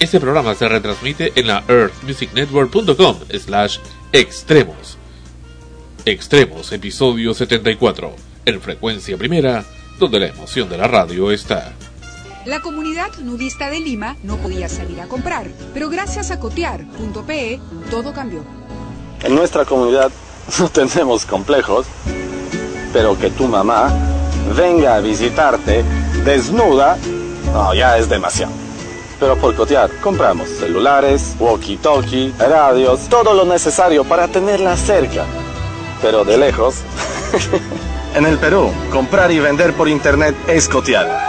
Este programa se retransmite en la earthmusicnetwork.com slash extremos. Extremos, episodio 74, en frecuencia primera, donde la emoción de la radio está. La comunidad nudista de Lima no podía salir a comprar, pero gracias a cotear.pe todo cambió. En nuestra comunidad no tenemos complejos, pero que tu mamá venga a visitarte desnuda, no, ya es demasiado. Pero por cotear, compramos celulares, walkie-talkie, radios, todo lo necesario para tenerla cerca. Pero de lejos. en el Perú, comprar y vender por internet es cotear.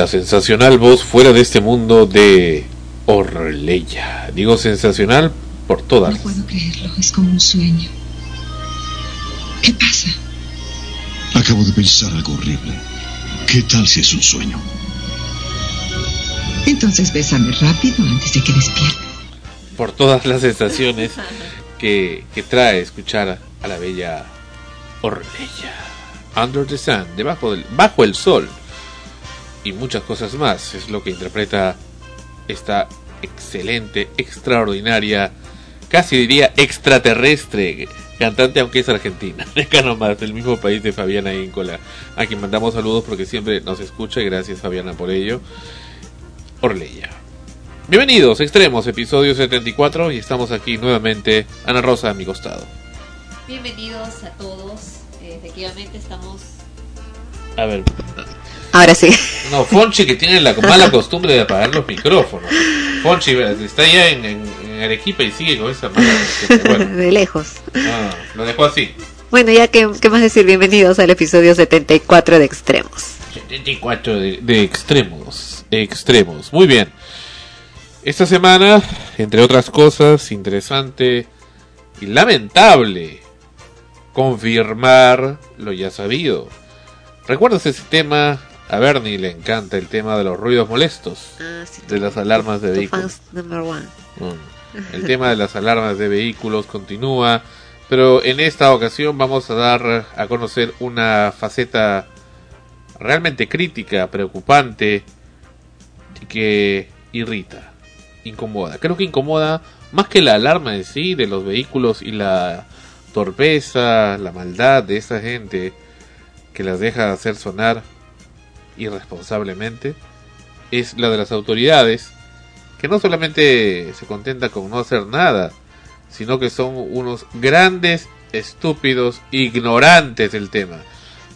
La sensacional voz fuera de este mundo de Orleya. Digo sensacional por todas. No puedo creerlo, es como un sueño. ¿Qué pasa? Acabo de pensar algo horrible. ¿Qué tal si es un sueño? Entonces bésame rápido antes de que despiertes. Por todas las sensaciones que, que trae escuchar a la bella Orleya. Under the Sun, debajo del, bajo el sol. Y muchas cosas más. Es lo que interpreta esta excelente, extraordinaria, casi diría extraterrestre cantante, aunque es argentina. Acá nomás, del mismo país de Fabiana Íncola, a quien mandamos saludos porque siempre nos escucha y gracias Fabiana por ello. Orleya. Bienvenidos, Extremos, episodio 74 y estamos aquí nuevamente, Ana Rosa a mi costado. Bienvenidos a todos, efectivamente estamos... A ver, Ahora sí. No, Fonchi que tiene la mala costumbre de apagar los micrófonos. Fonchi está allá en, en- en Arequipa y sigue con esa mala costumbre. Bueno, De lejos. ah, lo dejó así. Bueno, ya que, ¿qué más decir? Bienvenidos al episodio 74 de Extremos. 74 de, de extremos. De extremos. Muy bien. Esta semana, entre otras cosas, interesante y lamentable confirmar lo ya sabido. ¿Recuerdas ese tema? A Bernie le encanta el tema de los ruidos molestos. Ah, sí, De las alarmas de vehículos. Mm. El tema de las alarmas de vehículos continúa, pero en esta ocasión vamos a dar a conocer una faceta realmente crítica, preocupante y que irrita, incomoda. Creo que incomoda más que la alarma en sí de los vehículos y la torpeza, la maldad de esa gente que las deja hacer sonar irresponsablemente, es la de las autoridades que no solamente se contenta con no hacer nada, sino que son unos grandes estúpidos ignorantes del tema.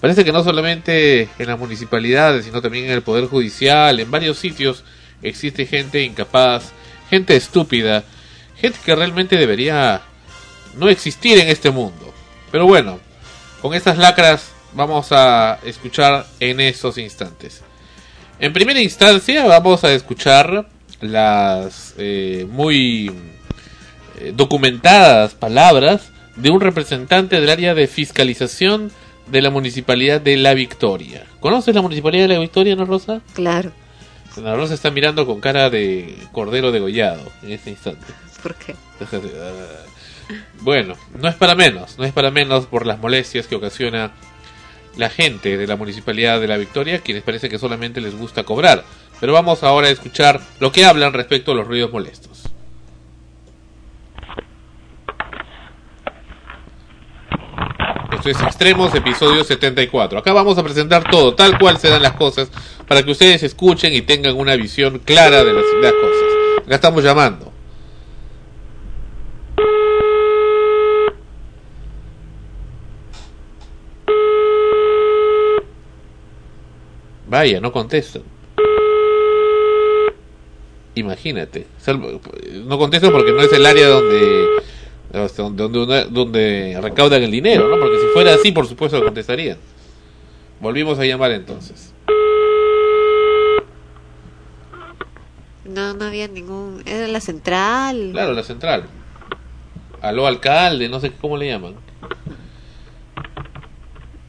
Parece que no solamente en las municipalidades, sino también en el Poder Judicial, en varios sitios, existe gente incapaz, gente estúpida, gente que realmente debería no existir en este mundo. Pero bueno, con estas lacras vamos a escuchar en esos instantes. En primera instancia vamos a escuchar las eh, muy eh, documentadas palabras de un representante del área de fiscalización de la municipalidad de La Victoria. ¿Conoces la municipalidad de La Victoria, Ana Rosa? Claro. Ana Rosa está mirando con cara de cordero degollado en este instante. ¿Por qué? Bueno, no es para menos, no es para menos por las molestias que ocasiona la gente de la municipalidad de La Victoria, quienes parece que solamente les gusta cobrar. Pero vamos ahora a escuchar lo que hablan respecto a los ruidos molestos. Esto es Extremos, episodio 74. Acá vamos a presentar todo, tal cual se dan las cosas, para que ustedes escuchen y tengan una visión clara de las, de las cosas. Acá estamos llamando. Vaya, no contestan. Imagínate. Salvo- No contestan porque no es el área donde donde, recaudan el dinero, ¿no? Porque si fuera así, por supuesto contestarían. Volvimos a llamar entonces. No, no había ningún... Era la central. Claro, la central. Aló alcalde, no sé cómo le llaman.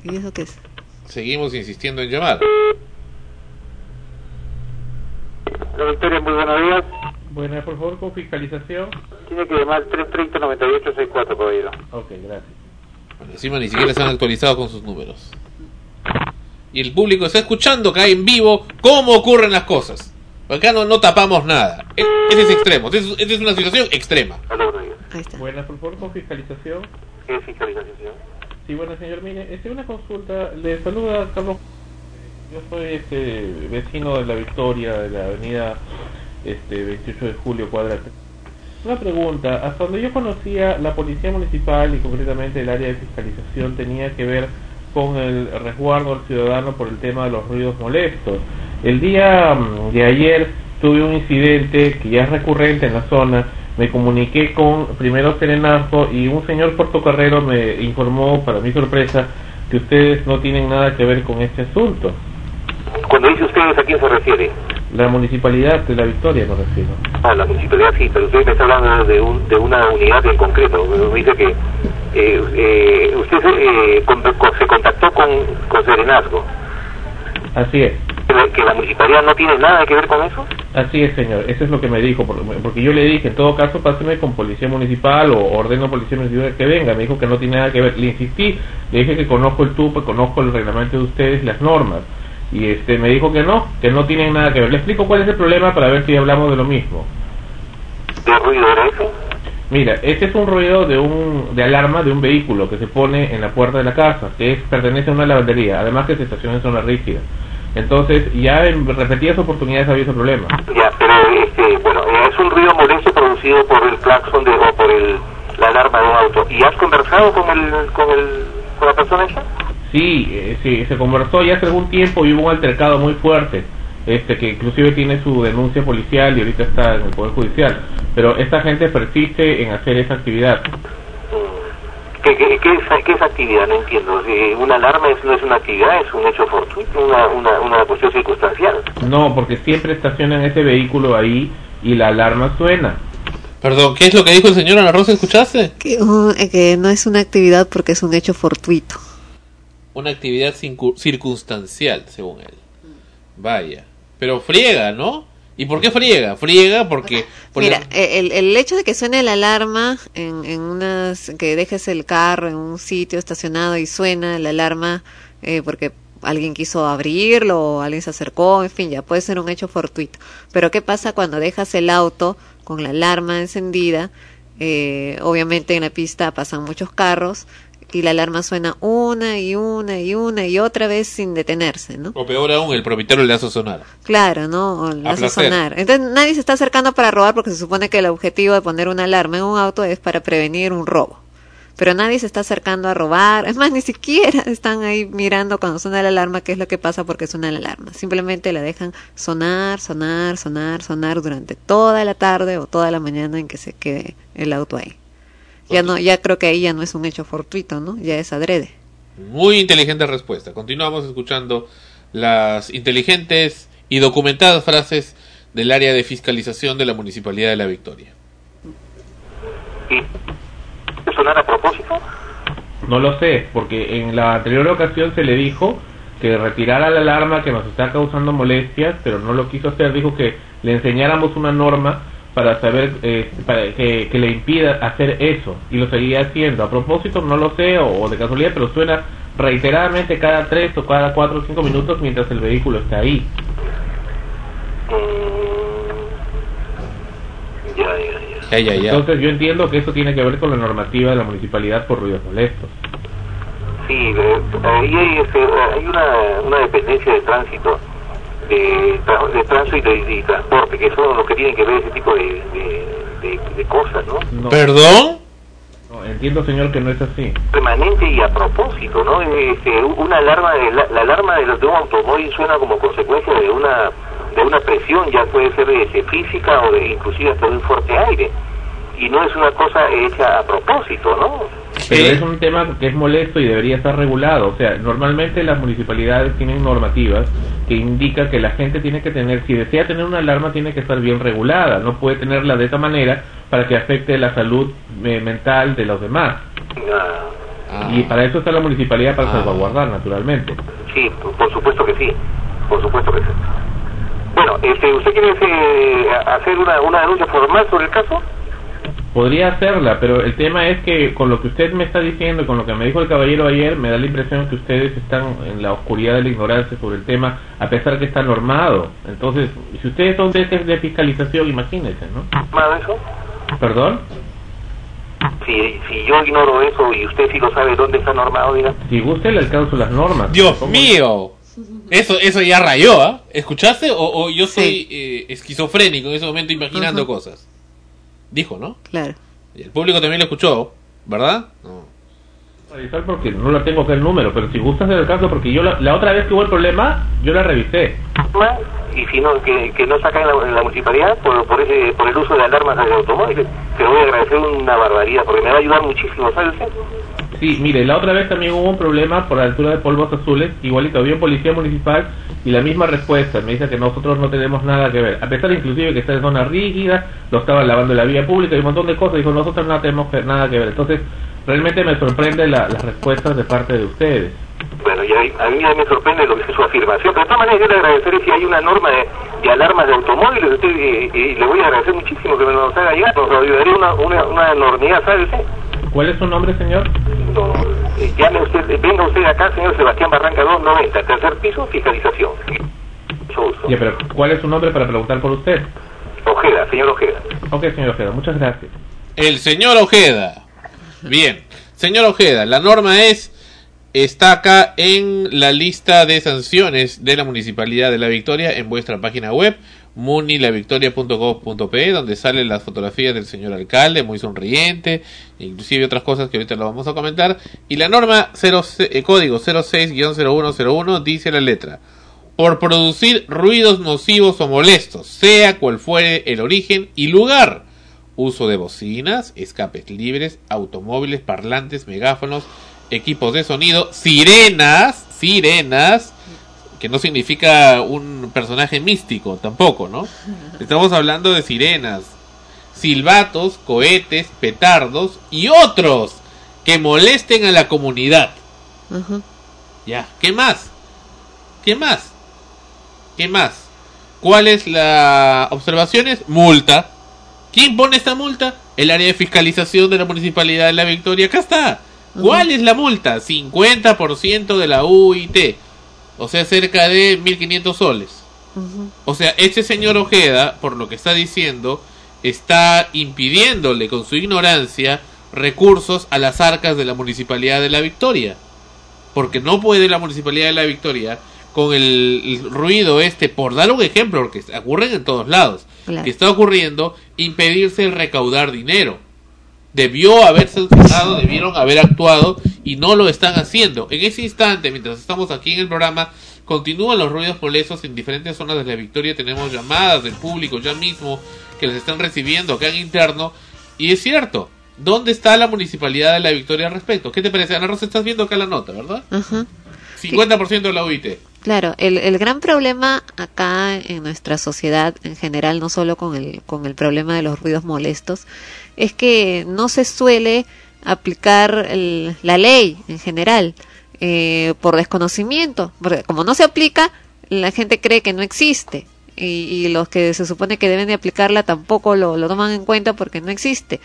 ¿Y eso qué es? Seguimos insistiendo en llamar. La Victoria, muy buenos días. Buenas, por favor, con fiscalización. Tiene que llamar 330-9864, caballero. Ok, gracias. Bueno, encima ni siquiera se han actualizado con sus números. Y el público está escuchando acá en vivo cómo ocurren las cosas. Acá no, no tapamos nada. Es- Ese es extremo. Esa es, es una situación extrema. Aló, buenos. Buenas, por favor, con fiscalización. ¿Qué fiscalización? Sí, bueno, señor, mire, este, una consulta. Le saluda Carlos. Yo soy este vecino de la Victoria, de la avenida este 28 de julio, cuadra. Una pregunta. Hasta donde yo conocía, la policía municipal y concretamente el área de fiscalización tenía que ver con el resguardo al ciudadano por el tema de los ruidos molestos. El día mm, de ayer tuve un incidente que ya es recurrente en la zona. Me comuniqué con primero Serenazgo y un señor portocarrero me informó, para mi sorpresa, que ustedes no tienen nada que ver con este asunto. Cuando dice ustedes, ¿a quién se refiere? La municipalidad de La Victoria, me refiero. Ah, la municipalidad sí, pero usted me está hablando de, un, de una unidad en concreto. Me dice que eh, eh, usted se, eh, con- con- se contactó con, con Serenazgo. Así es. ¿Que la, que la municipalidad no tiene nada que ver con eso? Así es, señor. Eso es lo que me dijo. por- Porque yo le dije, en todo caso, páseme con policía municipal o ordeno a policía municipal que venga. Me dijo que no tiene nada que ver. Le insistí, le dije que conozco el TUPE, conozco el reglamento de ustedes y las normas. Y este me dijo que no, que no tienen nada que ver. Le explico cuál es el problema para ver si hablamos de lo mismo. ¿Qué ruido era ese? Mira, este es un ruido de un de alarma de un vehículo que se pone en la puerta de la casa, que es, pertenece a una lavandería, además que se estaciona en zona rígida. Entonces, ya en repetidas oportunidades había ese problema. Ya, pero este, bueno, es un ruido molesto producido por el claxon de, o por el, la alarma de un auto. ¿Y has conversado con el, con el, con la persona esa? Sí, eh, sí, se conversó ya hace algún tiempo y hubo un altercado muy fuerte, este que inclusive tiene su denuncia policial y ahorita está en el Poder Judicial. Pero esta gente persiste en hacer esa actividad. ¿Qué, qué, qué es, qué es actividad? No entiendo. Eh, una alarma es, no es una actividad, es un hecho fortuito, una, una, una cuestión circunstancial. No, porque siempre estacionan ese vehículo ahí y la alarma suena. Perdón, ¿qué es lo que dijo el señor Ana Rosa? ¿Escuchaste? Que, uh, eh, que no es una actividad porque es un hecho fortuito. Una actividad circunstancial, según él. Vaya. Pero friega, ¿no? ¿Y por qué friega? Friega porque... por Mira, la- eh, el, el hecho de que suene la alarma en, en unas, que dejes el carro en un sitio estacionado y suena la alarma eh, porque alguien quiso abrirlo o alguien se acercó, en fin, ya puede ser un hecho fortuito. Pero ¿qué pasa cuando dejas el auto con la alarma encendida? Eh, obviamente en la pista pasan muchos carros y la alarma suena una y una y una y otra vez sin detenerse, ¿no? O peor aún, el propietario le hace sonar. Claro, ¿no? O A hace sonar. Entonces nadie se está acercando para robar porque se supone que el objetivo de poner una alarma en un auto es para prevenir un robo. Pero nadie se está acercando a robar. Es más, ni siquiera están ahí mirando cuando suena la alarma qué es lo que pasa porque suena la alarma. Simplemente la dejan sonar, sonar, sonar, sonar durante toda la tarde o toda la mañana en que se quede el auto ahí. Ya no, ya creo que ahí ya no es un hecho fortuito, ¿no? Ya es adrede. Muy inteligente respuesta. Continuamos escuchando las inteligentes y documentadas frases del área de fiscalización de la Municipalidad de La Victoria. ¿Sonar a propósito? No lo sé, porque en la anterior ocasión se le dijo que retirara la alarma que nos está causando molestias, pero no lo quiso hacer. Dijo que le enseñáramos una norma para saber eh, para que, que le impida hacer eso y lo seguía haciendo. A propósito, no lo sé o, o de casualidad, pero suena reiteradamente cada tres o cada cuatro o cinco minutos mientras el vehículo está ahí. Ya, ya, ya. Ya, ya, ya. Entonces yo entiendo que eso tiene que ver con la normativa de la municipalidad por ruidos molestos. Sí, pero ahí hay, este, hay una, una dependencia de tránsito, de, tra- de tránsito y, y transporte, que son los que tienen que ver ese tipo de, de, de- de cosas, ¿no? No. ¿Perdón? No, entiendo, señor, que no es así. Permanente y a propósito, ¿no? Este, una alarma, de, la, la alarma de, los- de un automóvil suena como consecuencia de una de una presión, ya puede ser este, física o de, inclusive hasta de un fuerte aire. Y no es una cosa hecha a propósito, ¿no? Pero es un tema que es molesto y debería estar regulado. O sea, normalmente las municipalidades tienen normativas que indican que la gente tiene que tener, si desea tener una alarma, tiene que estar bien regulada. No puede tenerla de esa manera para que afecte la salud eh, mental de los demás. Ah, Y para eso está la municipalidad, para Ah. salvaguardar, naturalmente. sí, por, por supuesto que sí, por supuesto que sí. Bueno, este, ¿usted quiere eh, hacer una, una denuncia formal sobre el caso? Podría hacerla, pero el tema es que con lo que usted me está diciendo y con lo que me dijo el caballero ayer, me da la impresión que ustedes están en la oscuridad de la ignorancia sobre el tema, a pesar que está normado. Entonces, si ustedes son de, de fiscalización, imagínense, ¿no? ¿Más de eso? ¿Perdón? Si, si yo ignoro eso y usted sí lo sabe, ¿dónde está normado, diga? Si guste, le alcanzo las normas. Dios ¿Cómo? mío. Eso, eso ya rayó, ¿ah? ¿Escuchaste? O, o yo soy eh, esquizofrénico en ese momento imaginando cosas. Dijo, ¿no? Claro. Y el público también lo escuchó, ¿verdad? No. Revisar porque no lo tengo acá el número, pero si gusta hacer el caso, porque yo la, la otra vez que hubo el problema, yo la revisé. Y si no, que, que no en la, la municipalidad por, por, ese, por el uso de alarmas de automóviles, te voy a agradecer una barbaridad, porque me va a ayudar muchísimo, ¿sabe usted? Sí, Sí, mire, la otra vez también hubo un problema por la altura de polvos azules, igualito, había un policía municipal y la misma respuesta, me dice que nosotros no tenemos nada que ver, a pesar inclusive que está en zona rígida, lo estaban lavando en la vía pública y un montón de cosas, dijo nosotros no tenemos que- nada que ver, entonces realmente me sorprende la- las respuestas de parte de ustedes. Bueno, y a mí me sorprende lo que es su afirmación, pero de todas maneras yo le agradeceré si hay una norma de, de alarmas de automóviles, usted, eh, le voy a agradecer muchísimo que me nos haga llegar, nos ayudaría una, una, una enormidad, ¿sabe usted? ¿Cuál es su nombre, señor? No, eh, llame usted, venga usted acá, señor Sebastián Barranca 290, tercer piso, fiscalización. Ya, pero ¿cuál es su nombre para preguntar por usted? Ojeda, señor Ojeda. Ok, señor Ojeda, muchas gracias. El señor Ojeda. Bien. Señor Ojeda, la norma es está acá en la lista de sanciones de la Municipalidad de La Victoria en vuestra página web munilavictoria.gov.pe donde salen las fotografías del señor alcalde muy sonriente, inclusive otras cosas que ahorita lo vamos a comentar. Y la norma 0, eh, código 06-0101 dice la letra por producir ruidos nocivos o molestos, sea cual fuere el origen y lugar uso de bocinas, escapes libres, automóviles, parlantes, megáfonos, equipos de sonido, sirenas, sirenas, que no significa un personaje místico tampoco, ¿no? Estamos hablando de sirenas, silbatos, cohetes, petardos y otros que molesten a la comunidad. Ya, ¿qué más? ¿Qué más? ¿Qué más? ¿Cuál es la observaciones? Multa. ¿Quién pone esta multa? El área de fiscalización de la Municipalidad de La Victoria. Acá está. ¿Cuál es la multa? 50% de la UIT. O sea, cerca de 1.500 soles. O sea, este señor Ojeda, por lo que está diciendo, está impidiéndole con su ignorancia recursos a las arcas de la Municipalidad de La Victoria. Porque no puede la Municipalidad de La Victoria con el, el ruido este, por dar un ejemplo, porque ocurren en todos lados, Claro. que está ocurriendo, impedirse el recaudar dinero. Debió haberse usado, debieron haber actuado y no lo están haciendo. En ese instante, mientras estamos aquí en el programa, continúan los ruidos molestos en diferentes zonas de la Victoria. Tenemos llamadas del público ya mismo que les están recibiendo acá en interno. Y es cierto, ¿dónde está la municipalidad de la Victoria al respecto? ¿Qué te parece? Ana Rosa, estás viendo acá la nota, ¿verdad? Ajá. 50% de la UIT. Claro, el, el gran problema acá en nuestra sociedad en general, no solo con el, con el problema de los ruidos molestos, es que no se suele aplicar el- la ley en general eh, por desconocimiento, porque como no se aplica, la gente cree que no existe y, los que se supone que deben de aplicarla tampoco lo, lo toman en cuenta porque no existe,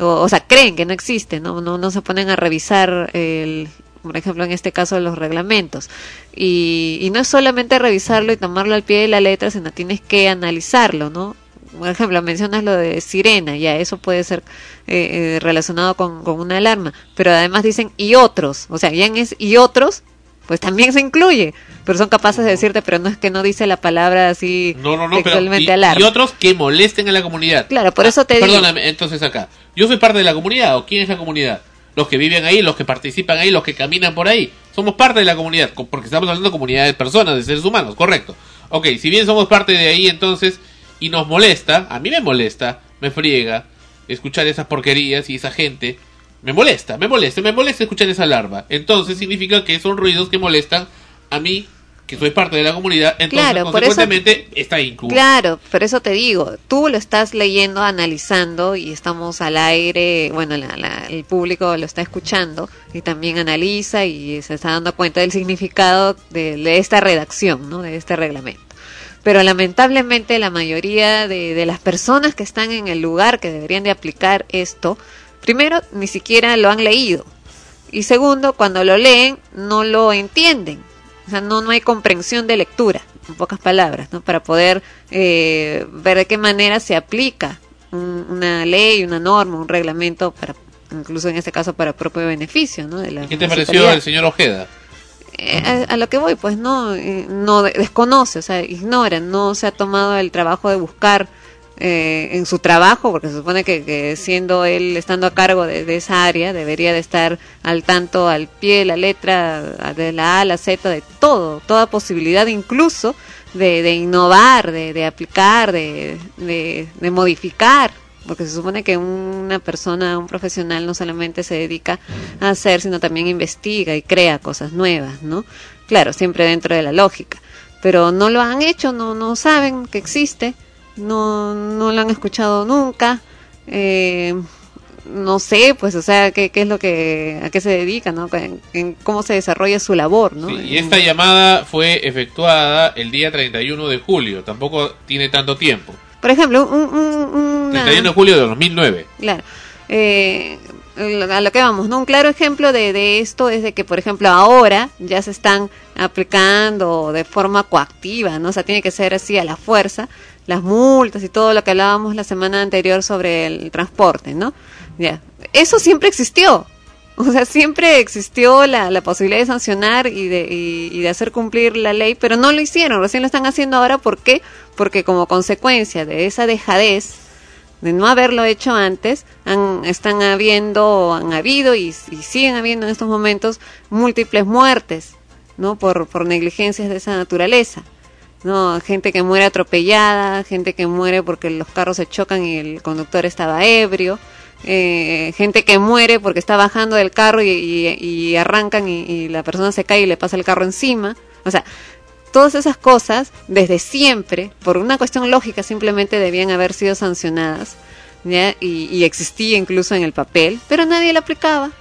o, o sea, creen que no existe, no, no, no se ponen a revisar el, por ejemplo, en este caso los reglamentos. Y, y no es solamente revisarlo y tomarlo al pie de la letra, sino tienes que analizarlo, ¿no? Por ejemplo, mencionas lo de sirena, ya eso puede ser eh, eh, relacionado con, con una alarma, pero además dicen y otros, o sea, ya en es y otros, pues también se incluye, pero son capaces de decirte, pero no es que no dice la palabra así No, no, no, pero y, alarma. y otros que molesten a la comunidad. Claro, por eso te digo. Perdóname, entonces acá. Yo soy parte de la comunidad, ¿o quién es la comunidad? Los que viven ahí, los que participan ahí, los que caminan por ahí. Somos parte de la comunidad, co- porque estamos hablando de comunidad de personas, de seres humanos, correcto. Ok, si bien somos parte de ahí, entonces, y nos molesta, a mí me molesta, me friega, escuchar esas porquerías y esa gente. Me molesta, me molesta, me molesta escuchar esa alarma. Entonces significa que son ruidos que molestan a mí, que soy parte de la comunidad, entonces Claro, por eso- consecuentemente está incluido. Claro, por eso te digo, tú lo estás leyendo, analizando y estamos al aire, bueno, la- la- el público lo está escuchando y también analiza y se está dando cuenta del significado de, de esta redacción, ¿no? De este reglamento. Pero lamentablemente la mayoría de, de las personas que están en el lugar que deberían de aplicar esto, primero, ni siquiera lo han leído. Y segundo, cuando lo leen, no lo entienden. O sea, no, no hay comprensión de lectura, en pocas palabras, ¿no? Para poder eh, ver de qué manera se aplica un- una ley, una norma, un reglamento, para incluso en este caso para propio beneficio, ¿no? De la ¿Qué te pareció el señor Ojeda? Eh, a, a lo que voy, pues no, eh, no de- desconoce, o sea, ignora, no se ha tomado el trabajo de buscar eh, en su trabajo, porque se supone que, que siendo él, estando a cargo de, esa área, debería de estar al tanto, al pie la letra, de la A a la Z, de todo, toda posibilidad incluso de, innovar, de, de aplicar, de, de, de modificar porque se supone que una persona, un profesional no solamente se dedica a hacer, sino también investiga y crea cosas nuevas, ¿no? Claro, siempre dentro de la lógica, pero no lo han hecho, no, no saben que existe, no, no lo han escuchado nunca, eh, no sé, pues, o sea, qué, qué es lo que, a qué se dedica, ¿no? En, cómo se desarrolla su labor, ¿no? y esta llamada fue efectuada el día 31 de julio, tampoco tiene tanto tiempo. Por ejemplo, un, un, 31 de julio de 2009. Claro. Eh, a lo que vamos, ¿no? Un claro ejemplo de, de, esto es de que, por ejemplo, ahora ya se están aplicando de forma coactiva, ¿no? O sea, tiene que ser así a la fuerza, las multas y todo lo que hablábamos la semana anterior sobre el transporte, ¿no? Ya. Eso siempre existió. O sea, siempre existió la, la posibilidad de sancionar y de, y, de hacer cumplir la ley, pero no lo hicieron, recién lo están haciendo ahora. ¿Por qué? Porque como consecuencia de esa dejadez, de no haberlo hecho antes, han, están habiendo, han habido y, y, siguen habiendo en estos momentos múltiples muertes, ¿no? Por, por negligencias de esa naturaleza. ¿No? Gente que muere atropellada, gente que muere porque los carros se chocan y el conductor estaba ebrio, eh, gente que muere porque está bajando del carro y, arrancan y, la persona se cae y le pasa el carro encima. O sea, todas esas cosas, desde siempre, por una cuestión lógica, simplemente debían haber sido sancionadas. Y, y existía incluso en el papel, pero nadie la aplicaba.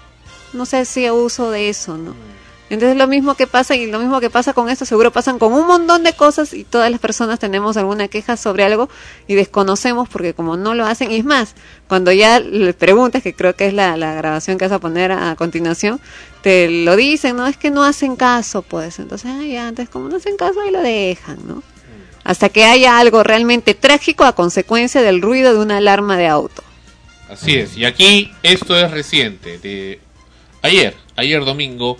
No se hacía uso de eso, ¿no? Entonces lo mismo que pasa y lo mismo que pasa con esto, seguro pasan con un montón de cosas y todas las personas tenemos alguna queja sobre algo y desconocemos porque como no lo hacen, y es más, cuando ya le preguntas, que creo que es la, grabación que vas a poner a, continuación, te lo dicen, no es que no hacen caso, pues, entonces, ay, antes como no hacen caso ahí lo dejan, ¿no? Hasta que haya algo realmente trágico a consecuencia del ruido de una alarma de auto. Así es, y aquí esto es reciente, de ayer, ayer domingo,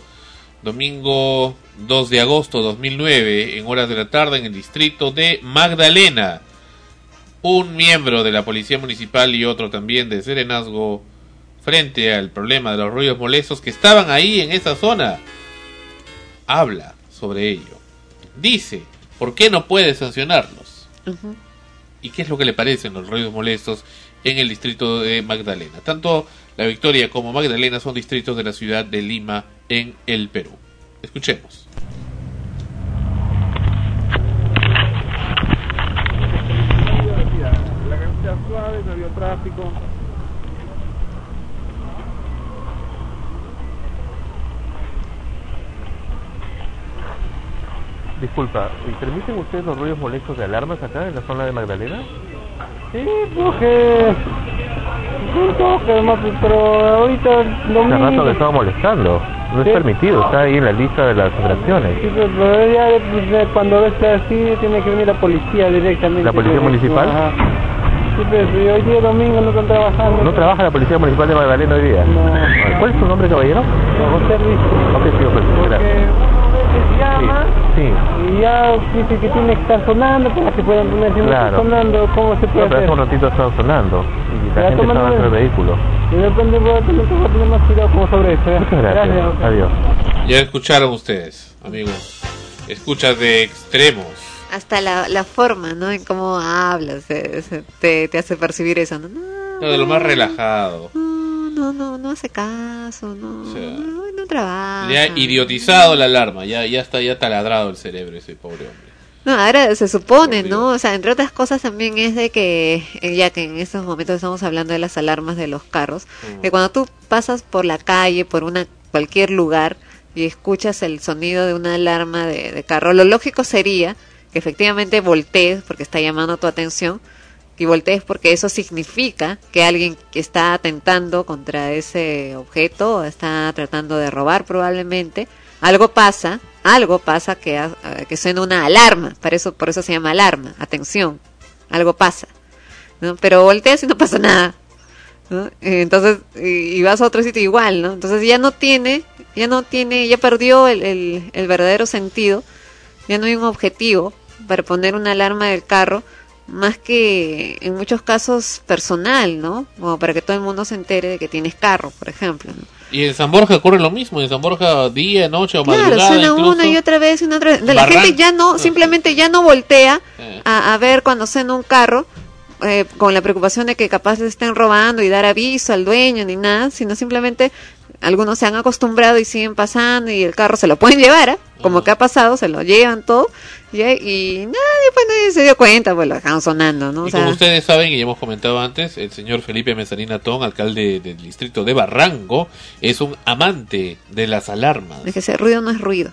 domingo 2 de agosto 2009, en horas de la tarde, en el distrito de Magdalena. Un miembro de la Policía Municipal y otro también de Serenazgo, frente al problema de los ruidos molestos que estaban ahí en esa zona, habla sobre ello. Dice, ¿por qué no puede sancionarlos? ¿Y qué es lo que le parecen los ruidos molestos en el distrito de Magdalena? Tanto la Victoria como Magdalena son distritos de la ciudad de Lima, en el Perú. Escuchemos. Disculpa, ¿permiten ustedes los ruidos molestos de alarmas acá en la zona de Magdalena? Sí, porque pero ahorita lo mismo. rato que estaba molestando. No es permitido, está ahí en la lista de las infracciones. Sí, pero ya pues, cuando ves así tiene que venir la policía directamente. ¿La policía municipal? Ajá. Sí, pero hoy día domingo no están trabajando. ¿No trabaja la policía municipal de Magdalena hoy día? No. ¿Cuál es su nombre, caballero? José Luis. Ok, sí, José, gracias llama sí, y ya dice que tiene que estar sonando para que puedan poner si claro. no sonando, ¿cómo se puede no, pero hacer? hace un ratito estaba sonando y la gente estaba dentro del vehículo. Y depende, a tener, voy a tener más cuidado como sobre eso. ¿eh? Muchas gracias. gracias. Adiós. Ya escucharon ustedes, amigos. Escuchas de extremos. Hasta la, la forma, ¿no? En cómo hablas, se, se, te, te hace percibir eso, ¿no? no, no de lo más relajado. No, no, no, no hace caso, no, no, trabaja. Ya idiotizado la alarma, ya, ya está ya taladrado el cerebro ese pobre hombre. No, ahora se supone, ¿no? O sea, entre otras cosas también es de que, eh, ya que en estos momentos estamos hablando de las alarmas de los carros, que cuando tú pasas por la calle, por una cualquier lugar y escuchas el sonido de una alarma de, de carro, lo lógico sería que efectivamente voltees porque está llamando tu atención, y voltees porque eso significa que alguien que está atentando contra ese objeto, está tratando de robar probablemente, algo pasa, algo pasa que, que suena una alarma, por eso, por eso se llama alarma, atención, algo pasa, ¿no? Pero volteas y no pasa nada. Entonces, y, vas a otro sitio igual, ¿no? Entonces ya no tiene, ya no tiene, ya perdió el, el, el verdadero sentido, ya no hay un objetivo para poner una alarma del carro, más que en muchos casos personal, ¿no? Como para que todo el mundo se entere de que tienes carro, por ejemplo. Y en San Borja ocurre lo mismo, en San Borja día, noche o madrugada. Claro, suena una y otra vez y otra vez. La gente ya no, simplemente ya no voltea a, a, ver cuando suena un carro, eh, con la preocupación de que capaz les estén robando y dar aviso al dueño ni nada, sino simplemente algunos se han acostumbrado y siguen pasando y el carro se lo pueden llevar, ¿ah? como que ha pasado, se lo llevan todo y, y nadie, pues nadie se dio cuenta, pues lo dejaron sonando, ¿no? O Y sea, como ustedes saben, y ya hemos comentado antes, el señor Felipe Mesanina Tón, alcalde del distrito de Barranco, es un amante de las alarmas. es que ese ruido no es ruido.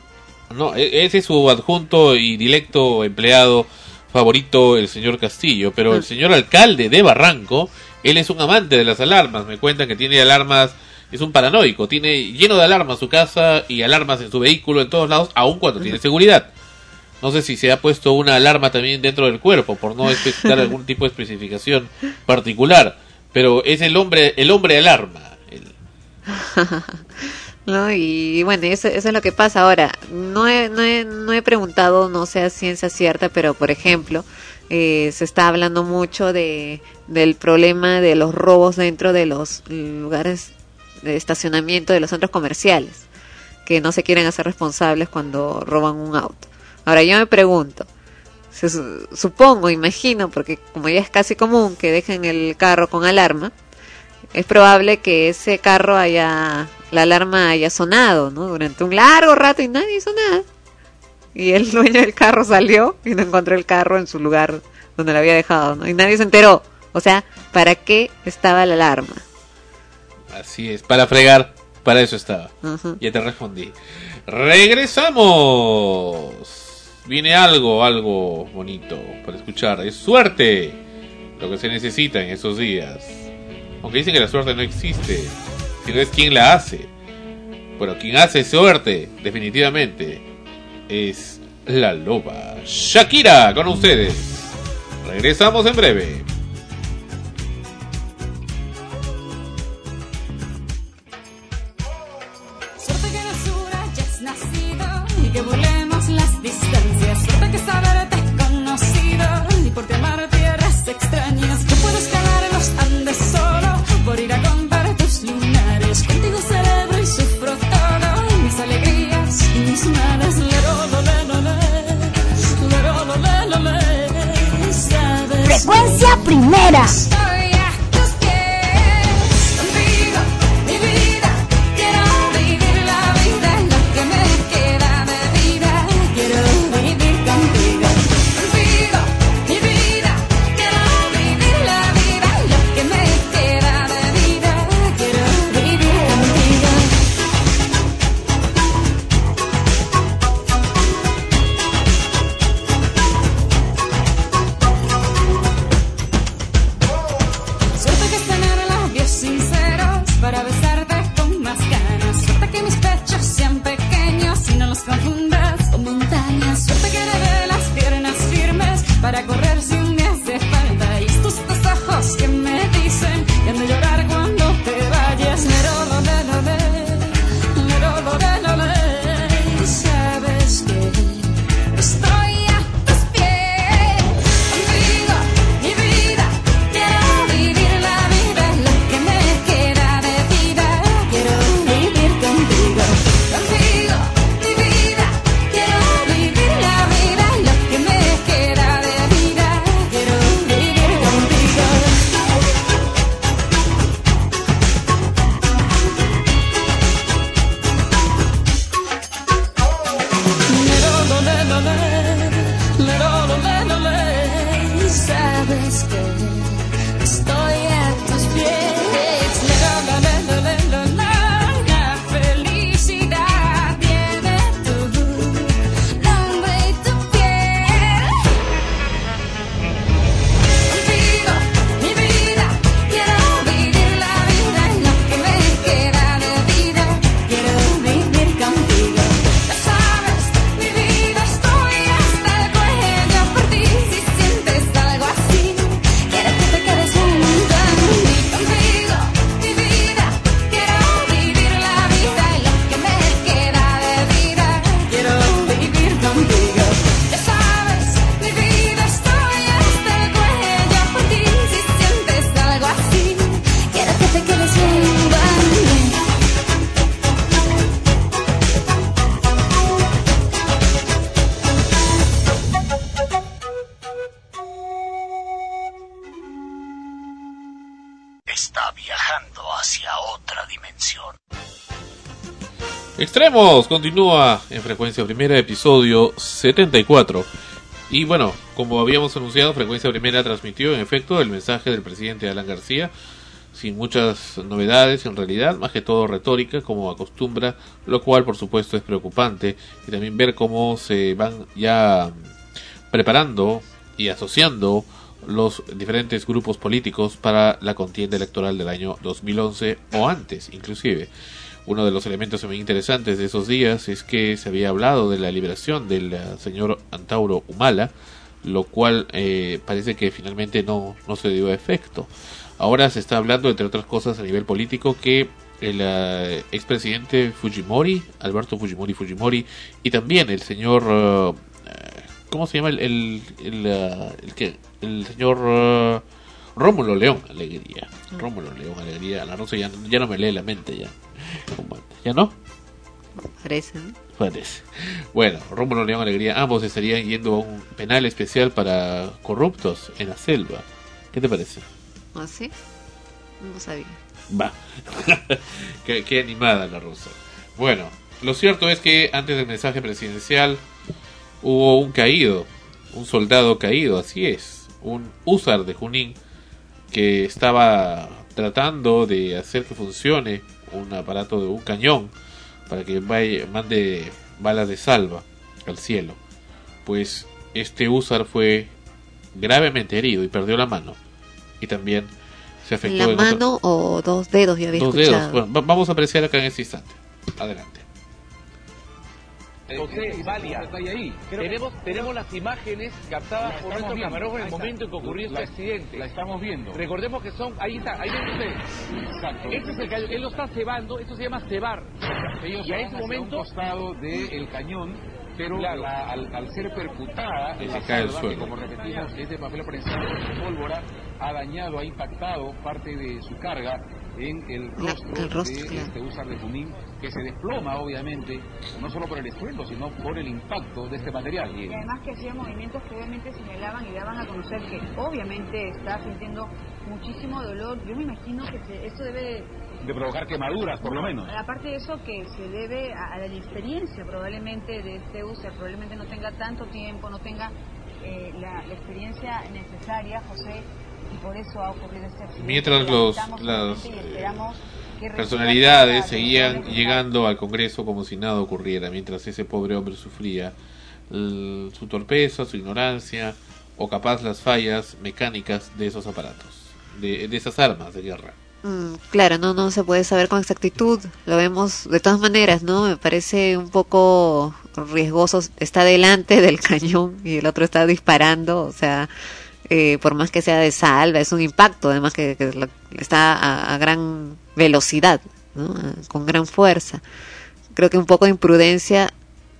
No, e- ese es su adjunto y directo empleado favorito, el señor Castillo. Pero el señor alcalde de Barranco, él es un amante de las alarmas. Me cuentan que tiene alarmas, es un paranoico. Tiene lleno de alarmas su casa y alarmas en su vehículo en todos lados, aun cuando tiene seguridad. No sé si se ha puesto una alarma también dentro del cuerpo, por no especificar algún tipo de especificación particular. Pero es el hombre, el hombre alarma. ¿no? Y bueno, eso, eso es lo que pasa. Ahora, no he, no he, no he preguntado, no sé a ciencia cierta, pero por ejemplo, eh, se está hablando mucho de, del problema de los robos dentro de los lugares de estacionamiento de los centros comerciales, que no se quieren hacer responsables cuando roban un auto. Ahora, yo me pregunto, se su- supongo, imagino, porque como ya es casi común que dejen el carro con alarma, es probable que ese carro haya, la alarma haya sonado, ¿no? Durante un largo rato y nadie hizo nada. Y el dueño del carro salió y no encontró el carro en su lugar donde lo había dejado, ¿no? Y nadie se enteró. O sea, ¿para qué estaba la alarma? Así es, para fregar, para eso estaba. Ya te respondí. Regresamos. Viene algo, algo bonito para escuchar. Es suerte lo que se necesita en esos días. Aunque dicen que la suerte no existe, sino es quien la hace. Bueno, quien hace suerte, definitivamente, es la loba. Shakira con ustedes. Regresamos en breve. Frecuencia primera. Continúa en frecuencia primera, episodio 74. Y bueno, como habíamos anunciado, frecuencia primera transmitió en efecto el mensaje del presidente Alan García, sin muchas novedades en realidad, más que todo retórica, como acostumbra, lo cual por supuesto es preocupante. Y también ver cómo se van ya preparando y asociando los diferentes grupos políticos para la contienda electoral del año 2011 o antes inclusive. Uno de los elementos muy interesantes de esos días es que se había hablado de la liberación del eh, señor Antauro Humala, lo cual eh, parece que finalmente no, no se dio efecto. Ahora se está hablando, entre otras cosas, a nivel político, que el eh, expresidente Fujimori, Alberto Fujimori Fujimori, y también el señor, eh, ¿cómo se llama? El, el, el, eh, el que, el señor Rómulo León Alegría. Rómulo León Alegría, la Rosa ya, ya no me lee la mente ya. ¿Ya no? Parece, ¿no? Parece. Bueno, Rómulo León Alegría, ambos estarían yendo a un penal especial para corruptos en la selva. ¿Qué te parece? ¿Ah, sí? No sabía. Va. qué, qué animada la rusa. Bueno, lo cierto es que antes del mensaje presidencial hubo un caído, un soldado caído, así es, un húsar de Junín que estaba tratando de hacer que funcione un aparato de un cañón para que vaya, mande balas de salva al cielo. Pues este húsar fue gravemente herido y perdió la mano. Y también se afectó ¿La otro- mano o dos dedos? Ya había Dos escuchado. dedos. Bueno, va- vamos a apreciar acá en este instante. Adelante. José Valia, ahí. Tenemos, tenemos las imágenes captadas por nuestro camarógrafo en el momento en que ocurrió este accidente. La estamos viendo. Recordemos que son, ahí está, ahí ven ustedes. Exacto. Este es el cañón, él lo está cebando, esto se llama cebar. Ellos y a ese momento un costado del cañón, pero la- al, al ser percutada, suelo. que como repetimos es de papel prensado de pólvora, ha dañado, ha impactado parte de su carga en el La- rostro, el rostro, de claro. este Usar de Junín, que se desploma obviamente, no solo por el estruendo, sino por el impacto de este material. Y además que hacía movimientos que obviamente señalaban y daban a conocer que obviamente está sintiendo muchísimo dolor. Yo me imagino que se- esto debe, De provocar quemaduras, por lo menos. aparte de eso, que se debe a, a la experiencia probablemente de este user, probablemente no tenga tanto tiempo, no tenga eh, la, la experiencia necesaria, José, y por eso ha ocurrido este accidente. Mientras los- las, reciba Personalidades seguían llegando al Congreso como si nada ocurriera, mientras ese pobre hombre sufría su torpeza, su ignorancia o capaz las fallas mecánicas de esos aparatos, de, de esas armas de guerra. Mm, claro, no, no se puede saber con exactitud. Lo vemos de todas maneras, ¿no? Me parece un poco riesgoso. Está delante del cañón y el otro está disparando. O sea, eh, por más que sea de salva, es un impacto. Además que, está a, gran velocidad, ¿no? Con gran fuerza. Creo que un poco de imprudencia.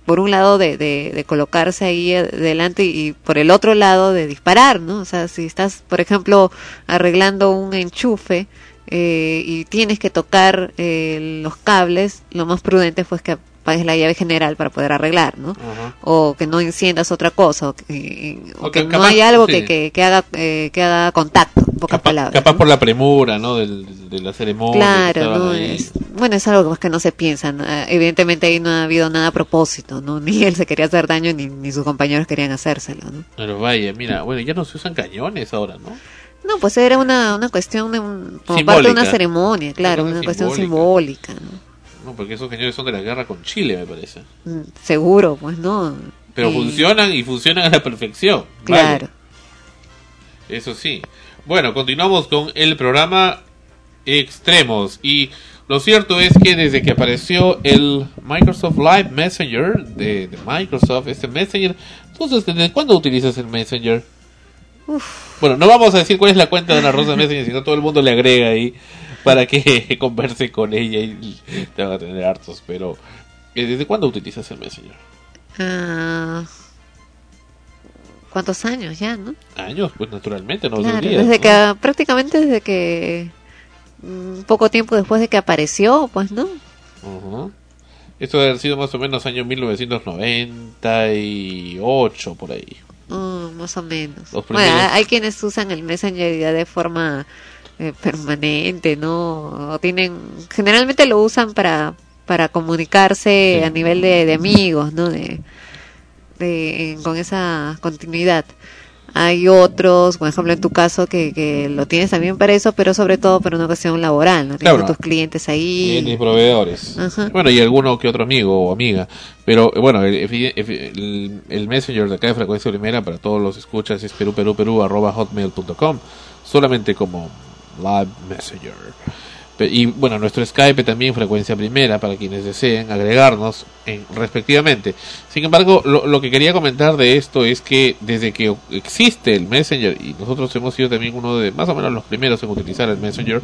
Por un lado de, de, de colocarse ahí delante y, y por el otro lado de disparar, ¿no? O sea, si estás, por ejemplo, arreglando un enchufe, eh, y tienes que tocar eh, los cables, lo más prudente fue que apagues la llave general para poder arreglar, ¿no? O que no enciendas otra cosa, o que, o O que que no hay algo sí. que, que, que haga, eh, que haga contacto, en pocas palabras. Capaz por la premura, ¿no? Del- de la ceremonia. Claro, no es, bueno, es algo que no se piensa. ¿no? Eh, Evidentemente ahí no ha habido nada a propósito, ¿no? Ni él se quería hacer daño ni, ni sus compañeros querían hacérselo, ¿no? Pero vaya, mira, bueno, ya no se usan cañones ahora, ¿no? No, pues era una, una cuestión de un, como parte de una ceremonia, claro, Una una cuestión simbólica. simbólica, ¿no? No, porque esos cañones son de la guerra con Chile, me parece. Mm, Seguro, pues no. Pero Y- funcionan y funcionan a la perfección. vale. Claro. Eso sí. Bueno, continuamos con el programa Extremos. Y lo cierto es que desde que apareció el Microsoft Live Messenger de, de Microsoft, este Messenger, entonces, ¿desde cuándo utilizas el Messenger? Bueno, no vamos a decir cuál es la cuenta de la Rosa Messenger, sino todo el mundo le agrega ahí para que converse con ella y te van a tener hartos. Pero, eh, ¿desde cuándo utilizas el Messenger? Ah, ¿Cuántos años ya, no? Años, pues naturalmente, no Claro, días. desde ¿no? que, prácticamente desde que, mm, poco tiempo después de que apareció, pues, ¿no? Ujú. Esto debe haber sido más o menos año 1998, por ahí. Mm, más o menos. Bueno, hay quienes usan el Messenger ya de forma eh, permanente, ¿no? O tienen, generalmente lo usan para, para comunicarse a nivel de, de amigos, ¿no? De, de- con esa continuidad. Hay otros, por ejemplo, en tu caso, que, que lo tienes también para eso, pero sobre todo para una cuestión laboral, ¿no? Tienes Claro. tus clientes ahí. Clientes y proveedores. Ajá. Bueno, y alguno que otro amigo o amiga. Pero eh, bueno, el, el- el Messenger de acá de Frecuencia Primera para todos los escuchas es perú, perú, perú, arroba hotmail.com. Solamente como Live Messenger. Y bueno, nuestro Skype también Frecuencia Primera para quienes deseen agregarnos en, respectivamente. Sin embargo, lo, lo que quería comentar de esto es que desde que existe el Messenger, y nosotros hemos sido también uno de más o menos los primeros en utilizar el Messenger,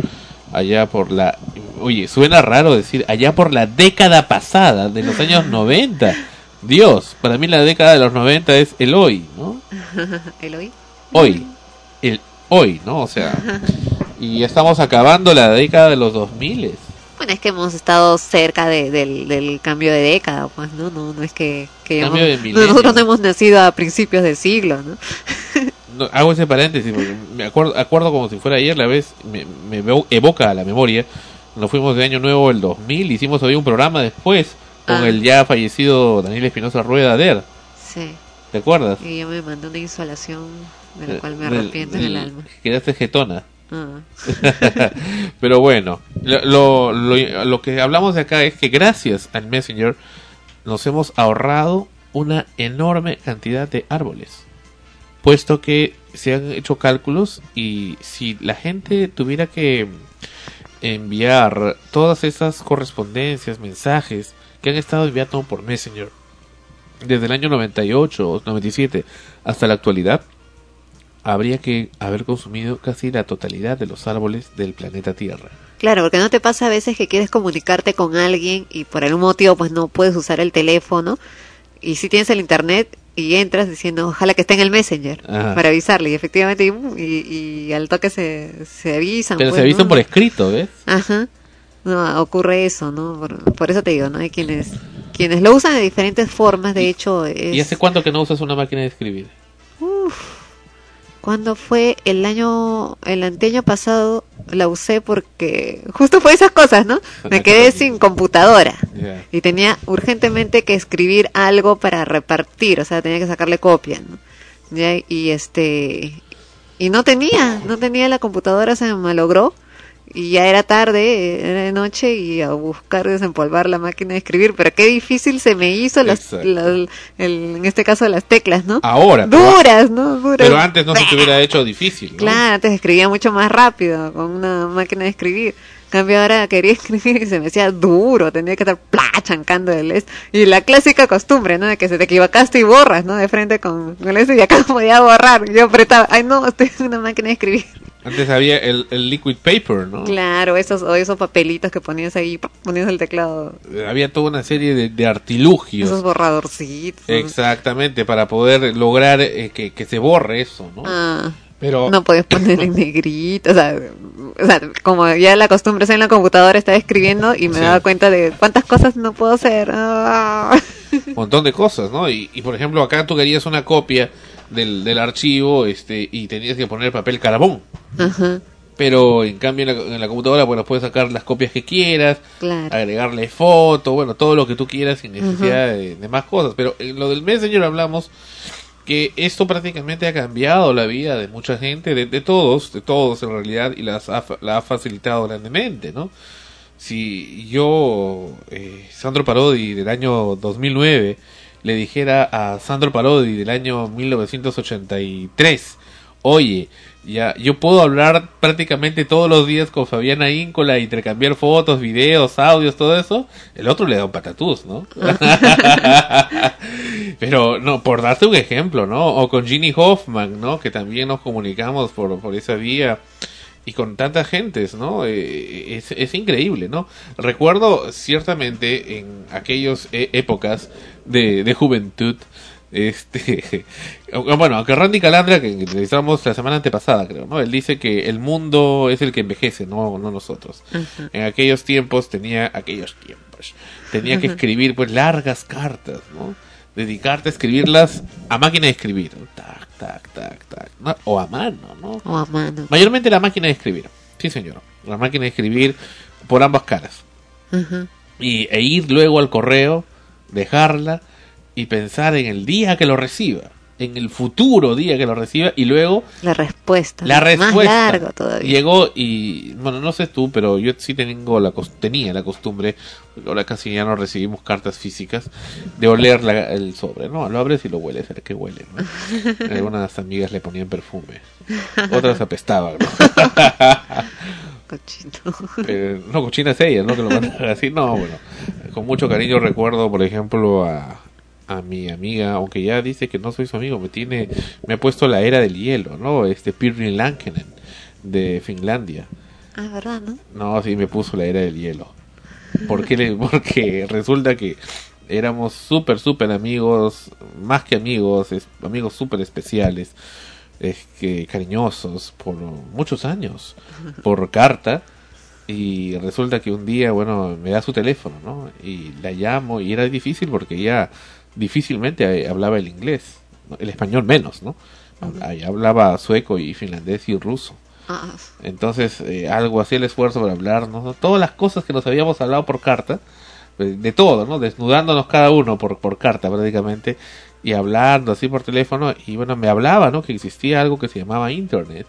allá por la... Oye, suena raro decir allá por la década pasada, de los años 90. Dios, para mí la década de los 90 es el hoy, ¿no? ¿El hoy? Hoy. El hoy, ¿no? O sea, y estamos acabando la década de los 2000. Bueno, es que hemos estado cerca de- del, del cambio de década, pues, ¿no? No, no es que, que hemos- nosotros no hemos nacido a principios del siglo, ¿no? No, hago ese paréntesis porque me acuerdo, acuerdo como si fuera ayer la vez, me, me evoca a la memoria. Nos fuimos de Año Nuevo el 2000, hicimos hoy un programa después con Ah. el ya fallecido Daniel Espinosa Rueda Der. Sí. ¿Te acuerdas? Y yo me mandé una insolación de la Eh, cual me del- arrepiento en el del- alma. Quedaste jetona. Ah. Pero bueno, lo, lo, lo- que hablamos de acá es que gracias al Messenger nos hemos ahorrado una enorme cantidad de árboles. Puesto que se han hecho cálculos y si la gente tuviera que enviar todas esas correspondencias, mensajes que han estado enviando por Messenger desde el año 98 o 97 hasta la actualidad, habría que haber consumido casi la totalidad de los árboles del planeta Tierra. Claro, porque no te pasa a veces que quieres comunicarte con alguien y por algún motivo pues no puedes usar el teléfono y si tienes el internet y entras diciendo ojalá que esté en el messenger Ajá. para avisarle y efectivamente y, y- y al toque se, se avisan. Pero pues, se avisan ¿no? por escrito, ¿ves? Ajá. No, ocurre eso, ¿no? Por, por eso te digo, ¿no? Hay quienes quienes lo usan de diferentes formas, de hecho es ¿Y hace cuánto que no usas una máquina de escribir? Cuando fue el año, el anteaño pasado, la usé porque justo fue esas cosas, ¿no? Me quedé sin computadora y tenía urgentemente que escribir algo para repartir, o sea, tenía que sacarle copia, ¿no? Ya, y este, y no tenía, no tenía la computadora, se me malogró y ya era tarde, era de noche y a buscar desempolvar la máquina de escribir, pero qué difícil se me hizo las, el- en este caso las teclas, ¿no? Ahora. Duras, ¿no? Duras. Pero antes no se te hubiera hecho difícil, ¿no? Claro, antes escribía mucho más rápido con una máquina de escribir. Cambio ahora quería escribir y se me hacía duro, tenía que estar ¡plá! chancando el es y la clásica costumbre, ¿no? De que se te equivocaste y borras, ¿no? De frente con, con eso y acá podía borrar. Yo apretaba, ay no, estoy en una máquina de escribir. Antes había el, el liquid paper, ¿no? Claro, esos o esos papelitos que ponías ahí, ponías el teclado, Había toda una serie de, de artilugios. esos borradorcitos. Exactamente, para poder lograr eh, que, que se borre eso, ¿no? Ah. Pero No puedes poner en negrito, o sea, o sea, como ya la costumbre es en la computadora, estaba escribiendo y me Sí. daba cuenta de cuántas cosas no puedo hacer. Ah. un montón de cosas, ¿no? Y, y, por ejemplo, acá tú querías una copia del, del archivo este y tenías que poner papel carbón. Ajá, Pero en cambio en la, en la computadora, bueno, puedes sacar las copias que quieras, claro. agregarle foto, bueno, todo lo que tú quieras sin necesidad de, de más cosas. Pero en lo del Messenger hablamos que esto prácticamente ha cambiado la vida de mucha gente, de, de todos, de todos en realidad, y las ha, la ha facilitado grandemente, ¿no? Si yo, eh, Sandro Parodi del año 2009, le dijera a Sandro Parodi del año 1983, oye, ya, yo puedo hablar prácticamente todos los días con Fabiana Íncola, intercambiar fotos, videos, audios, todo eso, el otro le da un patatús, ¿no? Pero, no, por darte un ejemplo, ¿no? O con Ginny Hoffman, ¿no? Que también nos comunicamos por, por esa vía y con tantas gentes, ¿no? Eh, es, es increíble, ¿no? Recuerdo ciertamente en aquellas eh, épocas de, de juventud, este, bueno, aunque Randy Calandra, que entrevistamos la semana antepasada, creo, ¿no? Él dice que el mundo es el que envejece, no, no nosotros. En aquellos tiempos tenía, aquellos tiempos, tenía que escribir pues largas cartas, ¿no? Dedicarte a escribirlas a máquina de escribir, tac, tac, tac, tac, ¿no? o a mano, ¿no? O a mano. Mayormente la máquina de escribir, sí señor, la máquina de escribir por ambas caras. Y, e ir luego al correo, dejarla y pensar en el día que lo reciba, en el futuro día que lo reciba y luego La respuesta. la respuesta Más largo todavía. llegó y bueno no sé tú pero yo sí tengo la tenía la costumbre ahora casi ya no recibimos cartas físicas de oler la- el sobre no lo abres y lo hueles ver qué huele ¿no? algunas amigas le ponían perfume otras apestaban ¿no? Eh, no, cochina es ella, ¿no? Que lo mandan así. No, bueno. Con mucho cariño recuerdo, por ejemplo, a, a mi amiga, aunque ya dice que no soy su amigo, me tiene, me ha puesto la era del hielo, ¿no? Este Pirri Lankinen de Finlandia. Ah, ¿verdad, no? No, sí, me puso la era del hielo. ¿Por qué le- Porque resulta que éramos súper, súper amigos, más que amigos, es- amigos súper especiales, es que cariñosos por muchos años, por carta. Y resulta que un día, bueno, me da su teléfono, ¿no? Y la llamo y era difícil porque ella difícilmente eh, hablaba el inglés, el español menos, ¿no? Hablaba sueco y finlandés y ruso. Ah, Entonces, eh, algo hacía el esfuerzo para hablarnos, ¿no? todas las cosas que nos habíamos hablado por carta, eh, de todo, ¿no? Desnudándonos cada uno por, por carta prácticamente, y hablando así por teléfono, y bueno, me hablaba, ¿no? Que existía algo que se llamaba Internet,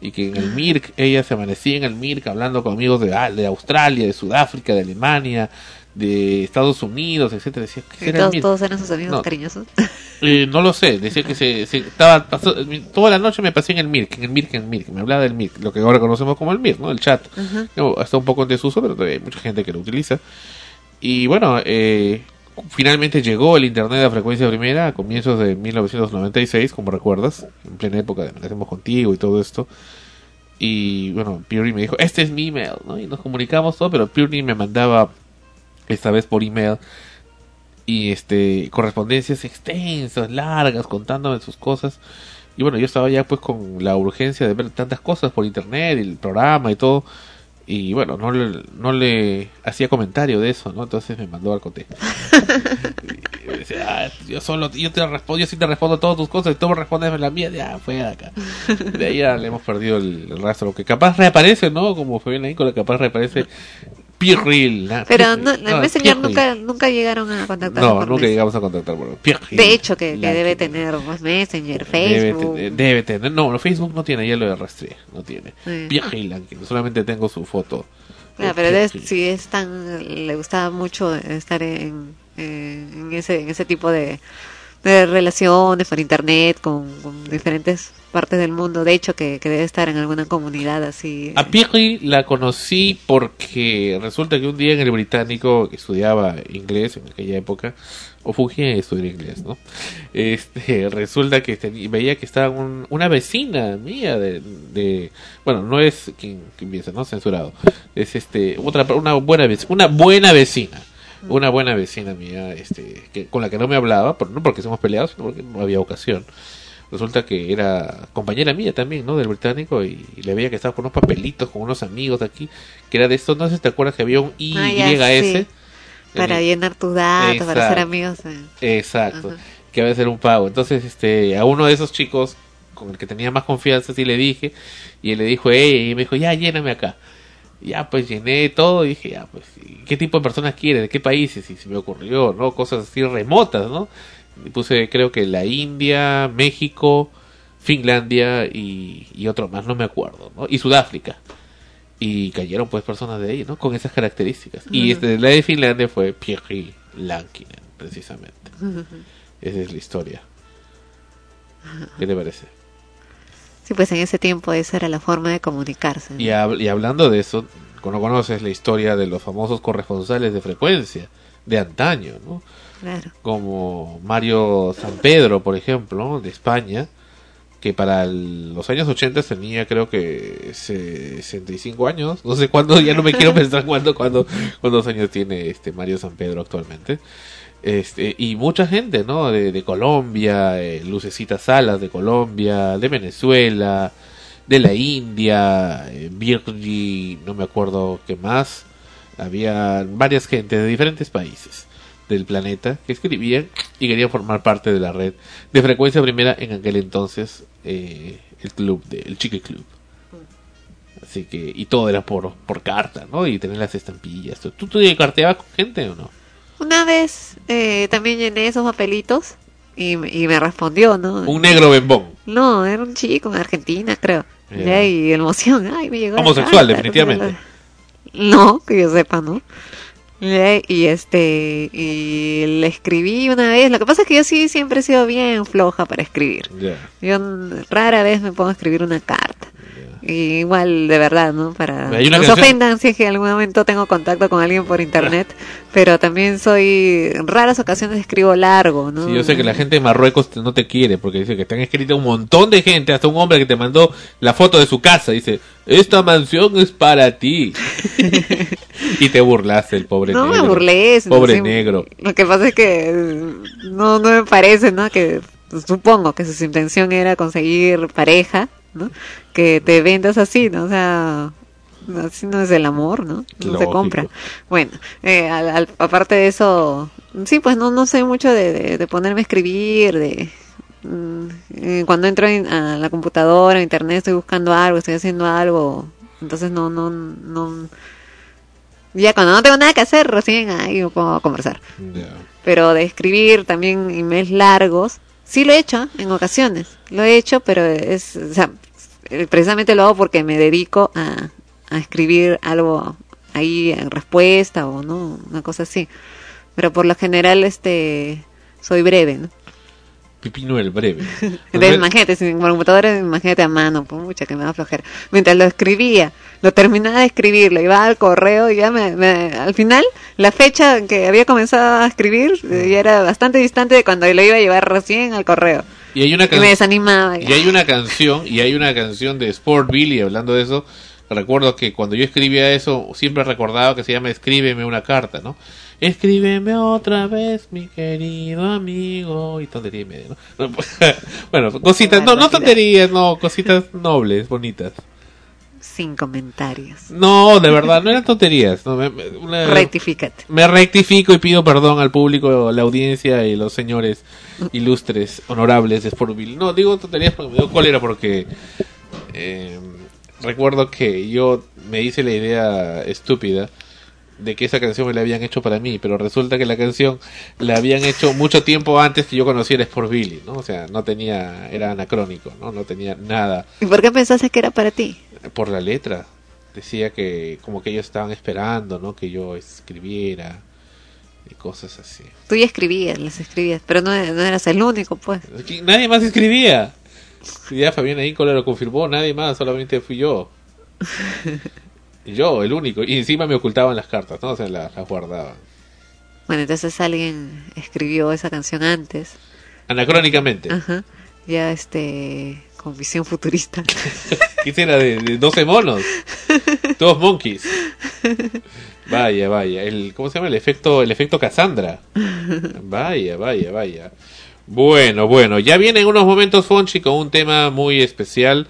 y que en el MIRC, ella se amanecía en el MIRC hablando con amigos de, ah, de Australia, de Sudáfrica, de Alemania, de Estados Unidos, etcétera. Decía, ¿qué ¿Y será el todos, todos eran sus amigos No. cariñosos? Eh, no lo sé, decía que se, se estaba pasó- toda la noche me pasé en el MIRC, en el MIRC, en el MIRC, me hablaba del MIRC, lo que ahora conocemos como el MIRC, ¿no? El chat. No, está un poco en desuso, pero todavía hay mucha gente que lo utiliza. Y bueno, eh, finalmente llegó el internet a frecuencia primera a comienzos de 1996, como recuerdas, en plena época de Hacemos Contigo y todo esto. Y bueno, Purdy me dijo, este es mi email, ¿no? Y nos comunicamos todo, pero Purdy me mandaba esta vez por email y este correspondencias extensas, largas, contándome sus cosas. Y bueno, yo estaba ya pues con la urgencia de ver tantas cosas por internet, el programa y todo. Y bueno, no le, no le hacía comentario de eso, ¿no? Entonces me mandó al cote. Y decía, "Ah, yo solo, yo te respondo, yo sí te respondo todas tus cosas y tú me respondes la mía, ya, fue de acá. De ahí ya le hemos perdido el, el rastro. Que capaz reaparece, ¿no? Como fue bien ahí, capaz reaparece Pirril. ¿no? Pero no, el No, Messenger Pirril. nunca, nunca llegaron a contactarse No, por nunca llegamos a contactar por Pirril. De hecho, que, que debe tener pues, Messenger, Debe Facebook. tener, debe tener. No, no, Facebook no tiene, ya lo arrastré. No tiene. Sí. Pirril, solamente tengo su foto. Claro, Eh, pero debe- Pirril. si es tan, le gustaba mucho estar en, en ese, en ese tipo de, de relaciones por internet con, diferentes partes del mundo. De hecho, que, debe estar en alguna comunidad así. A Pirri la conocí porque resulta que un día en el británico que estudiaba inglés en aquella época, o fugía a estudiar inglés, ¿no? Este, resulta que teni- veía que estaba un- una vecina mía de, bueno, no es quien piensa, ¿no? Censurado. Es este, otra, una buena vecina, una buena vecina. Una buena vecina mía, este, que, con la que no me hablaba, pero no porque somos peleados, sino porque no había ocasión resulta que era compañera mía también, ¿no? Del británico y, y le veía que estaba con unos papelitos con unos amigos de aquí, que era de estos, no sé si te acuerdas que había un IYS. Ah, sí. Para llenar tus datos, para ser Exacto. amigos. eh. Exacto, Ajá. que había que hacer un pago. Entonces, este, a uno de esos chicos con el que tenía más confianza, sí le dije, y él le dijo, hey, y me dijo, ya, lléname acá. Ya, pues llené todo y dije, ya, pues, ¿y ¿qué tipo de personas quiere? ¿De qué países? Y se me ocurrió, ¿no? Cosas así remotas, ¿no? Y puse, creo que la India, México, Finlandia y, y otro más, no me acuerdo, ¿no? Y Sudáfrica. Y cayeron, pues, personas de ahí, ¿no? Con esas características. Y este, la de Finlandia fue Pierre Lankinen, precisamente. Esa es la historia. ¿Qué te parece? Sí, pues en ese tiempo esa era la forma de comunicarse. ¿no? Y, hab- y hablando de eso, ¿no conoces la historia de los famosos corresponsales de frecuencia de antaño, ¿no? Claro. Como Mario San Pedro, por ejemplo, de España, que para el- los años 80 tenía creo que 65 años, no sé cuándo, ya no me quiero pensar cuándo, cuándo, cuántos años tiene este Mario San Pedro actualmente. Este, y mucha gente, ¿no? De, Colombia, eh, Lucecita Salas de Colombia, de Venezuela, de la India, eh, no me acuerdo qué más. Había varias gente de diferentes países del planeta que escribían y querían formar parte de la red de frecuencia primera en aquel entonces, eh, el club, de, el Chique Club. Así que, y todo era por, por carta, ¿no? Y tener las estampillas. ¿Tú, tú te carteabas con gente o no? Una vez eh, también llené esos papelitos y, me- y me respondió, ¿no? Un negro bembón. No, era un chico en Argentina, creo. Ya, y emoción, ay, me llegó. la Homosexual, carta, definitivamente. No, que yo sepa, ¿no? Ya, Y este, y le escribí una vez. Lo que pasa es que yo sí siempre he sido bien floja para escribir. Ya. Yo rara vez me a escribir una carta. Y igual, de verdad, ¿no? Para no se canción- ofendan si es que en algún momento tengo contacto con alguien por internet, pero también soy, en raras ocasiones escribo largo, ¿no? Sí, yo sé que la gente de Marruecos no te quiere porque dice que te han escrito un montón de gente, hasta un hombre que te mandó la foto de su casa. Dice, esta mansión es para ti. y te burlaste, el pobre No negro. me burlé. Pobre negro. Lo que pasa es que no, no me parece, ¿no? Que supongo que su intención era conseguir pareja, ¿no? Que te vendas así, ¿no? O sea, así no es el amor, ¿no? No se compra. Bueno, eh, al- al- aparte de eso, sí, pues no, no sé mucho de, de, de ponerme a escribir, de... mm, eh, cuando entro en- a la computadora, a internet, estoy buscando algo, estoy haciendo algo, entonces no, no, no, ya cuando no tengo nada que hacer, recién ahí me pongo a conversar. Pero de escribir también emails largos, sí lo he hecho en ocasiones. Lo he hecho, pero es, o sea, precisamente lo hago porque me dedico a, a escribir algo ahí en respuesta o no, una cosa así. Pero por lo general, este, soy breve, ¿no? Pipino el breve. Entonces, imagínate, sin computadora, imagínate a mano, pues mucha que me da flojera. Mientras lo escribía, lo terminaba de escribir, lo iba al correo y ya me, me- al final, la fecha que había comenzado a escribir eh, ya era bastante distante de cuando lo iba a llevar recién al correo. Y hay una Y me canción. desanimaba. Y hay una canción, y hay una canción de Sport Billy hablando de eso. Recuerdo que cuando yo escribía eso, siempre recordaba que se llama Escríbeme una carta, ¿no? Escríbeme otra vez, mi querido amigo. Y tontería y media, ¿no? bueno, cositas, no, no tonterías, no, cositas nobles, bonitas. Sin comentarios. No, de verdad, no eran tonterías. No, me, me- una- Rectifícate. me rectifico y pido perdón al público, a la audiencia y los señores ilustres, honorables de Sportville. No, digo tonterías porque me dio cólera porque eh, recuerdo que yo me hice la idea estúpida de que esa canción me la habían hecho para mí, pero resulta que la canción la habían hecho mucho tiempo antes que yo conociera Sportville, ¿no? O sea, no tenía, era anacrónico, ¿no? No tenía nada ¿Y por qué pensaste que era para ti? por la letra. Decía que como que ellos estaban esperando, ¿no? Que yo escribiera y cosas así. Tú ya escribías, les escribías, pero no, no eras el único, pues. Nadie más escribía. Ya Fabián Íncola lo confirmó, nadie más, solamente fui yo. Yo, el único. Y encima me ocultaban las cartas, ¿no? O sea, las, las guardaban. Bueno, entonces alguien escribió esa canción antes. Anacrónicamente. Ajá. Ya este con visión futurista. ¿Qué será de, de 12 monos? Todos monkeys. Vaya, vaya. El, ¿Cómo se llama? El efecto, el efecto Cassandra. Vaya, vaya, vaya. Bueno, bueno, ya vienen unos momentos Fonchi con un tema muy especial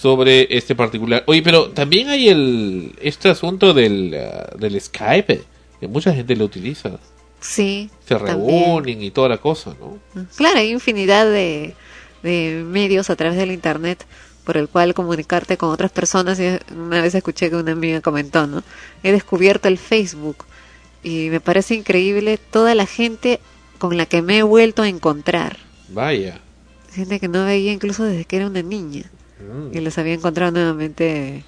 sobre este particular. Oye, pero también hay el este asunto del, ah, del Skype, que mucha gente lo utiliza. Sí. Se también. reúnen y toda la cosa, ¿no? Claro, hay infinidad de, de medios a través del internet por el cual comunicarte con otras personas. Y una vez escuché que una amiga comentó, ¿no? He descubierto el Facebook y me parece increíble toda la gente con la que me he vuelto a encontrar. Vaya. Gente que no veía incluso desde que era una niña Mm. y los había encontrado nuevamente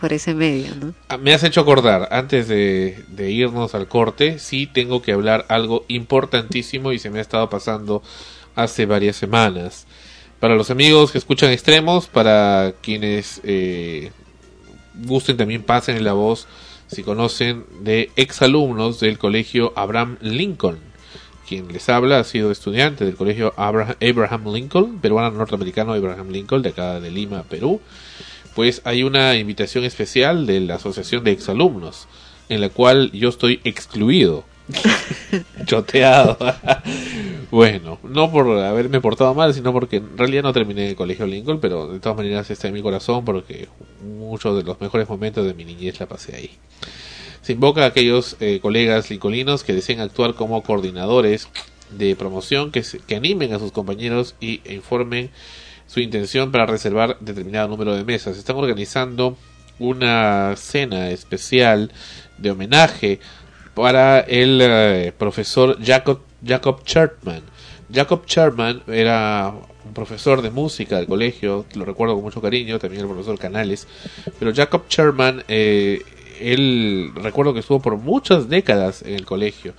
por ese medio, ¿no? Ah, Me has hecho acordar, antes de, de irnos al corte, sí tengo que hablar algo importantísimo y se me ha estado pasando hace varias semanas. Para los amigos que escuchan extremos, para quienes eh, gusten también pasen la voz si conocen de exalumnos del colegio Abraham Lincoln. Quien les habla ha sido estudiante del colegio Abra- Abraham Lincoln, peruano norteamericano Abraham Lincoln, de acá de Lima, Perú pues hay una invitación especial de la Asociación de Exalumnos, en la cual yo estoy excluido. Choteado. bueno, no por haberme portado mal, sino porque en realidad no terminé el colegio Lincoln, pero de todas maneras está en mi corazón porque muchos de los mejores momentos de mi niñez la pasé ahí. Se invoca a aquellos eh, colegas lincolninos que deseen actuar como coordinadores de promoción, que, se- que animen a sus compañeros y informen su intención para reservar determinado número de mesas. Están organizando una cena especial de homenaje para el eh, profesor Jacob, Jacob Chertman. Jacob Chertman era un profesor de música del colegio, lo recuerdo con mucho cariño, también el profesor Canales, pero Jacob Chertman, eh, él recuerdo que estuvo por muchas décadas en el colegio.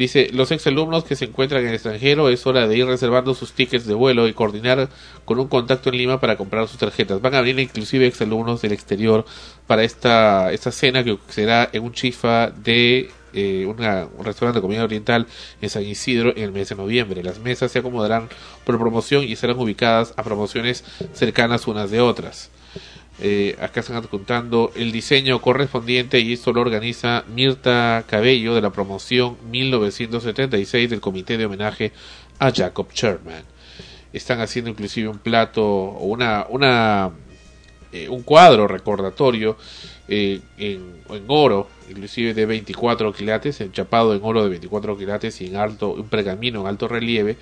Dice, los exalumnos que se encuentran en el extranjero es hora de ir reservando sus tickets de vuelo y coordinar con un contacto en Lima para comprar sus tarjetas. Van a venir inclusive exalumnos del exterior para esta, esta cena que será en un chifa de eh, una, un restaurante de comida oriental en San Isidro en el mes de noviembre. Las mesas se acomodarán por promoción y serán ubicadas a promociones cercanas unas de otras. Eh, acá están contando el diseño correspondiente y esto lo organiza Mirta Cabello de la promoción 1976 del Comité de Homenaje a Jacob Sherman. Están haciendo inclusive un plato o una, una eh, un cuadro recordatorio eh, en, en, oro, inclusive de 24 quilates, enchapado en oro de 24 quilates y en alto, un pergamino en alto relieve,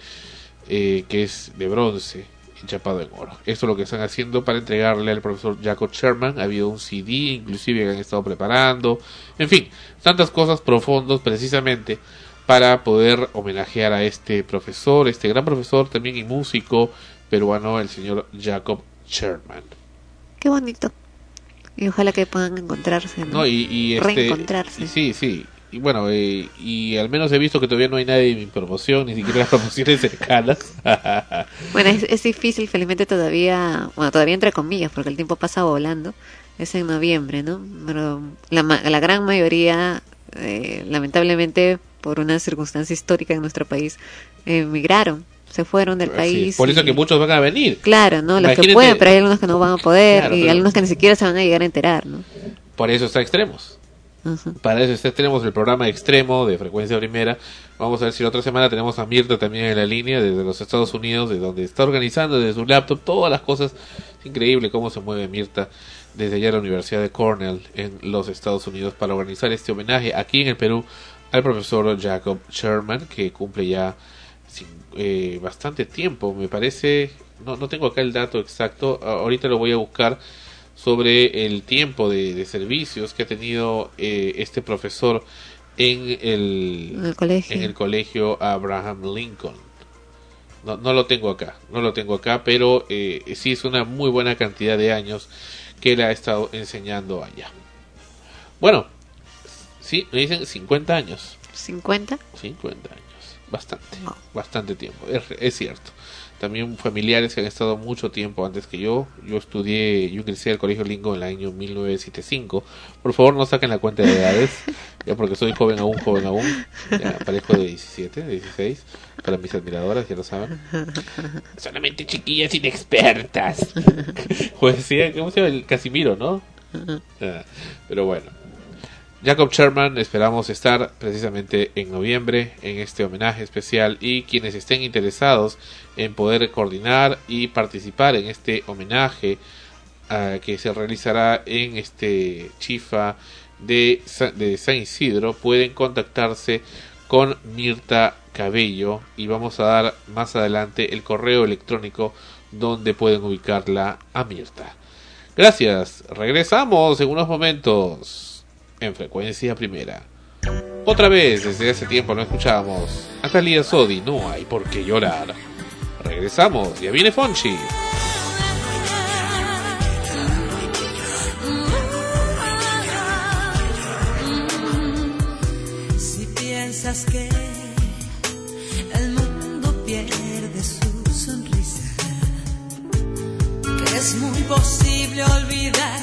que es de bronce chapado en oro. Esto es lo que están haciendo para entregarle al profesor Jacob Sherman. Ha habido un CD, inclusive que han estado preparando. En fin, tantas cosas profundas precisamente para poder homenajear a este profesor, este gran profesor también y músico peruano, el señor Jacob Sherman. Qué bonito. Y ojalá que puedan encontrarse. ¿no? y, y este, reencontrarse. Sí, sí y bueno, eh, y al menos he visto que todavía no hay nadie en mi promoción, ni siquiera las promociones cercanas. bueno, es, es, difícil, felizmente todavía, bueno, todavía entre comillas, porque el tiempo pasa volando, es en noviembre, ¿no? Pero la, la gran mayoría, eh, lamentablemente, por una circunstancia histórica en nuestro país, emigraron. Se fueron del país. por eso que muchos van a venir. Claro, ¿no? Los que pueden, pero hay algunos que no van a poder y algunos que ni siquiera se van a llegar a enterar, ¿no? Por eso está extremos. Para eso tenemos el programa extremo de frecuencia primera. Vamos a ver si la otra semana tenemos a Mirta también en la línea desde los Estados Unidos, de donde está organizando desde su laptop todas las cosas. Es increíble cómo se mueve Mirta desde allá a la Universidad de Cornell en los Estados Unidos para organizar este homenaje aquí en el Perú al profesor Jacob Sherman, que cumple ya eh, bastante tiempo, me parece. No, no tengo acá el dato exacto, ahorita lo voy a buscar sobre el tiempo de, servicios que ha tenido eh, este profesor en el, en el, colegio. Abraham Lincoln. No, no, lo tengo acá, no lo tengo acá, pero eh, sí es una muy buena cantidad de años que él ha estado enseñando allá. Bueno, sí, me dicen 50 años. ¿50? 50 años, bastante, bastante tiempo, es cierto también familiares que han estado mucho tiempo antes que yo. Yo estudié, yo ingresé al Colegio Lingo en el año 1975. Por favor, no saquen la cuenta de edades, ya porque soy joven aún, joven aún. Ya parezco de 17, 16, para mis admiradoras, ya lo saben. Solamente chiquillas inexpertas. pues sí, ¿cómo se llama? El Casimiro, ¿no? Ah, pero bueno. Jacob Sherman esperamos estar precisamente en noviembre en este homenaje especial y quienes estén interesados en poder coordinar y participar en este homenaje uh, que se realizará en este chifa de, de San Isidro pueden contactarse con Mirta Cabello y vamos a dar más adelante el correo electrónico donde pueden ubicarla a Mirta. Gracias, regresamos en unos momentos en frecuencia primera. Otra vez, desde hace tiempo no escuchábamos a Talia Sodi, no hay por qué llorar. Regresamos, ya viene Fonchi. Si piensas que el mundo pierde su sonrisa, que es muy posible olvidar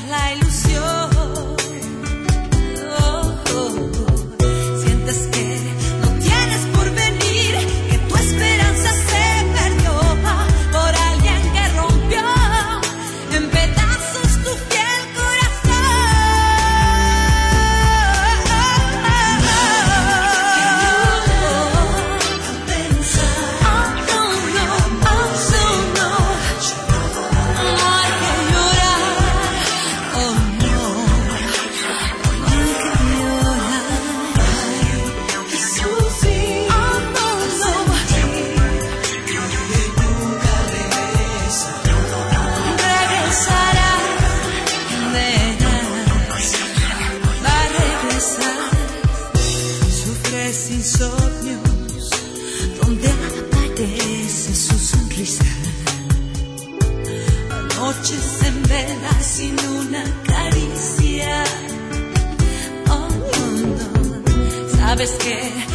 Sabes que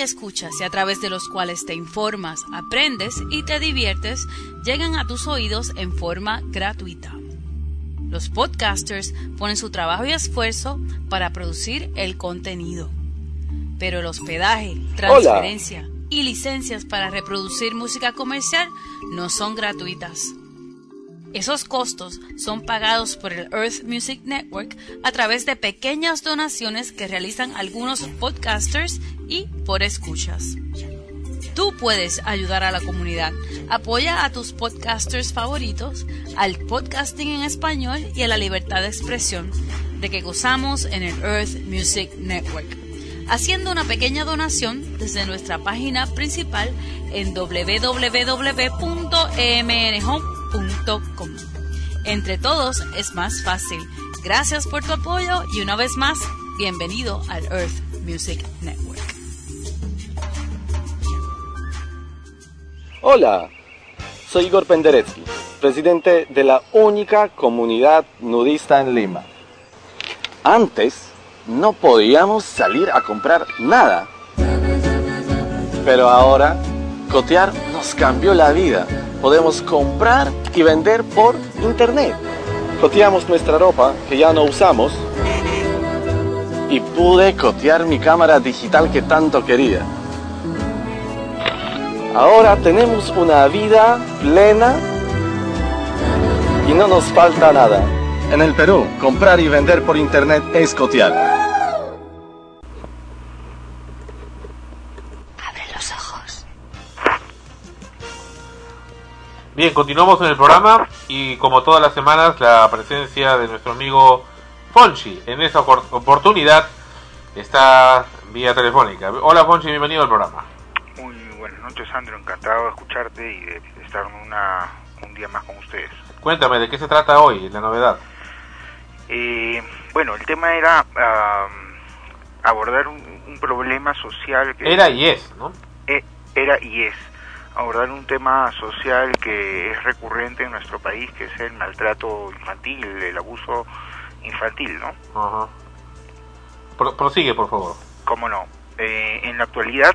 Que escuchas y a través de los cuales te informas, aprendes y te diviertes llegan a tus oídos en forma gratuita. Los podcasters ponen su trabajo y esfuerzo para producir el contenido. Pero el hospedaje, transferencia y licencias para reproducir música comercial no son gratuitas. Esos costos son pagados por el Earth Music Network a través de pequeñas donaciones que realizan algunos podcasters y por escuchas. Tú puedes ayudar a la comunidad. Apoya a tus podcasters favoritos, al podcasting en español y a la libertad de expresión de que gozamos en el Earth Music Network. Haciendo una pequeña donación desde nuestra página principal en www.emnhome.com. Entre todos es más fácil. Gracias por tu apoyo y una vez más, bienvenido al Earth Music Network. Hola, soy Igor Penderecki, presidente de la única comunidad nudista en Lima. Antes no podíamos salir a comprar nada, pero ahora Cotear cambió la vida. Podemos comprar y vender por internet. Coteamos nuestra ropa que ya no usamos y pude cotear mi cámara digital que tanto quería. Ahora tenemos una vida plena y no nos falta nada. En el Perú, comprar y vender por internet es cotear. Bien, continuamos en el programa y como todas las semanas la presencia de nuestro amigo Fonchi en esta opor- oportunidad está vía telefónica. Hola Fonchi, bienvenido al programa. Muy buenas noches, Sandro. Encantado de escucharte y de estar una, un día más con ustedes. Cuéntame, ¿de qué se trata hoy, la novedad? Eh, bueno, el tema era abordar un, un problema social que Era y es, ¿no? Eh, era y es abordar un tema social que es recurrente en nuestro país, que es el maltrato infantil, el abuso infantil, ¿no? Pro- prosigue, por favor. ¿Cómo no? Eh, en la actualidad,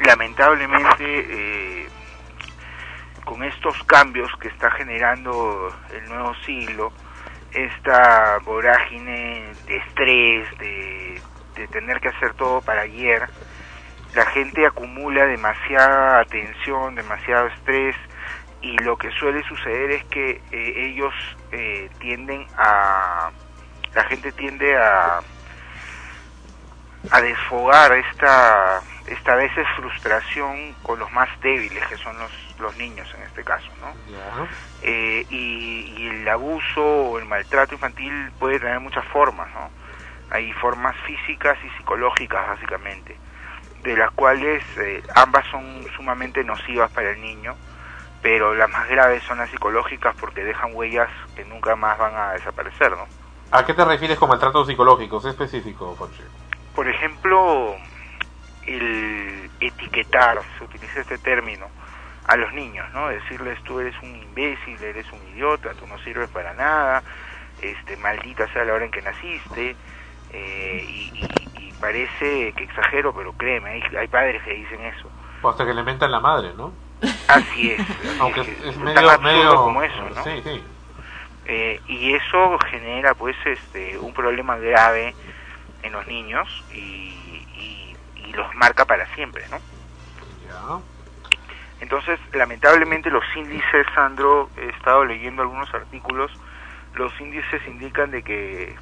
lamentablemente, eh, con estos cambios que está generando el nuevo siglo, esta vorágine de estrés, de, de tener que hacer todo para ayer, la gente acumula demasiada tensión, demasiado estrés y lo que suele suceder es que eh, ellos eh, tienden a la gente tiende a a desfogar esta esta a veces frustración con los más débiles que son los los niños en este caso no Eh, y, y el abuso o el maltrato infantil puede tener muchas formas no hay formas físicas y psicológicas básicamente de las cuales eh, ambas son sumamente nocivas para el niño pero las más graves son las psicológicas porque dejan huellas que nunca más van a desaparecer no ¿A qué te refieres con maltratos psicológicos? ¿Es específico, Fonchi? por ejemplo, el etiquetar, se utiliza este término, a los niños, ¿no? Decirles tú eres un imbécil, eres un idiota, tú no sirves para nada, este, maldita sea la hora en que naciste, eh, y, y- y parece que exagero, pero créeme, hay, hay padres que dicen eso. O hasta que le mentan la madre, ¿no? Así es. así Aunque es, es, es es tan medio, absurdo medio... como eso, ¿no? Sí, sí. Eh, y eso genera pues este un problema grave en los niños y, y- y los marca para siempre, ¿no? Entonces, lamentablemente los índices, Sandro, he estado leyendo algunos artículos, los índices indican de que,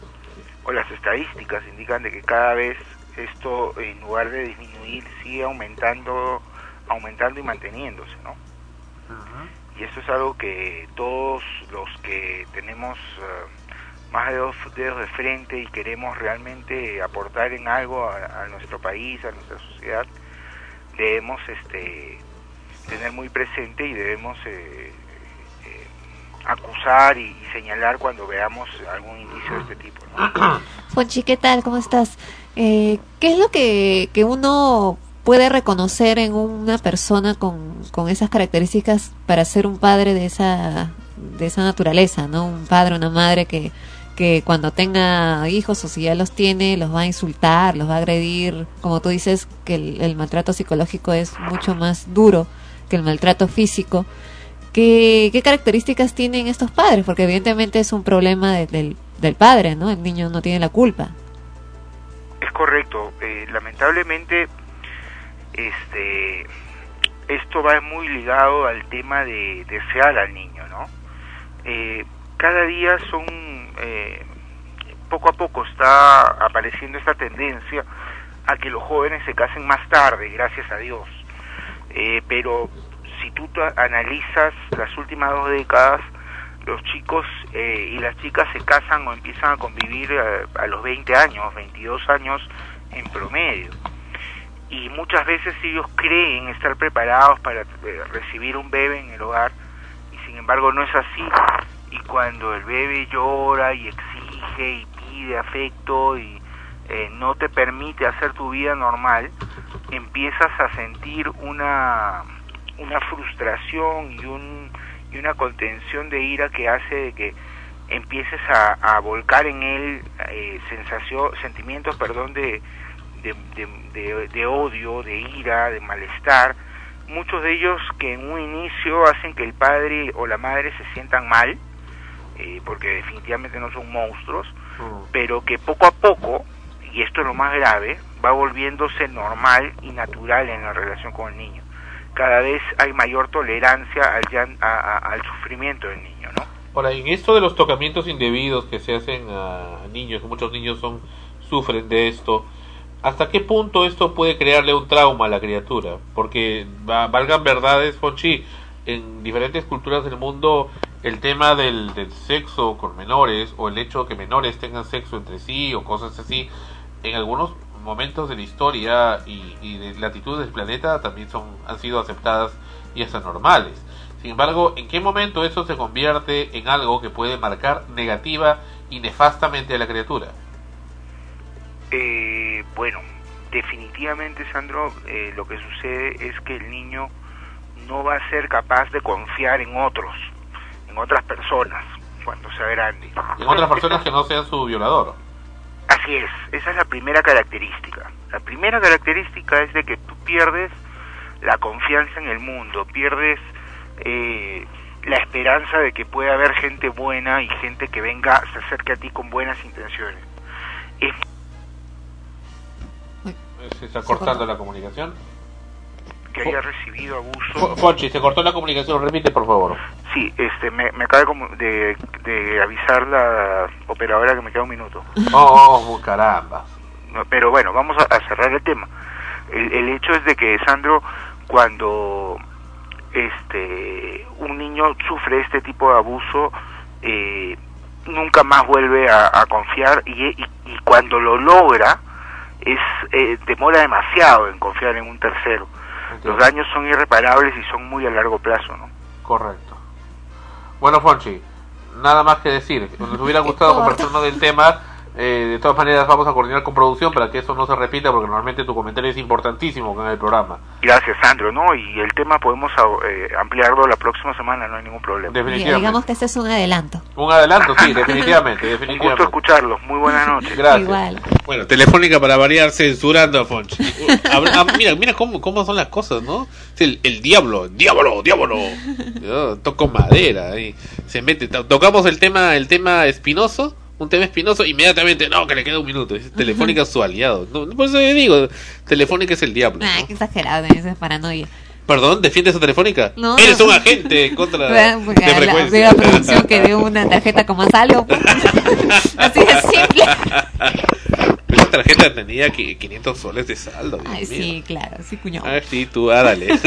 o las estadísticas indican de que cada vez esto, en lugar de disminuir, sigue aumentando, aumentando y manteniéndose, ¿no? Y esto es algo que todos los que tenemos eh, más de dos dedos de frente y queremos realmente aportar en algo a, a nuestro país, a nuestra sociedad, debemos este, tener muy presente y debemos eh, acusar y, señalar cuando veamos algún indicio de este tipo. ¿no? ¿qué tal? ¿Cómo estás? Eh, ¿Qué es lo que, que uno puede reconocer en una persona con, con esas características para ser un padre de esa, de esa naturaleza, ¿no? Un padre, una madre que, que cuando tenga hijos o si ya los tiene, los va a insultar, los va a agredir. Como tú dices, que el maltrato psicológico es mucho más duro que el maltrato físico. ¿Qué, qué características tienen estos padres? Porque evidentemente es un problema de- del, del padre, ¿no? El niño no tiene la culpa. Es correcto. eh, lamentablemente, este, esto va muy ligado al tema de desear al niño, ¿no? Eh, cada día son, eh, poco a poco está apareciendo esta tendencia a que los jóvenes se casen más tarde, gracias a Dios. Eh, pero si tú analizas las últimas dos décadas, los chicos eh, y las chicas se casan o empiezan a convivir eh, a, los 20 años, 22 años en promedio. Y muchas veces ellos creen estar preparados para eh, recibir un bebé en el hogar y sin embargo no es así. Y cuando el bebé llora y exige y pide afecto y eh, no te permite hacer tu vida normal, empiezas a sentir una, una frustración y, un, y una contención de ira que hace de que empieces a, a volcar en él eh, sensación, sentimientos perdón, de, de, de- de- de odio, de ira, de malestar, muchos de ellos que en un inicio hacen que el padre o la madre se sientan mal, eh, porque definitivamente no son monstruos, pero que poco a poco, y esto es lo más grave, va volviéndose normal y natural en la relación con el niño. Cada vez hay mayor tolerancia al, a- al sufrimiento del niño, ¿no? Ahora, en esto de los tocamientos indebidos que se hacen a niños, muchos niños son sufren de esto, ¿hasta qué punto esto puede crearle un trauma a la criatura? Porque, va- valgan verdades, Fonchi, en diferentes culturas del mundo el tema del, del sexo con menores o el hecho de que menores tengan sexo entre sí o cosas así, en algunos momentos de la historia y, y de latitudes del planeta también son han sido aceptadas y hasta normales. Sin embargo, ¿en qué momento eso se convierte en algo que puede marcar negativa y nefastamente a la criatura? Eh, bueno, definitivamente, Sandro, eh, lo que sucede es que el niño no va a ser capaz de confiar en otros, en otras personas, cuando sea grande. En otras personas que no sean su violador. Así es, esa es la primera característica. La primera característica es de que tú pierdes la confianza en el mundo, pierdes eh, la esperanza de que pueda haber gente buena y gente que venga, se acerque a ti con buenas intenciones. Es Se está cortando la comunicación. Que haya recibido abuso. Fo- Fonchi, se cortó la comunicación, repite por favor. Sí, este, me, me acaba de de, avisar la operadora que me queda un minuto. Oh, oh, caramba. Pero bueno, vamos a, a cerrar el tema. El, el hecho es de que Sandro, cuando este un niño sufre este tipo de abuso, eh, nunca más vuelve a, a confiar y, y, y cuando lo logra, es eh, demora demasiado en confiar en un tercero. Los daños son irreparables y son muy a largo plazo, ¿no? Correcto. Bueno, Fonchi, nada más que decir. Nos hubiera gustado conversarnos del tema. Eh, de todas maneras, vamos a coordinar con producción para que eso no se repita, porque normalmente tu comentario es importantísimo con el programa. Gracias, Sandro, ¿no? Y el tema podemos eh, ampliarlo la próxima semana, no hay ningún problema. Definitivamente. Digamos que este es un adelanto. Un adelanto, sí, definitivamente, Un gusto definitivamente. escucharlos. Muy buenas noches. Gracias. Igual. Bueno, Telefónica para variar censurando a Fonchi. Habla- ah, mira, mira cómo, cómo son las cosas, ¿no? El, el diablo, diablo, diablo. Yo toco madera ahí. Se mete, to- tocamos el tema, el tema espinoso, un tema espinoso, inmediatamente, no, que le queda un minuto. Es Telefónica es su aliado. No, por eso yo digo, Telefónica es el diablo. Nah, qué exagerado, esa es paranoia. Perdón, ¿defiendes a Telefónica? No, Eres no. un agente contra porque de la, frecuencia. veo a producción que dio una tarjeta como saldo. pues. Así de simple. Esa tarjeta tenía qui- 500 soles de saldo. Dios Ay, mío. sí, claro, sí, cuñado. Ah, sí, tú, ah, dale.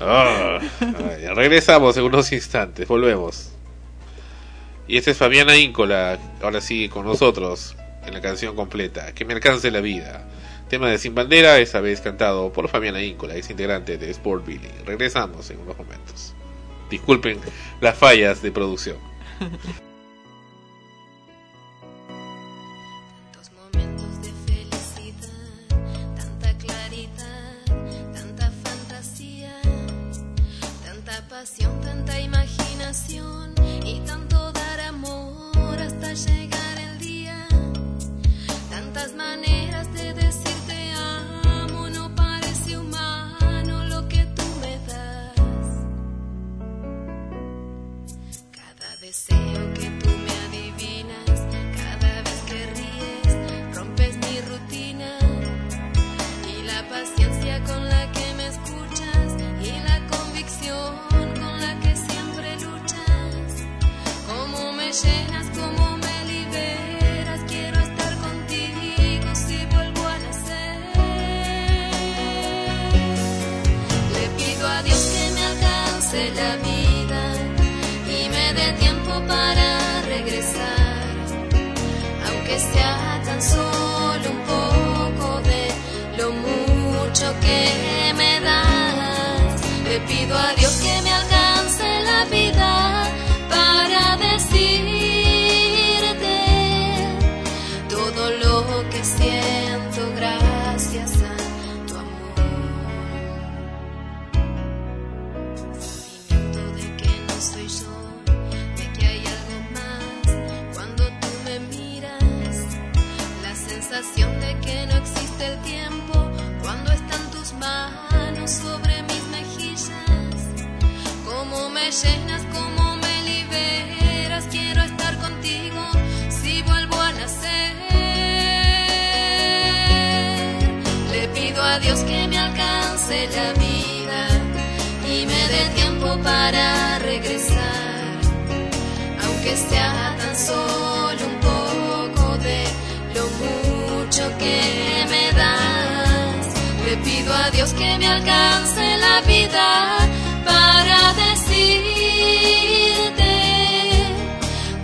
Ah, ay, regresamos en unos instantes, volvemos. Y esta es Fabiana Íncola, ahora sí, con nosotros, en la canción completa, Que me alcance la vida. Tema de Sin Bandera, esta vez cantado por Fabiana Íncola, es integrante de Sport Billy. Regresamos en unos momentos. Disculpen las fallas de producción. regresar, aunque sea tan solo la vida y me dé tiempo para regresar aunque sea tan solo un poco de lo mucho que me das. Le pido a Dios que me alcance la vida para decirte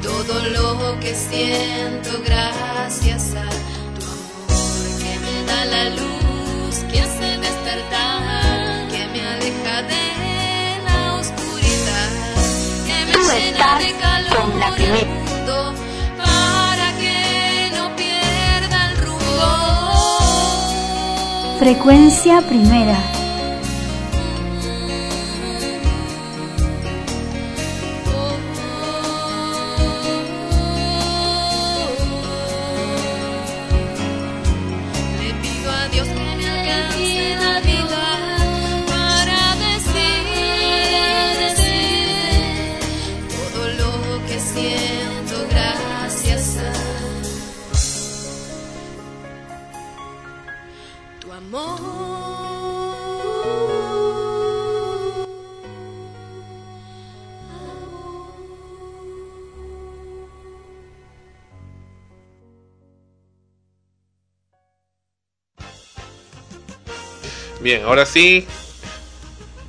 todo lo que siento gracias a calor en la el primera. mundo para que no pierda el rumbo. Frecuencia primera. Bien, ahora sí.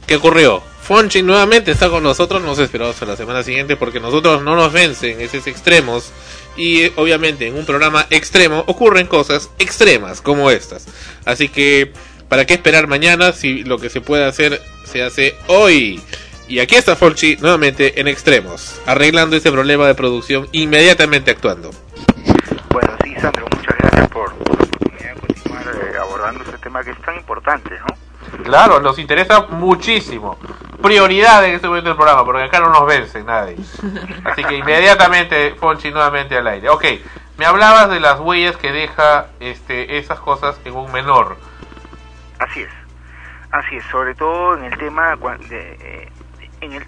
¿Qué ocurrió? Fonchi nuevamente está con nosotros, nos esperamos hasta la semana siguiente porque nosotros no nos vencen esos extremos y eh, obviamente en un programa extremo ocurren cosas extremas como estas. Así que, ¿para qué esperar mañana si lo que se puede hacer se hace hoy? Y aquí está Fonchi nuevamente en extremos, arreglando ese problema de producción inmediatamente actuando. Bueno, sí, Sandro, muchas gracias por, oportunidad de continuar eh, abordando este tema que es tan importante, ¿no? Claro, nos interesa muchísimo. Prioridad en este momento del programa, porque acá no nos vence nadie. Así que inmediatamente, Fonchi, nuevamente al aire. Ok, me hablabas de las huellas que deja este, esas cosas en un menor. Así es, así es, sobre todo en el tema de, eh, en el,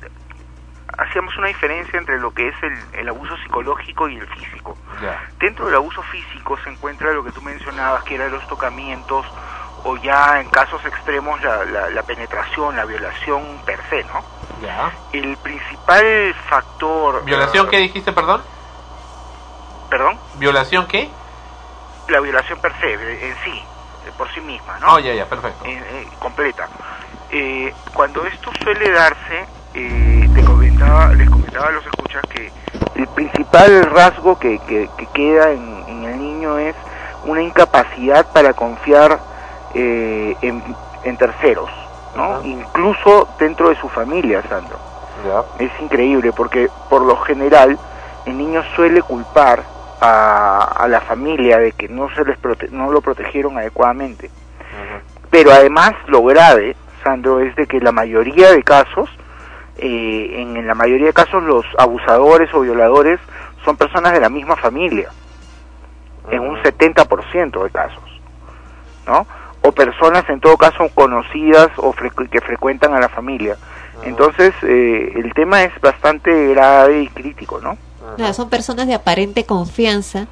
hacíamos una diferencia entre lo que es el, el abuso psicológico y el físico. Dentro del abuso físico se encuentra lo que tú mencionabas, que eran los tocamientos o ya en casos extremos la, la, la penetración, la violación per se, ¿no? El principal factor... ¿Violación eh, qué dijiste, perdón? ¿Perdón? ¿Violación qué? La violación per se, en sí, por sí misma, ¿no? Oh, ya, ya, perfecto. Eh, eh, completa. Eh, cuando esto suele darse, eh, te comentaba, les comentaba a los escuchas que el principal rasgo que, que, que queda en, en el niño es una incapacidad para confiar eh, en, en terceros, ¿no? Incluso dentro de su familia, Sandro. Es increíble porque por lo general el niño suele culpar a, a la familia de que no se les prote- no lo protegieron adecuadamente. Pero además lo grave, Sandro, es de que la mayoría de casos, eh, en, en la mayoría de casos los abusadores o violadores son personas de la misma familia, en un 70% de casos, ¿no? O personas en todo caso conocidas o frecu- que frecuentan a la familia. Entonces, eh, el tema es bastante grave y crítico, ¿no? Claro, son personas de aparente confianza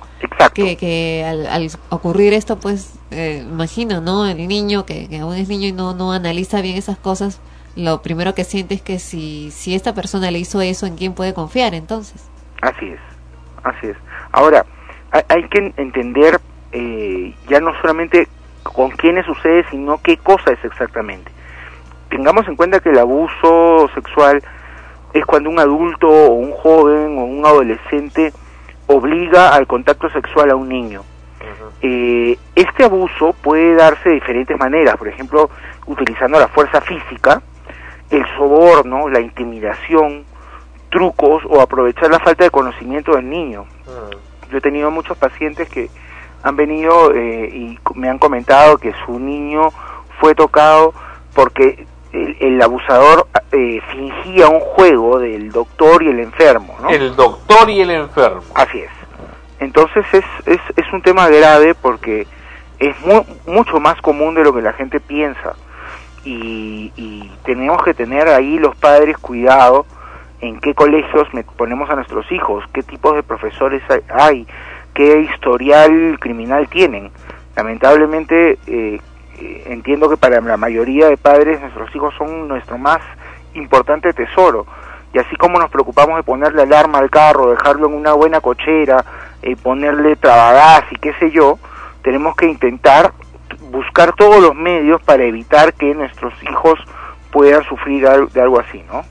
que, que al, al ocurrir esto, pues, eh, imagino, ¿no? El niño que, que aún es niño y no, no analiza bien esas cosas, lo primero que siente es que si, si esta persona le hizo eso, ¿en quién puede confiar entonces? Así es, así es. Ahora, hay, hay que entender eh, ya no solamente con quiénes sucede, sino qué cosa es exactamente. Tengamos en cuenta que el abuso sexual es cuando un adulto o un joven o un adolescente obliga al contacto sexual a un niño. Eh, este abuso puede darse de diferentes maneras, por ejemplo, utilizando la fuerza física, el soborno, la intimidación, trucos o aprovechar la falta de conocimiento del niño. Yo he tenido muchos pacientes que han venido eh, y me han comentado que su niño fue tocado porque el, el abusador eh, fingía un juego del doctor y el enfermo, ¿no? El doctor y el enfermo. Así es. Entonces es, es, es un tema grave porque es mu- mucho más común de lo que la gente piensa y, y tenemos que tener ahí los padres cuidado en qué colegios ponemos a nuestros hijos, qué tipos de profesores hay, qué historial criminal tienen. Lamentablemente eh, eh, entiendo que para la mayoría de padres nuestros hijos son nuestro más importante tesoro. Y así como nos preocupamos de ponerle alarma al carro, dejarlo en una buena cochera, eh, ponerle trabagás y qué sé yo, tenemos que intentar buscar todos los medios para evitar que nuestros hijos puedan sufrir de algo así, ¿no?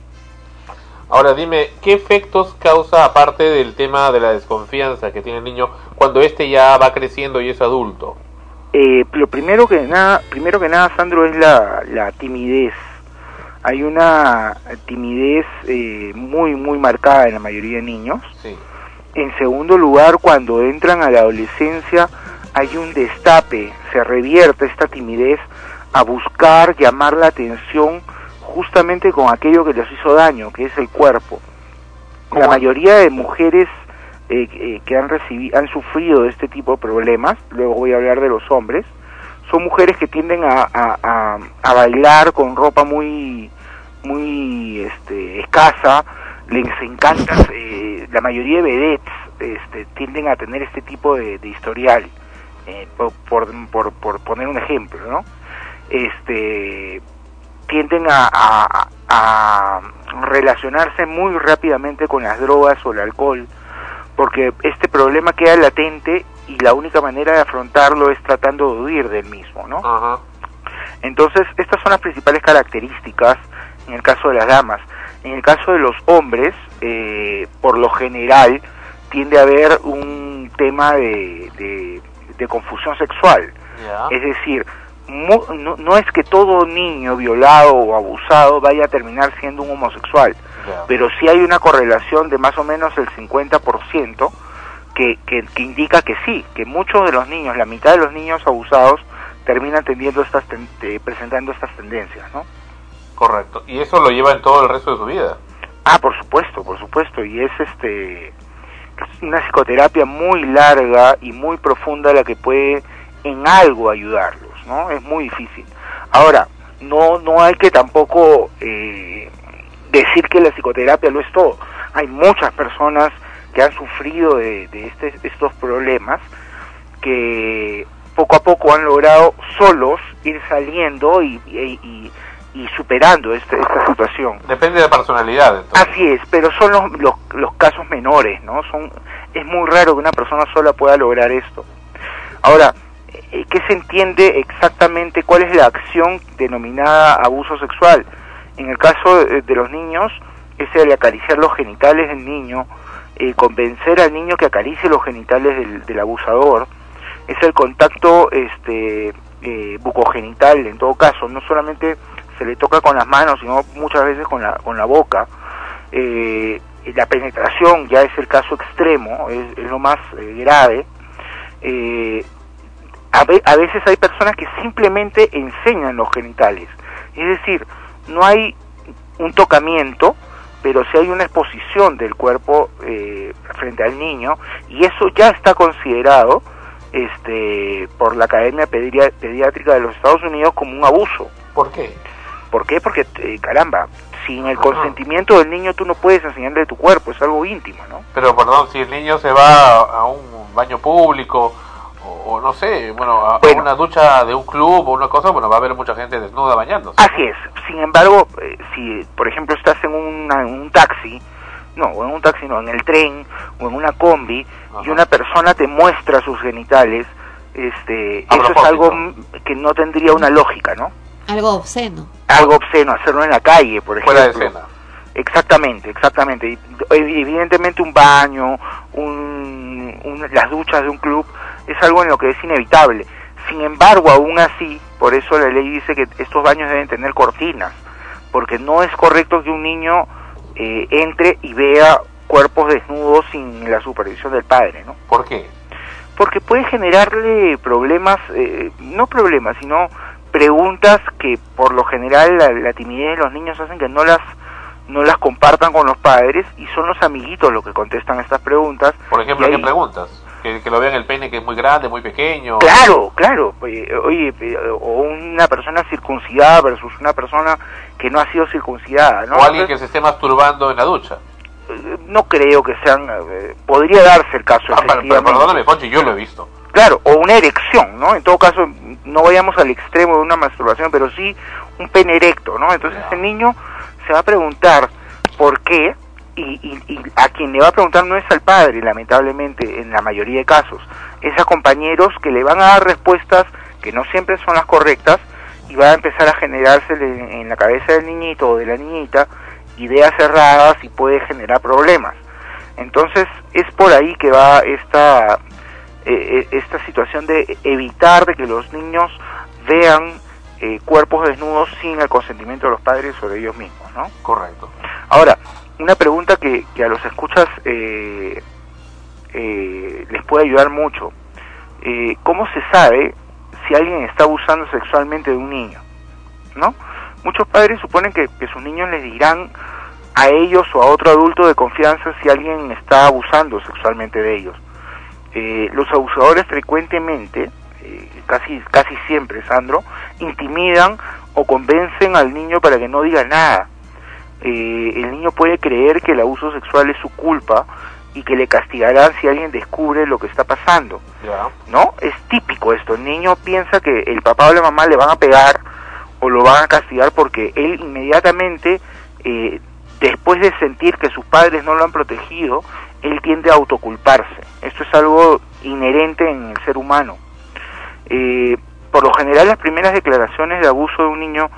Ahora dime, ¿qué efectos causa aparte del tema de la desconfianza que tiene el niño cuando éste ya va creciendo y es adulto? Eh, lo primero que nada, primero que nada, Sandro, es la, la timidez. Hay una timidez eh, muy, muy marcada en la mayoría de niños. Sí. En segundo lugar, cuando entran a la adolescencia, hay un destape, se revierte esta timidez a buscar llamar la atención justamente con aquello que les hizo daño, que es el cuerpo. La mayoría de mujeres eh, eh, que han, recibido, han sufrido de este tipo de problemas, luego voy a hablar de los hombres, son mujeres que tienden a, a, a- a bailar con ropa muy muy este, escasa, les encanta, eh, la mayoría de vedettes este, tienden a tener este tipo de, de historial, eh, por, por, por, poner un ejemplo, ¿no? Este, tienden a, a, a relacionarse muy rápidamente con las drogas o el alcohol, porque este problema queda latente y la única manera de afrontarlo es tratando de huir del mismo, ¿no? Entonces, estas son las principales características en el caso de las damas. En el caso de los hombres, eh, por lo general, tiende a haber un tema de, de- de confusión sexual. Es decir, mu- no, no es que todo niño violado o abusado vaya a terminar siendo un homosexual, pero sí hay una correlación de más o menos el 50% que, que, que indica que sí, que muchos de los niños, la mitad de los niños abusados, terminan teniendo estas ten- eh, presentando estas tendencias, ¿no? Correcto. Y eso lo lleva en todo el resto de su vida. Ah, por supuesto, por supuesto, y es este es una psicoterapia muy larga y muy profunda la que puede en algo ayudarlos, ¿no? Es muy difícil. Ahora, no no hay que tampoco eh, decir que la psicoterapia lo es todo. Hay muchas personas que han sufrido de, de este- estos problemas que poco a poco han logrado solos ir saliendo y, y superando este- esta situación. Depende de la personalidad. entonces. Así es, pero son los, los, los casos menores, ¿no? Son, es muy raro que una persona sola pueda lograr esto. Ahora, eh, ¿qué se entiende exactamente? ¿Cuál es la acción denominada abuso sexual? En el caso de, de los niños, es el acariciar los genitales del niño, eh, convencer al niño que acaricie los genitales del, del abusador, es el contacto este, eh, bucogenital en todo caso, no solamente se le toca con las manos, sino muchas veces con la, con la boca. Eh, la penetración ya es el caso extremo, es, lo más eh, grave. Eh, a, ve- a veces hay personas que simplemente enseñan los genitales, es decir, no hay un tocamiento, pero sí hay una exposición del cuerpo eh, frente al niño y eso ya está considerado este, por la Academia Pediátrica de los Estados Unidos como un abuso. ¿Por qué? ¿Por qué? Porque, eh, caramba, sin el consentimiento del niño tú no puedes enseñarle tu cuerpo, es algo íntimo, ¿no? Pero perdón, si el niño se va a, un baño público o, o no sé, bueno, a, a una ducha de un club o una cosa, bueno, va a haber mucha gente desnuda bañándose. Así es. Sin embargo, eh, si por ejemplo estás en, una- en un taxi, no, o en un taxi no, en el tren o en una combi y una persona te muestra sus genitales, este, A eso es algo que no tendría una lógica, ¿no? Algo obsceno. Algo obsceno, hacerlo en la calle, por ejemplo. Fuera de escena. Exactamente, exactamente. Evidentemente un baño, un, un- las duchas de un club es algo en lo que es inevitable. Sin embargo, aún así, por eso la ley dice que estos baños deben tener cortinas, porque no es correcto que un niño eh, entre y vea cuerpos desnudos sin la supervisión del padre, ¿no? ¿Por qué? Porque puede generarle problemas, eh, no problemas, sino preguntas que por lo general la, la timidez de los niños hacen que no las no las compartan con los padres y son los amiguitos los que contestan estas preguntas. Por ejemplo, ¿qué preguntas? Que, que lo vean el pene que es muy grande, muy pequeño. Claro, claro. Oye, eh, o una persona circuncidada versus una persona que no ha sido circuncidada, ¿no? O alguien que se esté masturbando en la ducha. Entonces, no creo que sean... eh, podría darse el caso, Ah, pero, pero perdóname, Poncho, yo lo he visto. Claro, o una erección, ¿no? En todo caso, no vayamos al extremo de una masturbación, pero sí un pene erecto, ¿no? Entonces el niño se va a preguntar por qué y, y- y a quien le va a preguntar no es al padre, lamentablemente, en la mayoría de casos. Es a compañeros que le van a dar respuestas que no siempre son las correctas y va a empezar a generarse en, en la cabeza del niñito o de la niñita ideas cerradas y puede generar problemas. Entonces es por ahí que va esta eh, eh, esta situación de evitar de que los niños vean eh, cuerpos desnudos sin el consentimiento de los padres sobre ellos mismos, ¿no? Correcto. Ahora, una pregunta que, que a los escuchas eh, eh, les puede ayudar mucho. Eh, ¿Cómo se sabe si alguien está abusando sexualmente de un niño? ¿No? Muchos padres suponen que, que sus niños les dirán a ellos o a otro adulto de confianza si alguien está abusando sexualmente de ellos. Eh, los abusadores frecuentemente, eh, casi, casi siempre, Sandro, intimidan o convencen al niño para que no diga nada. Eh, el niño puede creer que el abuso sexual es su culpa y que le castigarán si alguien descubre lo que está pasando. ¿no? Es típico esto. El niño piensa que el papá o la mamá le van a pegar o lo van a castigar porque él inmediatamente, eh, después de sentir que sus padres no lo han protegido, él tiende a autoculparse. Esto es algo inherente en el ser humano. Eh, por lo general las primeras declaraciones de abuso de un niño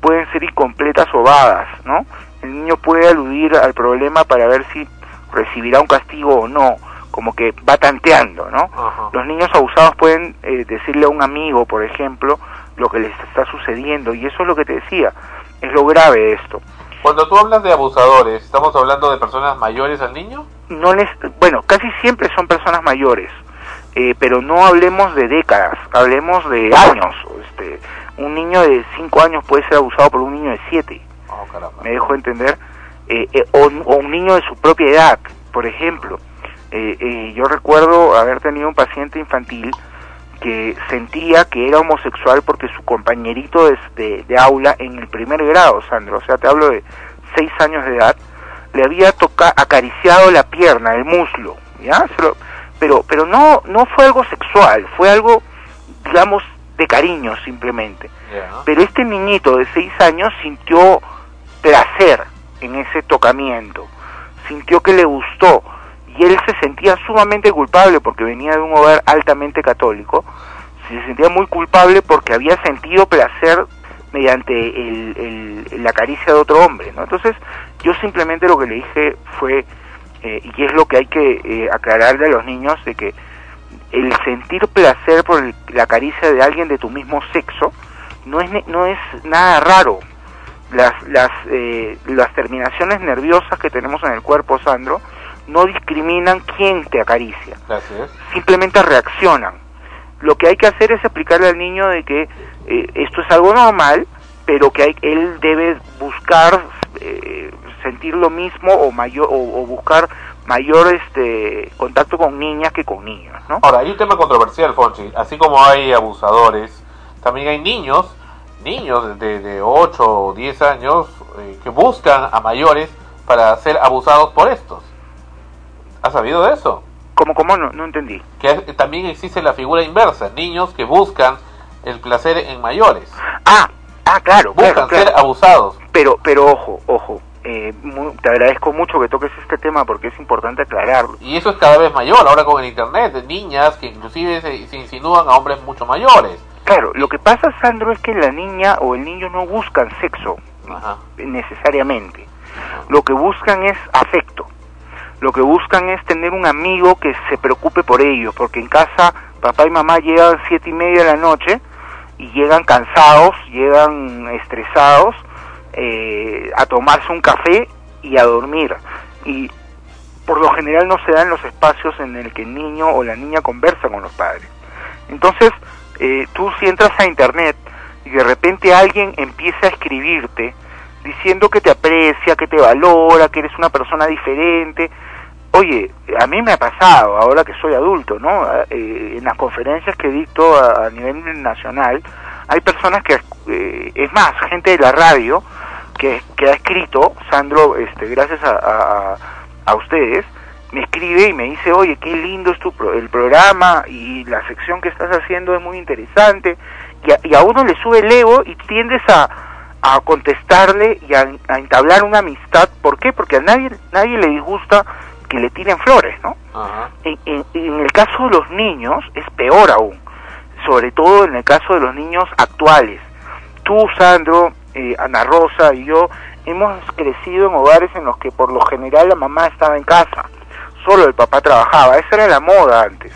pueden ser incompletas o vagas, ¿no? El niño puede aludir al problema para ver si recibirá un castigo o no, como que va tanteando, ¿no? Los niños abusados pueden eh, decirle a un amigo, por ejemplo, lo que les está sucediendo y eso es lo que te decía, es lo grave de esto. Cuando tú hablas de abusadores, ¿estamos hablando de personas mayores al niño? no les, bueno, casi siempre son personas mayores, eh, pero no hablemos de décadas, hablemos de años. Este, un niño de 5 años puede ser abusado por un niño de 7. ¿Me dejo entender? Eh, eh, o, o un niño de su propia edad, por ejemplo. Yo recuerdo haber tenido un paciente infantil que sentía que era homosexual porque su compañerito de, de- de aula en el primer grado, Sandro, o sea, te hablo de 6 años de edad, le había toca acariciado la pierna, el muslo, ¿ya? Pero pero no no fue algo sexual, fue algo digamos de cariño simplemente. Pero este niñito de 6 años sintió placer en ese tocamiento, sintió que le gustó y él se sentía sumamente culpable porque venía de un hogar altamente católico, se sentía muy culpable porque había sentido placer mediante el, la caricia de otro hombre, ¿no? Entonces yo simplemente lo que le dije fue, eh, y es lo que hay que eh, aclararle a los niños, de que el sentir placer por el- la caricia de alguien de tu mismo sexo no es, no es nada raro. Las, las, eh, las terminaciones nerviosas que tenemos en el cuerpo, Sandro, no discriminan quién te acaricia Gracias. simplemente reaccionan. Lo que hay que hacer es explicarle al niño de que eh, esto es algo normal, pero que hay- él debe buscar eh, sentir lo mismo o mayor o, o buscar mayor este contacto con niñas que con niños, ¿no? Ahora, hay un tema controversial, Fonchi. Así como hay abusadores, también hay niños, niños de, de 8 o 10 años, eh, que buscan a mayores para ser abusados por estos. ¿Has sabido de eso? ¿Cómo, cómo? No, no entendí. Que también existe la figura inversa, niños que buscan el placer en mayores. Ah, ah, claro, Buscan claro, claro. ser abusados. Pero, pero ojo, ojo, eh, mu- te agradezco mucho que toques este tema porque es importante aclararlo. Y eso es cada vez mayor, ahora con el internet, de niñas que inclusive se, se insinúan a hombres mucho mayores. Claro, lo que pasa, Sandro, es que la niña o el niño no buscan sexo Ajá. necesariamente. Lo que buscan es afecto. Lo que buscan es tener un amigo que se preocupe por ellos, porque en casa papá y mamá llegan siete y media de la noche y llegan cansados, llegan estresados eh, a tomarse un café y a dormir. Y por lo general no se dan los espacios en el que el niño o la niña conversa con los padres. Entonces, eh, tú si entras a internet y de repente alguien empieza a escribirte diciendo que te aprecia, que te valora, que eres una persona diferente, oye, a mí me ha pasado, ahora que soy adulto, ¿no? Eh, en las conferencias que dicto a, nivel nacional, hay personas que, eh, es más, gente de la radio, que, ha escrito, Sandro, este, gracias a, a, a ustedes, me escribe y me dice, oye, qué lindo es tu pro- el programa y la sección que estás haciendo es muy interesante, y a, y a uno le sube el ego y tiendes a, a contestarle y a, a entablar una amistad, ¿por qué? Porque a nadie, nadie le disgusta que le tiren flores, ¿no? En, en- en el caso de los niños es peor aún, sobre todo en el caso de los niños actuales. Tú, Sandro, eh, Ana Rosa y yo hemos crecido en hogares en los que por lo general la mamá estaba en casa, solo el papá trabajaba, esa era la moda antes.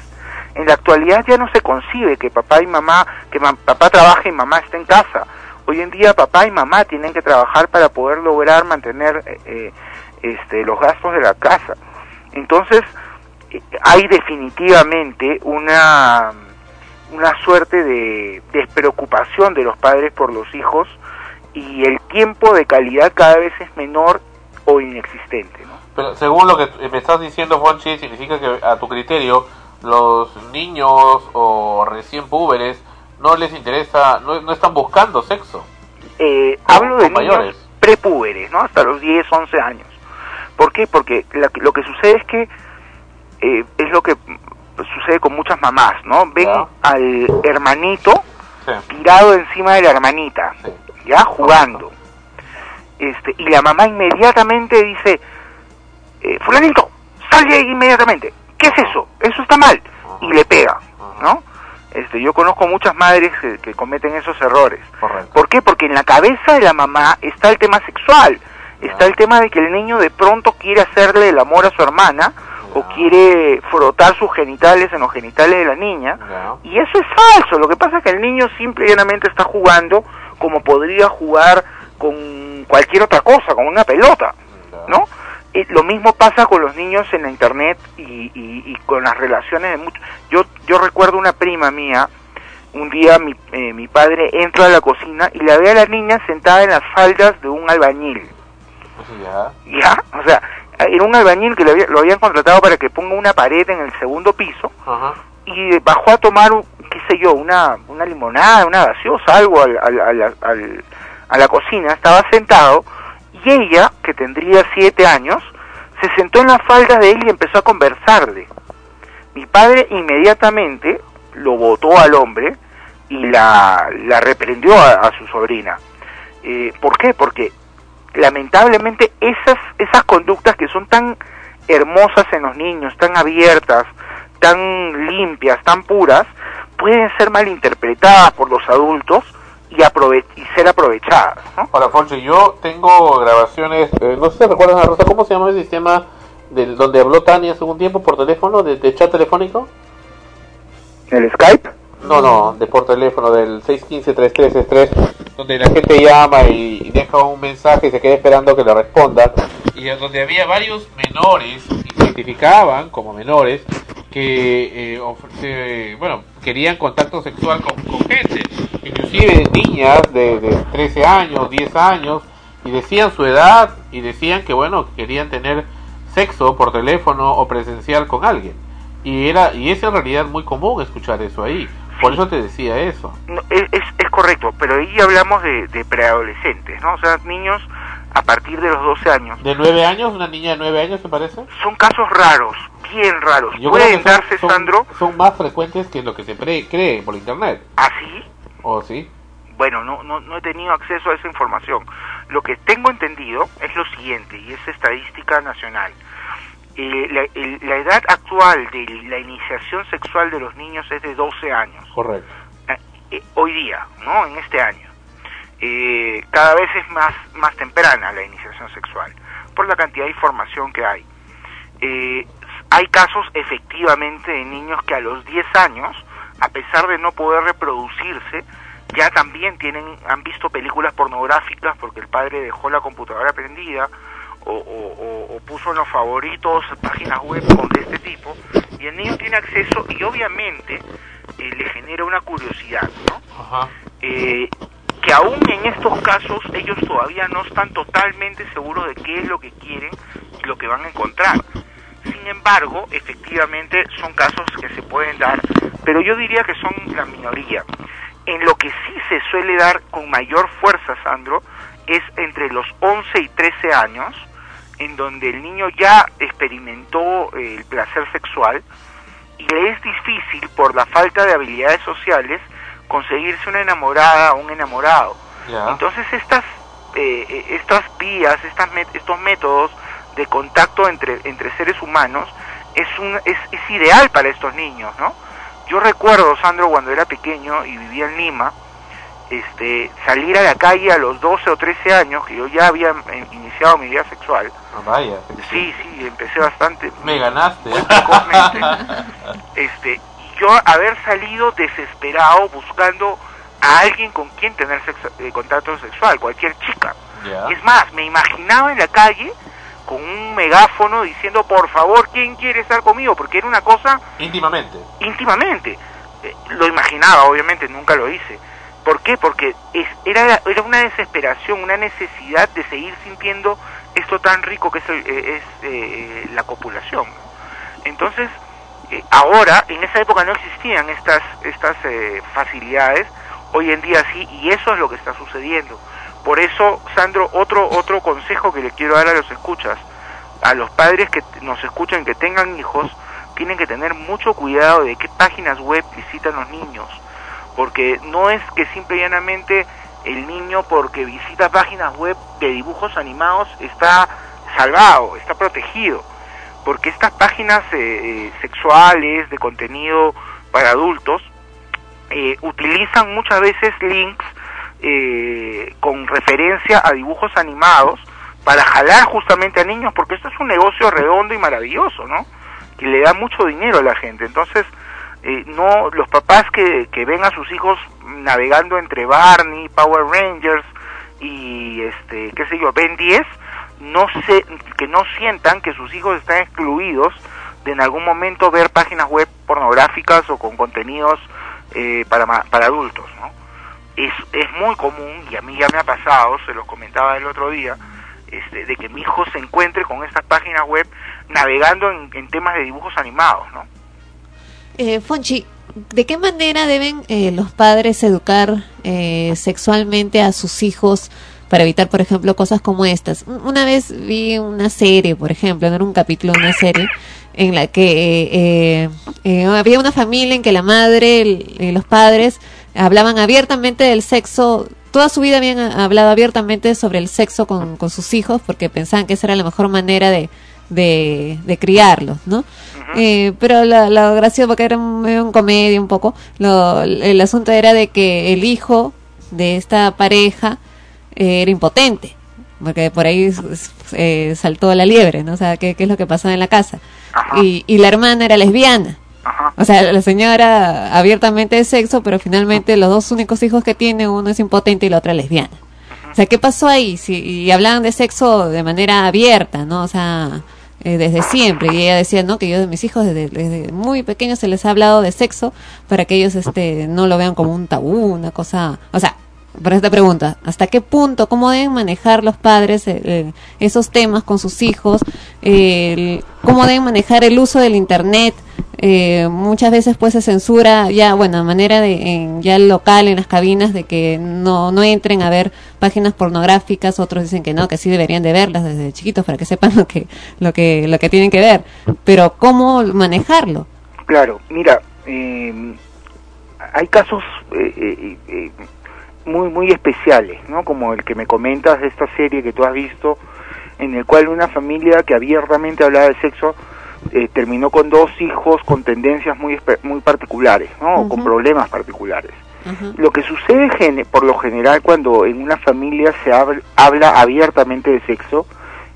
En la actualidad ya no se concibe que papá y mamá, que ma- papá trabaje y mamá esté en casa. Hoy en día papá y mamá tienen que trabajar para poder lograr mantener eh, eh, este, los gastos de la casa. Entonces, eh, hay definitivamente una, una suerte de despreocupación de los padres por los hijos y el tiempo de calidad cada vez es menor o inexistente. ¿no? Pero según lo que me estás diciendo, Fonchi, significa que a tu criterio los niños o recién púberes no les interesa, no, no están buscando sexo. Eh, hablo de con niños mayores. prepúberes, ¿no? Hasta los 10, 11 años. ¿Por qué? Porque la- lo que sucede es que eh, es lo que sucede con muchas mamás, ¿no? Ven al hermanito tirado encima de la hermanita, ya jugando. Este, y la mamá inmediatamente dice, eh, fulanito, sal de ahí inmediatamente. ¿Qué es eso? Eso está mal. Y le pega, ¿no? Este, este, yo conozco muchas madres que, que cometen esos errores. Correcto. ¿Por qué? Porque en la cabeza de la mamá está el tema sexual, está el tema de que el niño de pronto quiere hacerle el amor a su hermana o quiere frotar sus genitales en los genitales de la niña y eso es falso. Lo que pasa es que el niño simple y llanamente está jugando como podría jugar con cualquier otra cosa, con una pelota, ¿no? Eh, lo mismo pasa con los niños en la internet y, y- y con las relaciones de muchos. Yo, yo recuerdo una prima mía, un día mi, eh, mi padre entra a la cocina y la ve a la niña sentada en las faldas de un albañil. Ya. ¿Ya? O sea, era un albañil que lo, había- lo habían contratado para que ponga una pared en el segundo piso Ajá. y bajó a tomar, qué sé yo, una, una limonada, una gaseosa, algo al, al- al- al- a la cocina, estaba sentado y ella, que tendría siete años, se sentó en la falda de él y empezó a conversarle. Mi padre inmediatamente lo botó al hombre y la, la reprendió a, a su sobrina. Eh, ¿Por qué? Porque lamentablemente esas, esas conductas que son tan hermosas en los niños, tan abiertas, tan limpias, tan puras, pueden ser malinterpretadas por los adultos y, aprove- y ser aprovechadas. ¿no? Ahora, Foncho, yo tengo grabaciones, eh, no sé si recuerdas, Rosa, ¿cómo se llama el sistema del, donde habló Tania hace un tiempo por teléfono, de, de chat telefónico? ¿El Skype? No, no, de por teléfono, del 615-3333, donde la gente llama y, deja un mensaje y se queda esperando que le respondan. Y donde había varios menores, y identificaban como menores, que, eh, ofrece- bueno, querían contacto sexual con, con gente, inclusive niñas de, de 13 años, 10 años, y decían su edad y decían que, bueno, querían tener sexo por teléfono o presencial con alguien. Y era y es en realidad muy común escuchar eso ahí. Por eso te decía eso. No, es, es, es correcto, pero ahí hablamos de, de preadolescentes, ¿no? O sea, niños a partir de los 12 años. ¿De nueve años? ¿Una niña de nueve años, te parece? Son casos raros, bien raros. Yo creo Pueden que son- darse, son, Sandro, son más frecuentes que lo que se cree por internet. así. ¿O sí? Bueno, no, no, no he tenido acceso a esa información. Lo que tengo entendido es lo siguiente, y es estadística nacional. Eh, la, el- la edad actual de la iniciación sexual de los niños es de 12 años. Correcto. eh, hoy día, ¿no? En este año. Eh, cada vez es más, más temprana la iniciación sexual, por la cantidad de información que hay. Eh, hay casos efectivamente de niños que a los 10 años, a pesar de no poder reproducirse, ya también tienen, han visto películas pornográficas porque el padre dejó la computadora prendida o, o- o- o puso en los favoritos páginas web de este tipo y el niño tiene acceso y obviamente eh, le genera una curiosidad, ¿no? Ajá. Eh, que aún en estos casos ellos todavía no están totalmente seguros de qué es lo que quieren y lo que van a encontrar. Sin embargo, efectivamente son casos que se pueden dar, pero yo diría que son la minoría. En lo que sí se suele dar con mayor fuerza, Sandro, es entre los 11 y 13 años, en donde el niño ya experimentó eh, el placer sexual y le es difícil por la falta de habilidades sociales conseguirse una enamorada o un enamorado. Entonces estas eh, eh, estas vías, estas estos métodos de contacto entre entre seres humanos es un es, es ideal para estos niños, ¿no? Yo recuerdo, Sandro, cuando era pequeño y vivía en Lima, este, salir a la calle a los 12 o 13 años, que yo ya había eh, iniciado mi vida sexual. Vaya. Sí, sí, empecé bastante. Me ganaste. Muy precozmente. este, y yo haber salido desesperado buscando a alguien con quien tener sexo- eh, contacto sexual, cualquier chica. Es más, me imaginaba en la calle con un megáfono diciendo, por favor, ¿quién quiere estar conmigo? Porque era una cosa Íntimamente. íntimamente. Eh, lo imaginaba, obviamente, nunca lo hice. ¿Por qué? Porque es, era, era una desesperación, una necesidad de seguir sintiendo esto tan rico que es, eh, es eh, la copulación. Entonces, eh, ahora, en esa época no existían estas, estas eh, facilidades, hoy en día sí, y eso es lo que está sucediendo. Por eso, Sandro, otro, otro consejo que le quiero dar a los escuchas, a los padres que nos escuchan, que tengan hijos, tienen que tener mucho cuidado de qué páginas web visitan los niños, porque no es que simple y llanamente el niño porque visita páginas web de dibujos animados está salvado, está protegido, porque estas páginas eh, eh, sexuales de contenido para adultos eh, utilizan muchas veces links eh, con referencia a dibujos animados para jalar justamente a niños, porque esto es un negocio redondo y maravilloso, ¿no? Que le da mucho dinero a la gente. Entonces, eh, no los papás que, que ven a sus hijos navegando entre Barney, Power Rangers y este, qué sé yo, Ben 10, no se, que no sientan que sus hijos están excluidos de en algún momento ver páginas web pornográficas o con contenidos eh, para, para adultos. Es, es muy común, y a mí ya me ha pasado, se los comentaba el otro día, este, de que mi hijo se encuentre con estas páginas web navegando en, en temas de dibujos animados, ¿no? Eh, Fonchi, ¿de qué manera deben eh, los padres educar eh, sexualmente a sus hijos para evitar, por ejemplo, cosas como estas? Un- Una vez vi una serie, por ejemplo, no era un capítulo de una serie, en la que eh, eh, eh, había una familia en que la madre y los padres hablaban abiertamente del sexo. Toda su vida habían hablado abiertamente sobre el sexo con, con sus hijos porque pensaban que esa era la mejor manera de, de, de criarlos, ¿no? Eh, pero la, la gracia, porque era un, medio un comedia un poco, lo, el asunto era de que el hijo de esta pareja eh, era impotente, porque por ahí eh, saltó la liebre, ¿no? O sea, ¿qué, qué es lo que pasaba en la casa? Y, y la hermana era lesbiana. O sea, la señora abiertamente de sexo, pero finalmente los dos únicos hijos que tiene, uno es impotente y la otra lesbiana. O sea, ¿qué pasó ahí? Si, y hablaban de sexo de manera abierta, ¿no? O sea, eh, desde siempre. Y ella decía, ¿no? Que yo de mis hijos desde, muy pequeños se les ha hablado de sexo para que ellos este, no lo vean como un tabú, una cosa... O sea, por esta pregunta, ¿hasta qué punto, cómo deben manejar los padres eh, eh, esos temas con sus hijos? Eh, ¿Cómo deben manejar el uso del Internet? Eh, muchas veces pues se censura ya, bueno, de manera de, en, ya local en las cabinas de que no, no entren a ver páginas pornográficas, otros dicen que no, que sí deberían de verlas desde chiquitos para que sepan lo que, lo que, lo que tienen que ver. Pero ¿cómo manejarlo? Claro, mira, eh, hay casos eh, eh, eh, muy muy especiales, ¿no? Como el que me comentas de esta serie que tú has visto, en el cual una familia que abiertamente hablaba de sexo eh, terminó con dos hijos con tendencias muy muy particulares, ¿no? Con problemas particulares. Lo que sucede por lo general cuando en una familia se habl- habla abiertamente de sexo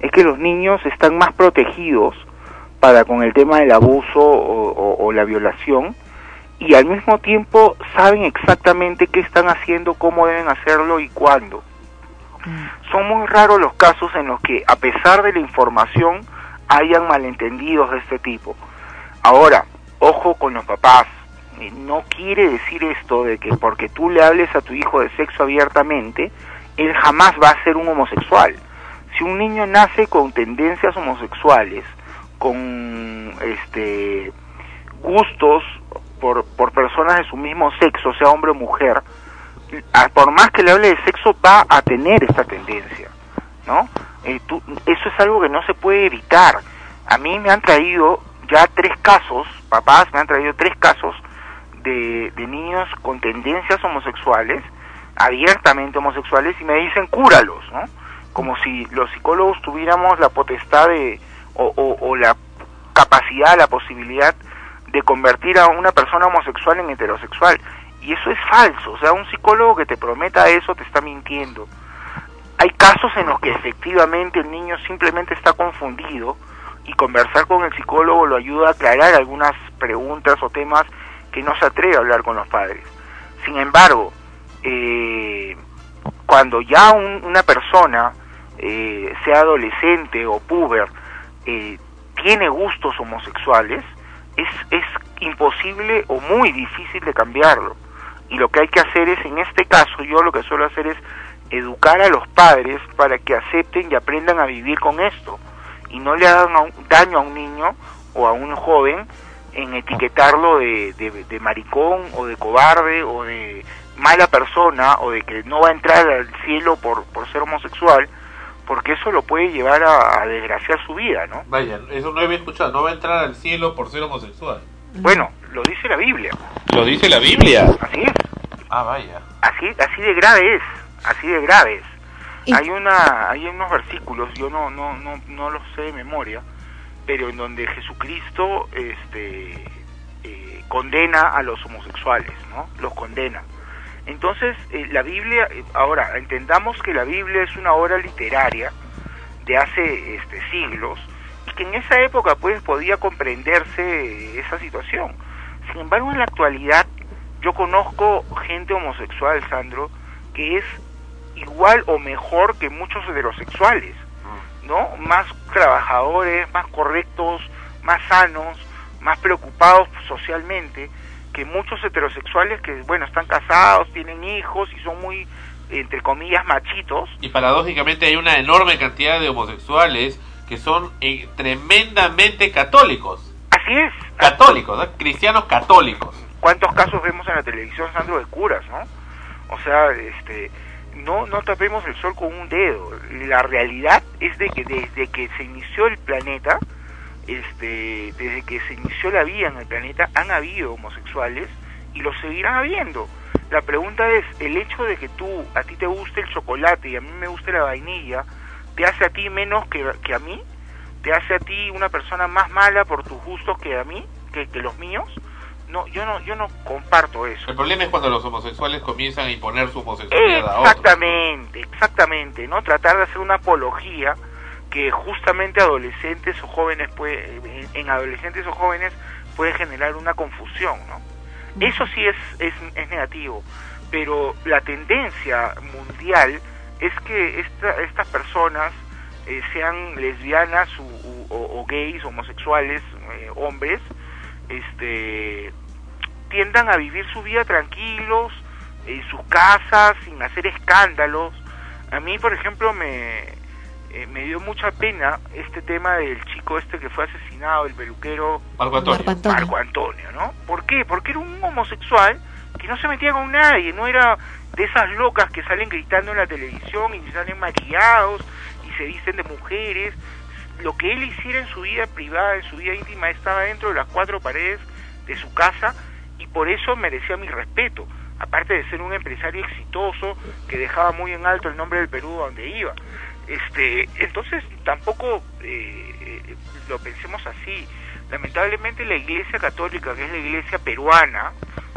es que los niños están más protegidos para con el tema del abuso o, o- o la violación y al mismo tiempo saben exactamente qué están haciendo, cómo deben hacerlo y cuándo. Son muy raros los casos en los que a pesar de la información hayan malentendidos de este tipo. Ahora, ojo con los papás, eh, no quiere decir esto de que porque tú le hables a tu hijo de sexo abiertamente, él jamás va a ser un homosexual. Si un niño nace con tendencias homosexuales, con este gustos por, por personas de su mismo sexo, sea hombre o mujer, por más que le hable de sexo va a tener esta tendencia, ¿no? Eh, tú- eso es algo que no se puede evitar. A mí me han traído ya tres casos, papás me han traído tres casos de, de niños con tendencias homosexuales, abiertamente homosexuales, y me dicen cúralos, ¿no? Como si los psicólogos tuviéramos la potestad de, o, o- o la capacidad, la posibilidad de convertir a una persona homosexual en heterosexual. Y eso es falso, o sea, un psicólogo que te prometa eso te está mintiendo. Hay casos en los que efectivamente el niño simplemente está confundido y conversar con el psicólogo lo ayuda a aclarar algunas preguntas o temas que no se atreve a hablar con los padres. Sin embargo, eh, cuando ya un- una persona, eh, sea adolescente o puber, eh, tiene gustos homosexuales, es, es imposible o muy difícil de cambiarlo. Y lo que hay que hacer es, en este caso, yo lo que suelo hacer es educar a los padres para que acepten y aprendan a vivir con esto y no le hagan a un- daño a un niño o a un joven en etiquetarlo de, de, de maricón o de cobarde o de mala persona o de que no va a entrar al cielo por, por ser homosexual porque eso lo puede llevar a, a desgraciar su vida, ¿no? Vaya, eso no había escuchado. No va a entrar al cielo por ser homosexual. Bueno, lo dice la Biblia. Lo dice la Biblia. Así es. Ah, vaya. Así, así de grave es, así de grave es. Hay una, hay unos versículos, yo no, no, no, no los sé de memoria, pero en donde Jesucristo, este, eh, condena a los homosexuales, ¿no? Los condena. Entonces, eh, la Biblia, eh, ahora, entendamos que la Biblia es una obra literaria de hace este, siglos y que en esa época pues podía comprenderse esa situación. Sin embargo, en la actualidad yo conozco gente homosexual, Sandro, que es igual o mejor que muchos heterosexuales, ¿no? Más trabajadores, más correctos, más sanos, más preocupados socialmente que muchos heterosexuales que, bueno, están casados, tienen hijos y son muy, entre comillas, machitos. Y paradójicamente hay una enorme cantidad de homosexuales que son eh, tremendamente católicos. Así es. Católicos, ¿no? cristianos católicos. ¿Cuántos casos vemos en la televisión, Sandro, de curas, no? O sea, este, no, no tapemos el sol con un dedo. La realidad es de que desde que se inició el planeta, este, desde que se inició la vida en el planeta, han habido homosexuales y lo seguirán habiendo. La pregunta es, el hecho de que tú, a ti te guste el chocolate y a mí me guste la vainilla, ¿te hace a ti menos que, que a mí? ¿Te hace a ti una persona más mala por tus gustos que a mí, que, que los míos? No, yo no, yo no comparto eso. El problema es cuando los homosexuales comienzan a imponer su homosexualidad a otros. Exactamente, exactamente, ¿no? Tratar de hacer una apología que justamente adolescentes o jóvenes puede, en- en adolescentes o jóvenes puede generar una confusión, ¿no? Eso sí es, es, es negativo, pero la tendencia mundial es que esta, estas personas eh, sean lesbianas u- u- o, o gays, homosexuales, eh, hombres, este tiendan a vivir su vida tranquilos en sus casas sin hacer escándalos a mí por ejemplo me eh, me dio mucha pena este tema del chico este que fue asesinado el peluquero Marco Antonio. Marco Antonio. Marco Antonio, ¿no? ¿Por qué? Porque era un homosexual que no se metía con nadie, no era de esas locas que salen gritando en la televisión y salen maquillados y se visten de mujeres. Lo que él hiciera en su vida privada, en su vida íntima, estaba dentro de las cuatro paredes de su casa y por eso merecía mi respeto. Aparte de ser un empresario exitoso que dejaba muy en alto el nombre del Perú donde iba. Este, entonces tampoco eh, eh, lo pensemos así. Lamentablemente la Iglesia Católica, que es la Iglesia peruana,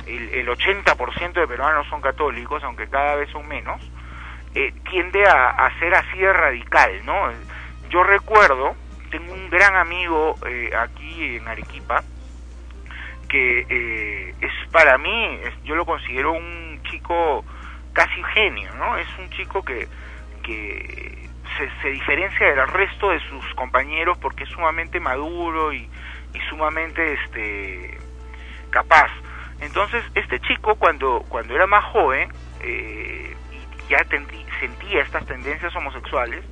el, el 80% de peruanos son católicos, aunque cada vez son menos, eh, tiende a, ser así de radical, ¿no? Yo recuerdo, tengo un gran amigo eh, aquí en Arequipa, que eh, es para mí, es- yo lo considero un chico casi genio, ¿no? Es un chico que, que se, diferencia del resto de sus compañeros porque es sumamente maduro y, sumamente este capaz. Entonces, este chico cuando, cuando era más joven eh, y ya sentía estas tendencias homosexuales,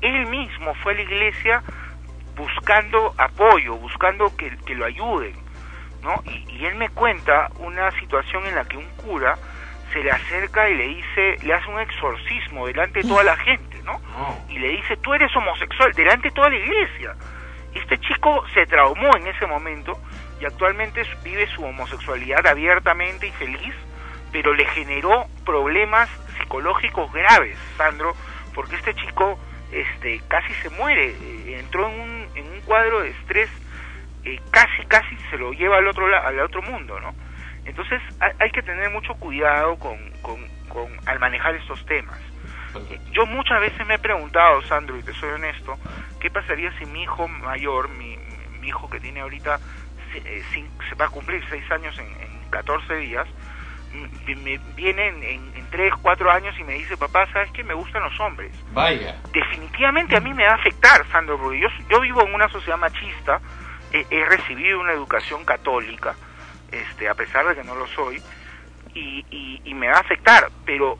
él mismo fue a la iglesia buscando apoyo, buscando que, que lo ayuden, ¿no? Y, y él me cuenta una situación en la que un cura se le acerca y le dice, le hace un exorcismo delante de toda la gente, ¿no? Y le dice, tú eres homosexual, delante de toda la iglesia. Este chico se traumó en ese momento y actualmente vive su homosexualidad abiertamente y feliz, pero le generó problemas psicológicos graves, Sandro, porque este chico este casi se muere, eh, entró en un, en un cuadro de estrés, eh, casi casi se lo lleva al otro al otro mundo, ¿no? Entonces hay, que tener mucho cuidado con, con, con al manejar estos temas. Yo muchas veces me he preguntado, Sandro, y te soy honesto, ¿qué pasaría si mi hijo mayor, mi, mi hijo que tiene ahorita, se, eh, se va a cumplir seis años en, en 14 días, me viene en, en, en 3, 4 años y me dice, papá, ¿sabes qué? Me gustan los hombres. Vaya. Definitivamente a mí me va a afectar, Sandro, porque yo, yo vivo en una sociedad machista, he, he recibido una educación católica, este, a pesar de que no lo soy, y, y, y me va a afectar, pero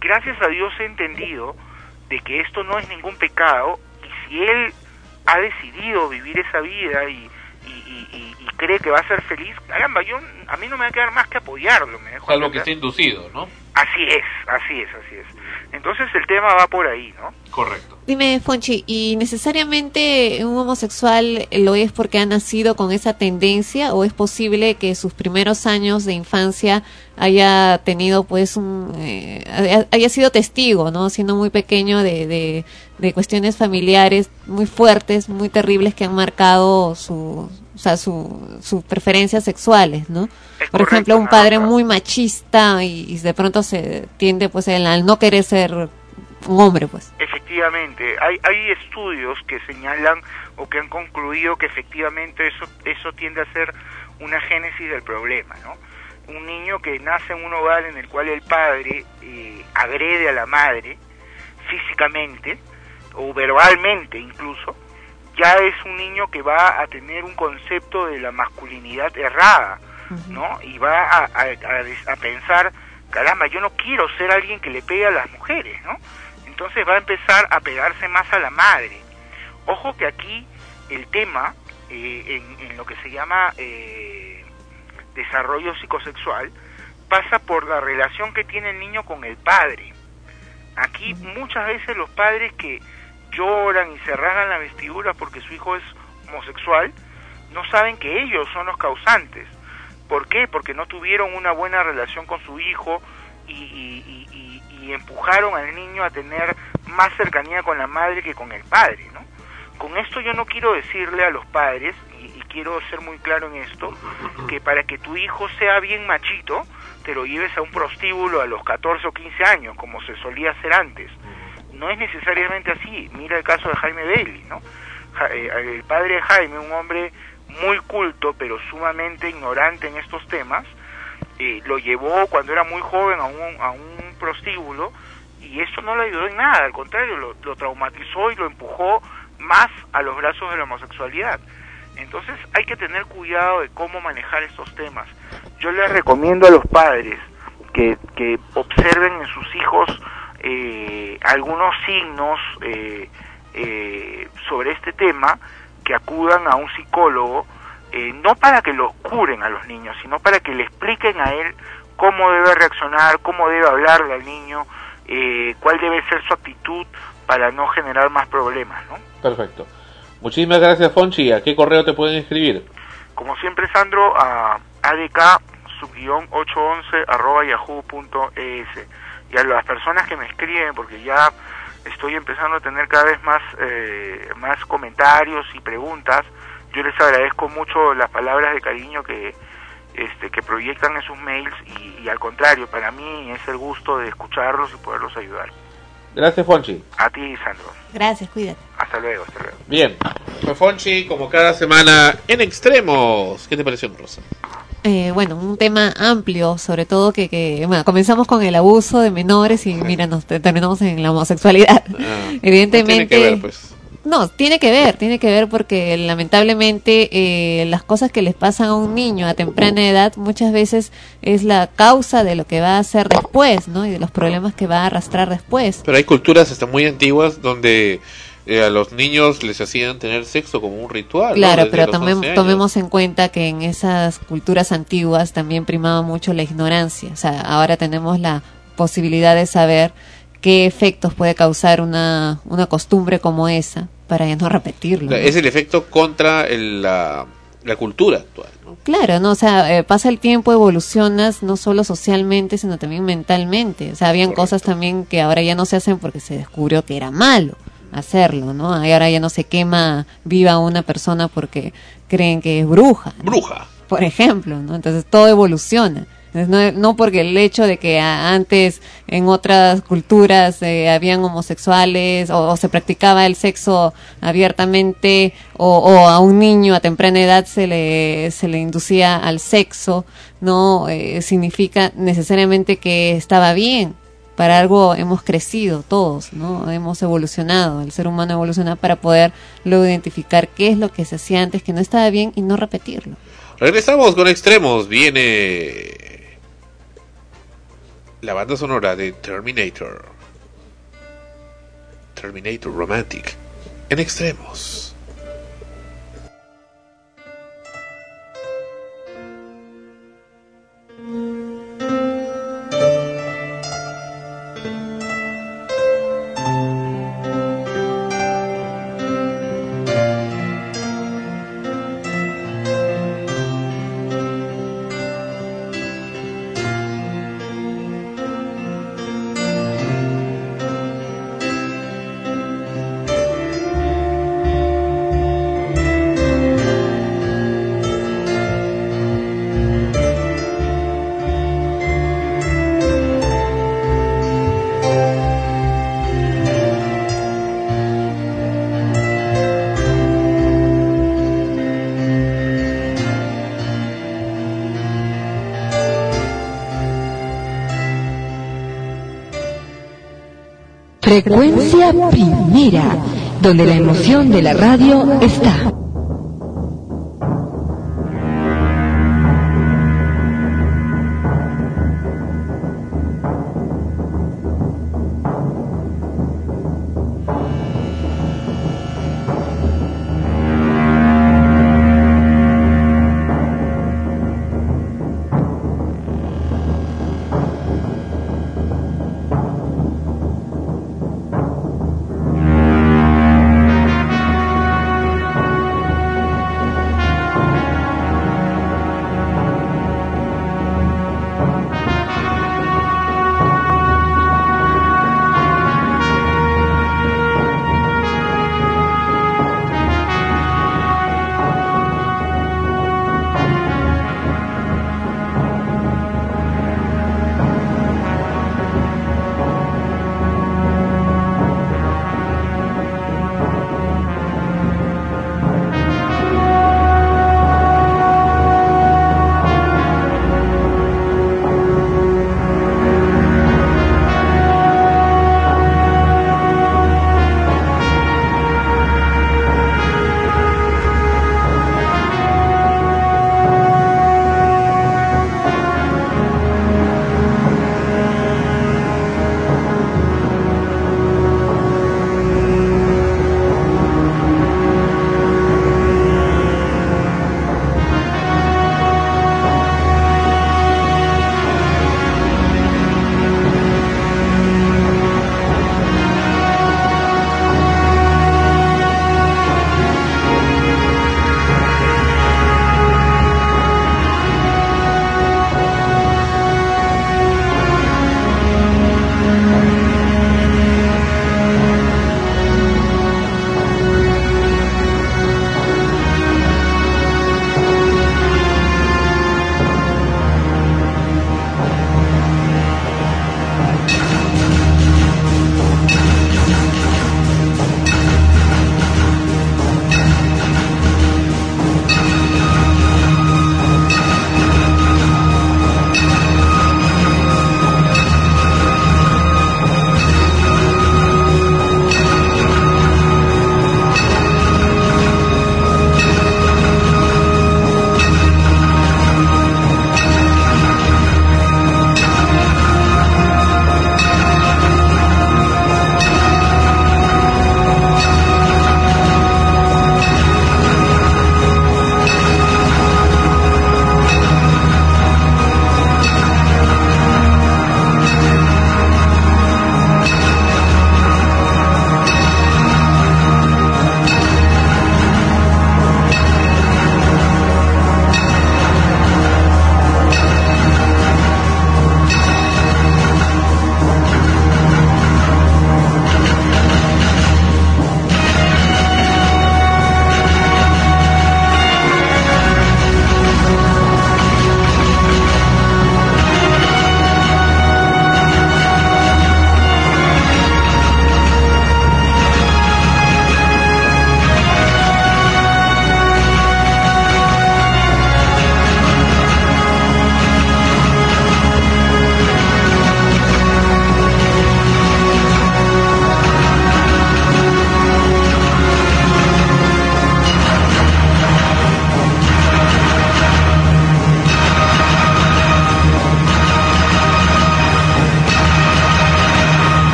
gracias a Dios he entendido de que esto no es ningún pecado y si él ha decidido vivir esa vida y, y, y- cree que va a ser feliz, caramba, yo, a mí no me va a quedar más que apoyarlo. Me dejo Salvo que esté inducido, ¿no? Así es, así es, así es. Entonces el tema va por ahí, ¿no? Correcto. Dime, Fonchi, ¿y necesariamente un homosexual lo es porque ha nacido con esa tendencia o es posible que sus primeros años de infancia haya tenido pues un, eh, haya- sido testigo, ¿no? Siendo muy pequeño de, de, de cuestiones familiares muy fuertes, muy terribles que han marcado su, o sea, su, sus preferencias sexuales, ¿no? Por ejemplo, un padre muy machista y, y de pronto se tiende pues el- al no querer ser un hombre, pues. Efectivamente, hay, hay estudios que señalan o que han concluido que efectivamente eso, eso tiende a ser una génesis del problema, ¿no? Un niño que nace en un hogar en el cual el padre eh, agrede a la madre físicamente o verbalmente incluso, ya es un niño que va a tener un concepto de la masculinidad errada, ¿no? Y va a, a- a- a pensar, caramba, yo no quiero ser alguien que le pegue a las mujeres, ¿no? Entonces va a empezar a pegarse más a la madre. Ojo que aquí el tema, eh, en, en lo que se llama eh, desarrollo psicosexual, pasa por la relación que tiene el niño con el padre. Aquí muchas veces los padres que lloran y se rasgan la vestidura porque su hijo es homosexual, no saben que ellos son los causantes. ¿Por qué? Porque no tuvieron una buena relación con su hijo y, y- y- y- empujaron al niño a tener más cercanía con la madre que con el padre, ¿no? Con esto yo no quiero decirle a los padres, y, y quiero ser muy claro en esto, que para que tu hijo sea bien machito, te lo lleves a un prostíbulo a los 14 o 15 años, como se solía hacer antes. No es necesariamente así. Mira el caso de Jaime Bailey, ¿no? Eh, el padre de Jaime, un hombre muy culto, pero sumamente ignorante en estos temas, eh, lo llevó cuando era muy joven a un, a un prostíbulo y eso no le ayudó en nada, al contrario, lo, lo traumatizó y lo empujó más a los brazos de la homosexualidad. Entonces hay que tener cuidado de cómo manejar estos temas. Yo les recomiendo a los padres que, que observen en sus hijos eh, algunos signos eh, eh, sobre este tema, que acudan a un psicólogo, eh, no para que los curen a los niños, sino para que le expliquen a él cómo debe reaccionar, cómo debe hablarle al niño, eh, cuál debe ser su actitud para no generar más problemas, ¿no? Perfecto. Muchísimas gracias, Fonchi. ¿A qué correo te pueden escribir? Como siempre, Sandro, a adk subguión 811 arroba yahoo.es y a las personas que me escriben, porque ya estoy empezando a tener cada vez más, eh, más comentarios y preguntas, yo les agradezco mucho las palabras de cariño que, este, que proyectan en sus mails y, y al contrario, para mí es el gusto de escucharlos y poderlos ayudar. Gracias, Fonchi. A ti, Sandro. Gracias, cuídate. Hasta luego, hasta luego. Bien. Fue Fonchi, como cada semana, en extremos. ¿Qué te pareció, Rosa? Eh, bueno, un tema amplio, sobre todo que, que bueno, comenzamos con el abuso de menores y mira, nos te- terminamos en la homosexualidad. Ah, Evidentemente, no tiene que ver, pues. No, tiene que ver, tiene que ver porque lamentablemente eh, las cosas que les pasan a un niño a temprana edad muchas veces es la causa de lo que va a hacer después, ¿no? Y de los problemas que va a arrastrar después. Pero hay culturas hasta muy antiguas donde eh, a los niños les hacían tener sexo como un ritual. Claro, pero los tomem- 11 años. tomemos en cuenta que en esas culturas antiguas también primaba mucho la ignorancia. O sea, ahora tenemos la posibilidad de saber qué efectos puede causar una, una costumbre como esa para ya no repetirlo. ¿no? Es el efecto contra el- la, la cultura actual. ¿no? Claro, no, o sea, eh, pasa el tiempo, evolucionas no solo socialmente, sino también mentalmente. O sea, habían cosas también que ahora ya no se hacen porque se descubrió que era malo hacerlo, ¿no? Y ahora ya no se quema viva una persona porque creen que es bruja. ¿no? Bruja. Por ejemplo, ¿no? Entonces todo evoluciona. Entonces, no, no porque el hecho de que antes en otras culturas eh, habían homosexuales o, o se practicaba el sexo abiertamente o, o a un niño a temprana edad se le, se le inducía al sexo, no Eh, significa necesariamente que estaba bien. Para algo hemos crecido todos, ¿no? Hemos evolucionado, el ser humano evoluciona para poder luego identificar qué es lo que se hacía antes que no estaba bien y no repetirlo. Regresamos con extremos. Viene la banda sonora de Terminator. Terminator Romantic. En extremos. Frecuencia primera, donde la emoción de la radio está.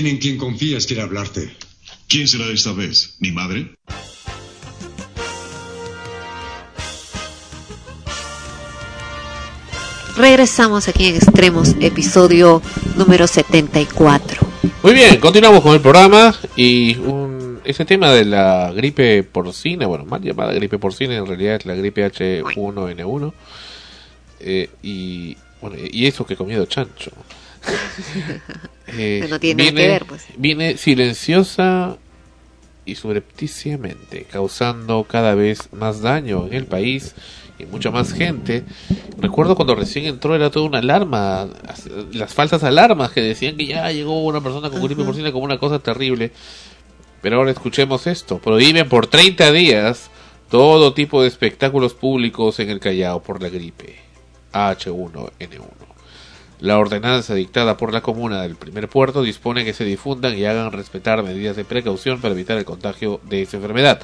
Alguien en quien confías quiere hablarte. ¿Quién será esta vez? ¿Mi madre? Regresamos aquí en Extremos, episodio número 74. Muy bien, continuamos con el programa y un, ese tema de la gripe porcina, bueno, mal llamada gripe porcina, en realidad es la gripe H1N1. Eh, y bueno, y eso que he comido chancho. Eh, no tiene nada viene, que ver, pues. viene silenciosa y subrepticiamente, causando cada vez más daño en el país y mucha más gente. Recuerdo cuando recién entró era toda una alarma, las falsas alarmas que decían que ya llegó una persona con gripe porcina como una cosa terrible. Pero ahora escuchemos esto. Prohíben por 30 días todo tipo de espectáculos públicos en el Callao por la gripe H1N1. La ordenanza dictada por la comuna del primer puerto dispone que se difundan y hagan respetar medidas de precaución para evitar el contagio de esa enfermedad.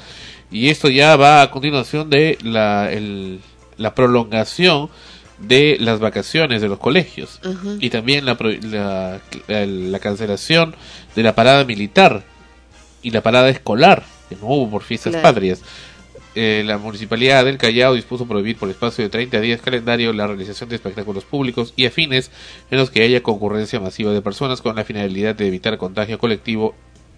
Y esto ya va a continuación de la, el- la prolongación de las vacaciones de los colegios y también la- la cancelación de la parada militar y la parada escolar que no hubo por fiestas Claro. patrias. Eh, la municipalidad del Callao dispuso prohibir por espacio de 30 días calendario la realización de espectáculos públicos y afines en los que haya concurrencia masiva de personas con la finalidad de evitar contagio colectivo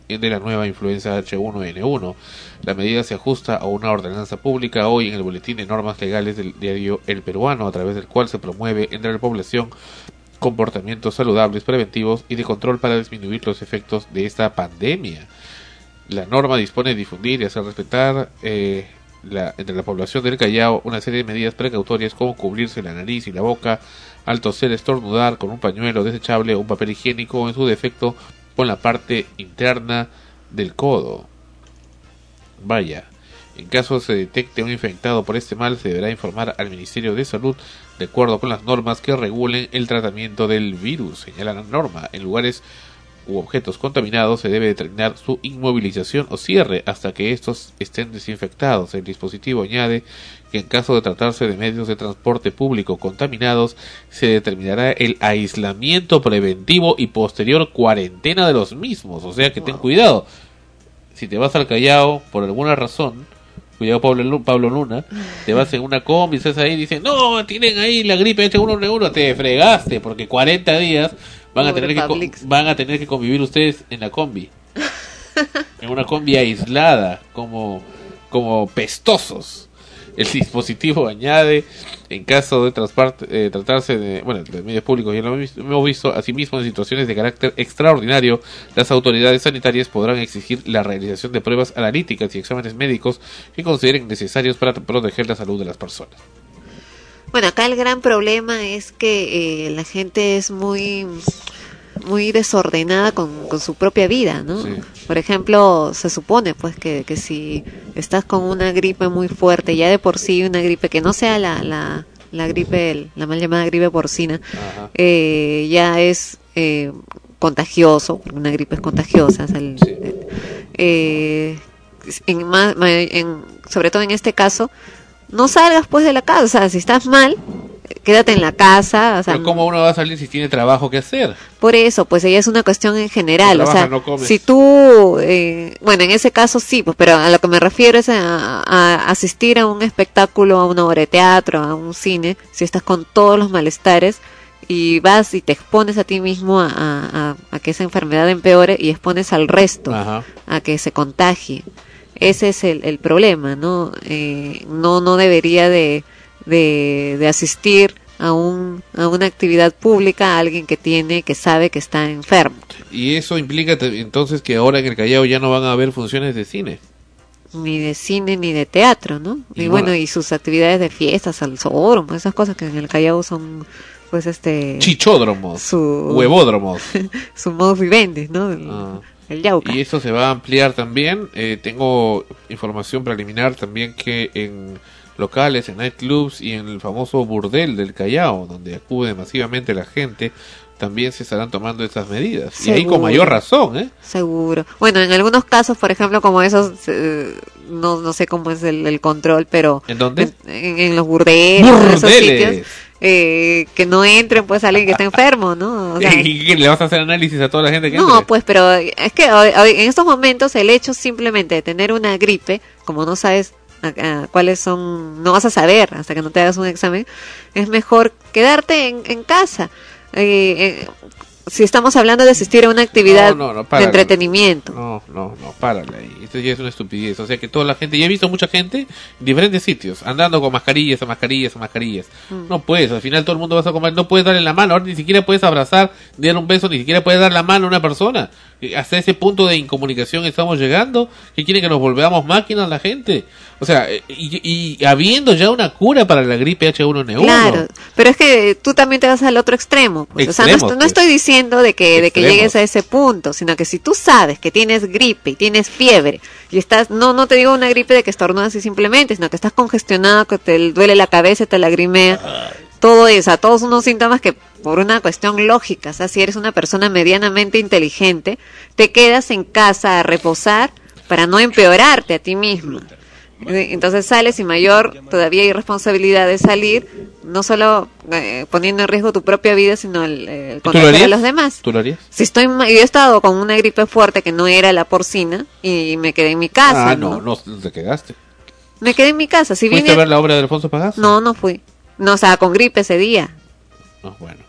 de la nueva influenza H1N1. La medida se ajusta a una ordenanza pública hoy en el Boletín de Normas Legales del diario El Peruano, a través del cual se promueve entre la población comportamientos saludables, preventivos y de control para disminuir los efectos de esta pandemia. La norma dispone de difundir y hacer respetar eh, la- entre la población del Callao una serie de medidas precautorias como cubrirse la nariz y la boca al toser, estornudar con un pañuelo desechable o un papel higiénico o en su defecto con la parte interna del codo. Vaya, en caso se detecte un infectado por este mal, se deberá informar al Ministerio de Salud de acuerdo con las normas que regulen el tratamiento del virus. Señala la norma, en lugares u objetos contaminados se debe determinar su inmovilización o cierre hasta que estos estén desinfectados. El dispositivo añade que en caso de tratarse de medios de transporte público contaminados, se determinará el aislamiento preventivo y posterior cuarentena de los mismos. O sea que ten cuidado. Si te vas al Callao por alguna razón, cuidado Pablo, Pablo Luna, te vas en una combi, estás ahí y dicen, no, tienen ahí la gripe H1N1, te fregaste, porque 40 días van a, tener que, van a tener que convivir ustedes en la combi. en una combi aislada, como, como pestosos. El dispositivo añade, en caso de eh, tratarse de, bueno, de medios públicos, ya lo hemos visto, asimismo en situaciones de carácter extraordinario, las autoridades sanitarias podrán exigir la realización de pruebas analíticas y exámenes médicos que consideren necesarios para proteger la salud de las personas. Bueno, acá el gran problema es que eh, la gente es muy muy desordenada con, con su propia vida, ¿no? Sí. Por ejemplo, se supone pues que, que si estás con una gripe muy fuerte, ya de por sí una gripe que no sea la, la, la gripe, la mal llamada gripe porcina, eh, ya es eh, contagioso, porque una gripe es contagiosa, o sea, el- eh, en en- sobre todo en este caso, no salgas pues de la casa, o sea, si estás mal, quédate en la casa, o sea, Pero ¿cómo uno va a salir si tiene trabajo que hacer? por eso, pues ella es una cuestión en general, No o sea, trabajas, no comes. si tú, eh, bueno, en ese caso sí, pues, pero a lo que me refiero es a, a asistir a un espectáculo, a una obra de teatro, a un cine, si estás con todos los malestares y vas y te expones a ti mismo a, a- a- a que esa enfermedad empeore y expones al resto Ajá. a que se contagie. Ese es el, el problema, ¿no? Eh, no, no debería de, de, de asistir a, un, a una actividad pública a alguien que tiene, que sabe que está enfermo. Y eso implica entonces que ahora en el Callao ya no van a haber funciones de cine. Ni de cine ni de teatro, ¿no? Y Y, bueno, y sus actividades de fiestas, al esas cosas que en el Callao son, pues, este... Chichódromos, Su... huevódromos. su modus vivendi, ¿no? Ah. El yauca. Y eso se va a ampliar también. Eh, tengo información preliminar también que en locales, en nightclubs y en el famoso burdel del Callao, donde acude masivamente la gente, también se estarán tomando estas medidas. Y ahí con mayor razón, ¿eh? Seguro. Bueno, en algunos casos, por ejemplo, como esos, eh, no, no sé cómo es el, el control, pero... ¿En dónde? En, en los burdeles, en esos ¡Burdeles! sitios, eh, que no entren pues alguien que está enfermo, ¿no? O sea, ¿Y le vas a hacer análisis a toda la gente que no, entre? pues, pero es que hoy- hoy- en estos momentos el hecho simplemente de tener una gripe, como no sabes a- a cuáles son, no vas a saber hasta que no te hagas un examen, es mejor quedarte en, en casa. Eh, eh, si estamos hablando de asistir a una actividad No, no, no, de entretenimiento. No, no, no, párale ahí. Esto ya es una estupidez. O sea que toda la gente, ya he visto mucha gente en diferentes sitios, andando con mascarillas, a mascarillas, a mascarillas. Mm. No puedes, al final todo el mundo vas a comer, no puedes darle la mano, ahora ni siquiera puedes abrazar, dar un beso, ni siquiera puedes dar la mano a una persona. Eh, Hasta ese punto de incomunicación estamos llegando, que quieren que nos volvamos máquinas la gente. O sea, eh, y, y habiendo ya una cura para la gripe H1N1. Claro, pero es que tú también te vas al otro extremo. pues. o sea, no, no estoy diciendo de que, de que llegues a ese punto, sino que si tú sabes que tienes gripe y tienes fiebre y estás, no, no te digo una gripe de que estornudas así simplemente, sino que estás congestionado, que te duele la cabeza, te lagrimea, todo eso, todos unos síntomas que por una cuestión lógica, o sea, si eres una persona medianamente inteligente, te quedas en casa a reposar para no empeorarte a ti mismo. Entonces sales y mayor todavía hay responsabilidad de salir, no solo eh, poniendo en riesgo tu propia vida, sino el, el ¿Tú lo contagio de los demás. ¿Tú lo harías? Si estoy, yo he estado con una gripe fuerte que no era la porcina y me quedé en mi casa, ah, ¿no? no, no, te quedaste. Me quedé en mi casa. Si ¿Fuiste vine, a ver la obra de Alfonso Pagaza? no, no fui. No, o sea, con gripe ese día. No, bueno.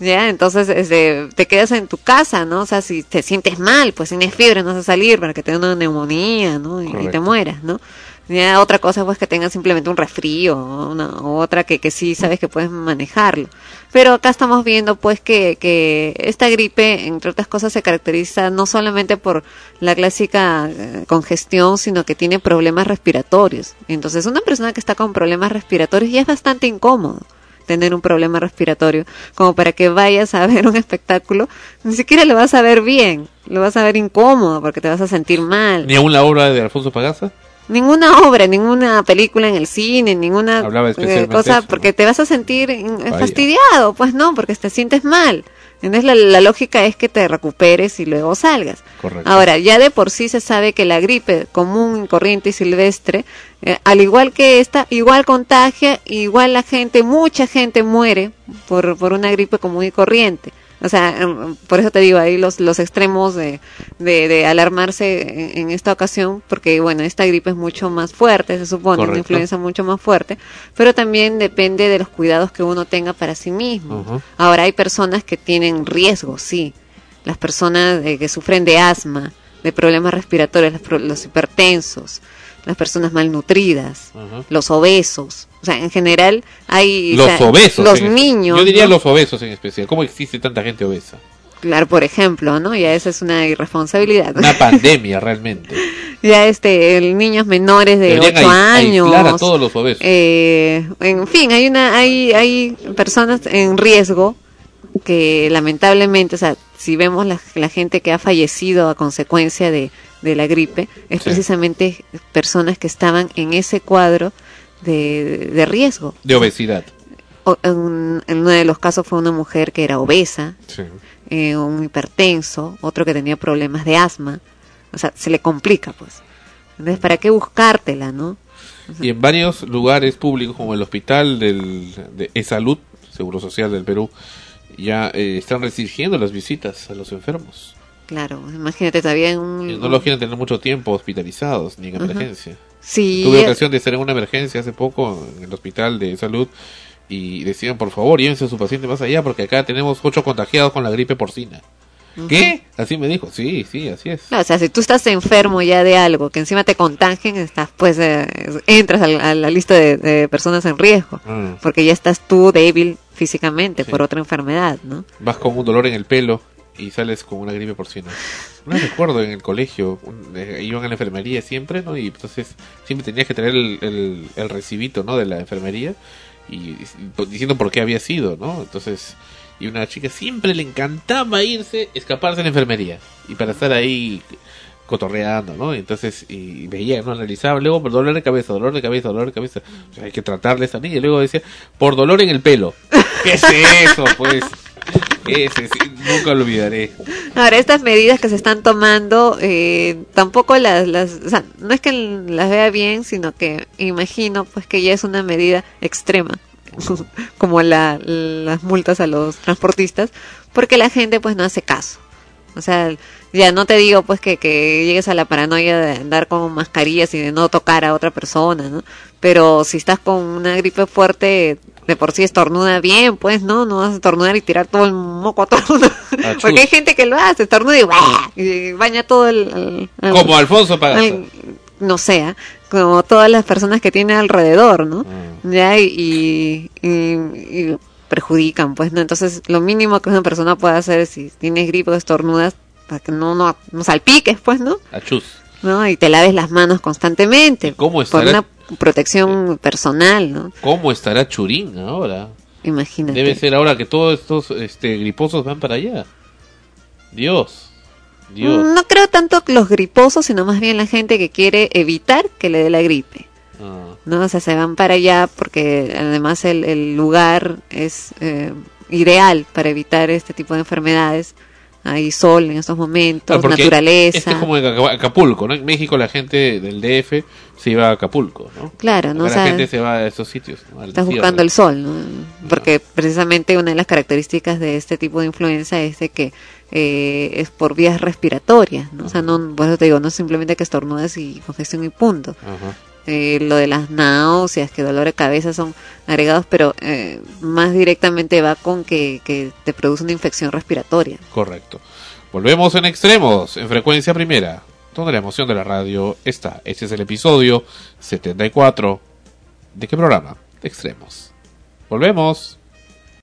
Ya, entonces este, te quedas en tu casa, ¿no? O sea, si te sientes mal, pues tienes fiebre, no vas a salir para que te dé una neumonía, ¿no? Y, y te mueras, ¿no? Ya otra cosa, pues que tengas simplemente un resfrío, o una, otra que, que sí sabes que puedes manejarlo. Pero acá estamos viendo, pues, que, que esta gripe, entre otras cosas, se caracteriza no solamente por la clásica eh, congestión, sino que tiene problemas respiratorios. Entonces, una persona que está con problemas respiratorios ya es bastante incómodo tener un problema respiratorio, como para que vayas a ver un espectáculo, ni siquiera lo vas a ver bien, lo vas a ver incómodo porque te vas a sentir mal. ¿Ni aún la obra de Alfonso Pagaza? Ninguna obra, ninguna película en el cine, ninguna eh, cosa, eso, ¿no? porque te vas a sentir Vaya. fastidiado, pues no, porque te sientes mal. Entonces la, la lógica es que te recuperes y luego salgas. Correcto. Ahora, ya de por sí se sabe que la gripe común, corriente y silvestre, eh, al igual que esta, igual contagia, igual la gente, mucha gente muere por, por una gripe común y corriente. O sea, em, por eso te digo ahí los, los extremos de, de, de alarmarse en, en esta ocasión, porque bueno, esta gripe es mucho más fuerte, se supone, una influenza mucho más fuerte, pero también depende de los cuidados que uno tenga para sí mismo. Ahora hay personas que tienen riesgo, sí. Las personas eh, que sufren de asma, de problemas respiratorios, los hipertensos, las personas malnutridas, Ujú. los obesos. O sea, en general hay... o Los sea, obesos. Los niños. Yo diría ¿no? los obesos en especial. ¿Cómo existe tanta gente obesa? Claro, por ejemplo, ¿no? Ya esa es una irresponsabilidad. Una pandemia realmente. ya este, el niños menores de Deberían 8 ais- años. a todos los obesos. Eh, en fin, hay una, hay, hay personas en riesgo que lamentablemente, o sea, si vemos la, la gente que ha fallecido a consecuencia de, de la gripe, es Sí. precisamente personas que estaban en ese cuadro de, de riesgo. De obesidad. O- en, en uno de los casos fue una mujer que era obesa, Sí. eh, un hipertenso, otro que tenía problemas de asma. O sea, se le complica, pues. Entonces, ¿para qué buscártela, no? Y en varios lugares públicos, como el hospital del, de E-Salud, Seguro Social del Perú, ya eh, están restringiendo las visitas a los enfermos. Claro, imagínate todavía en un... No los quieren tener mucho tiempo hospitalizados ni en emergencia. Sí, Tuve eh, ocasión de estar en una emergencia hace poco en el hospital de salud y decían, por favor, llévense a su paciente más allá porque acá tenemos ocho contagiados con la gripe porcina. ¿Qué? Así me dijo. Sí, sí, así es. Claro, o sea, si tú estás enfermo ya de algo, que encima te contagien, estás, pues, eh, entras a, la lista de, de personas en riesgo, Mm. porque ya estás tú débil físicamente por otra enfermedad, ¿no? Vas con un dolor en el pelo y sales con una gripe porcina. No recuerdo en el colegio, un- eh, iban a la enfermería siempre, ¿no? Y entonces siempre tenías que tener el, el, el recibito, ¿no? De la enfermería y, y diciendo por qué había sido, ¿no? Entonces, y una chica siempre le encantaba irse, escaparse de la enfermería y para estar ahí cotorreando, ¿no? Entonces, y veía, ¿no? Analizaba, luego por dolor de cabeza, dolor de cabeza, dolor de cabeza. O sea, hay que tratarle a esa niña. Y luego decía, por dolor en el pelo. ¿Qué es eso, pues? Ese, sí, nunca lo olvidaré. Ahora, estas medidas que se están tomando, eh, tampoco las, las, o sea, no es que las vea bien, sino que imagino pues que ya es una medida extrema, como la, las multas a los transportistas, porque la gente pues no hace caso. O sea, ya no te digo pues que, que llegues a la paranoia de andar con mascarillas y de no tocar a otra persona, ¿no? Pero si estás con una gripe fuerte, de por sí estornuda bien, pues, ¿no? No vas a estornudar y tirar todo el moco a todo el mundo. Porque hay gente que lo hace, estornuda y, y baña todo el... el- el- Como Alfonso el- no sé, ¿ah? como todas las personas que tiene alrededor, ¿no? Mm. Ya, y, y, y perjudican, pues, ¿no? Entonces, lo mínimo que una persona puede hacer es si tienes gripe o estornudas, para que no, no, no salpiques, pues, ¿no? Achus. ¿no? Y te laves las manos constantemente. cómo por estará- una protección personal, ¿no? ¿Cómo estará Churín ahora? Imagínate. Debe ser ahora que todos estos este, griposos van para allá. Dios. Dios. No creo tanto los griposos, sino más bien la gente que quiere evitar que le dé la gripe. Ah, ¿no? O sea, se van para allá porque además el, el lugar es eh, ideal para evitar este tipo de enfermedades. Hay sol en estos momentos, Ah, naturaleza. Este es como en Aca- Acapulco, ¿no? En México la gente del DF se iba a Acapulco, ¿no? Claro, ¿no? O sea, la gente se va a esos sitios. ¿no? Estás buscando el sol, ¿no? Porque precisamente una de las características de este tipo de influenza es de que eh, es por vías respiratorias, ¿no? O sea, no, por eso te digo, no es simplemente que estornudas y congestión y punto. Ajá. Eh, lo de las náuseas, que dolor de cabeza son agregados, pero eh, más directamente va con que, que te produce una infección respiratoria. Correcto. Volvemos en extremos, en frecuencia primera, donde la emoción de la radio está. Este es el episodio 74. ¿De qué programa? De extremos. Volvemos.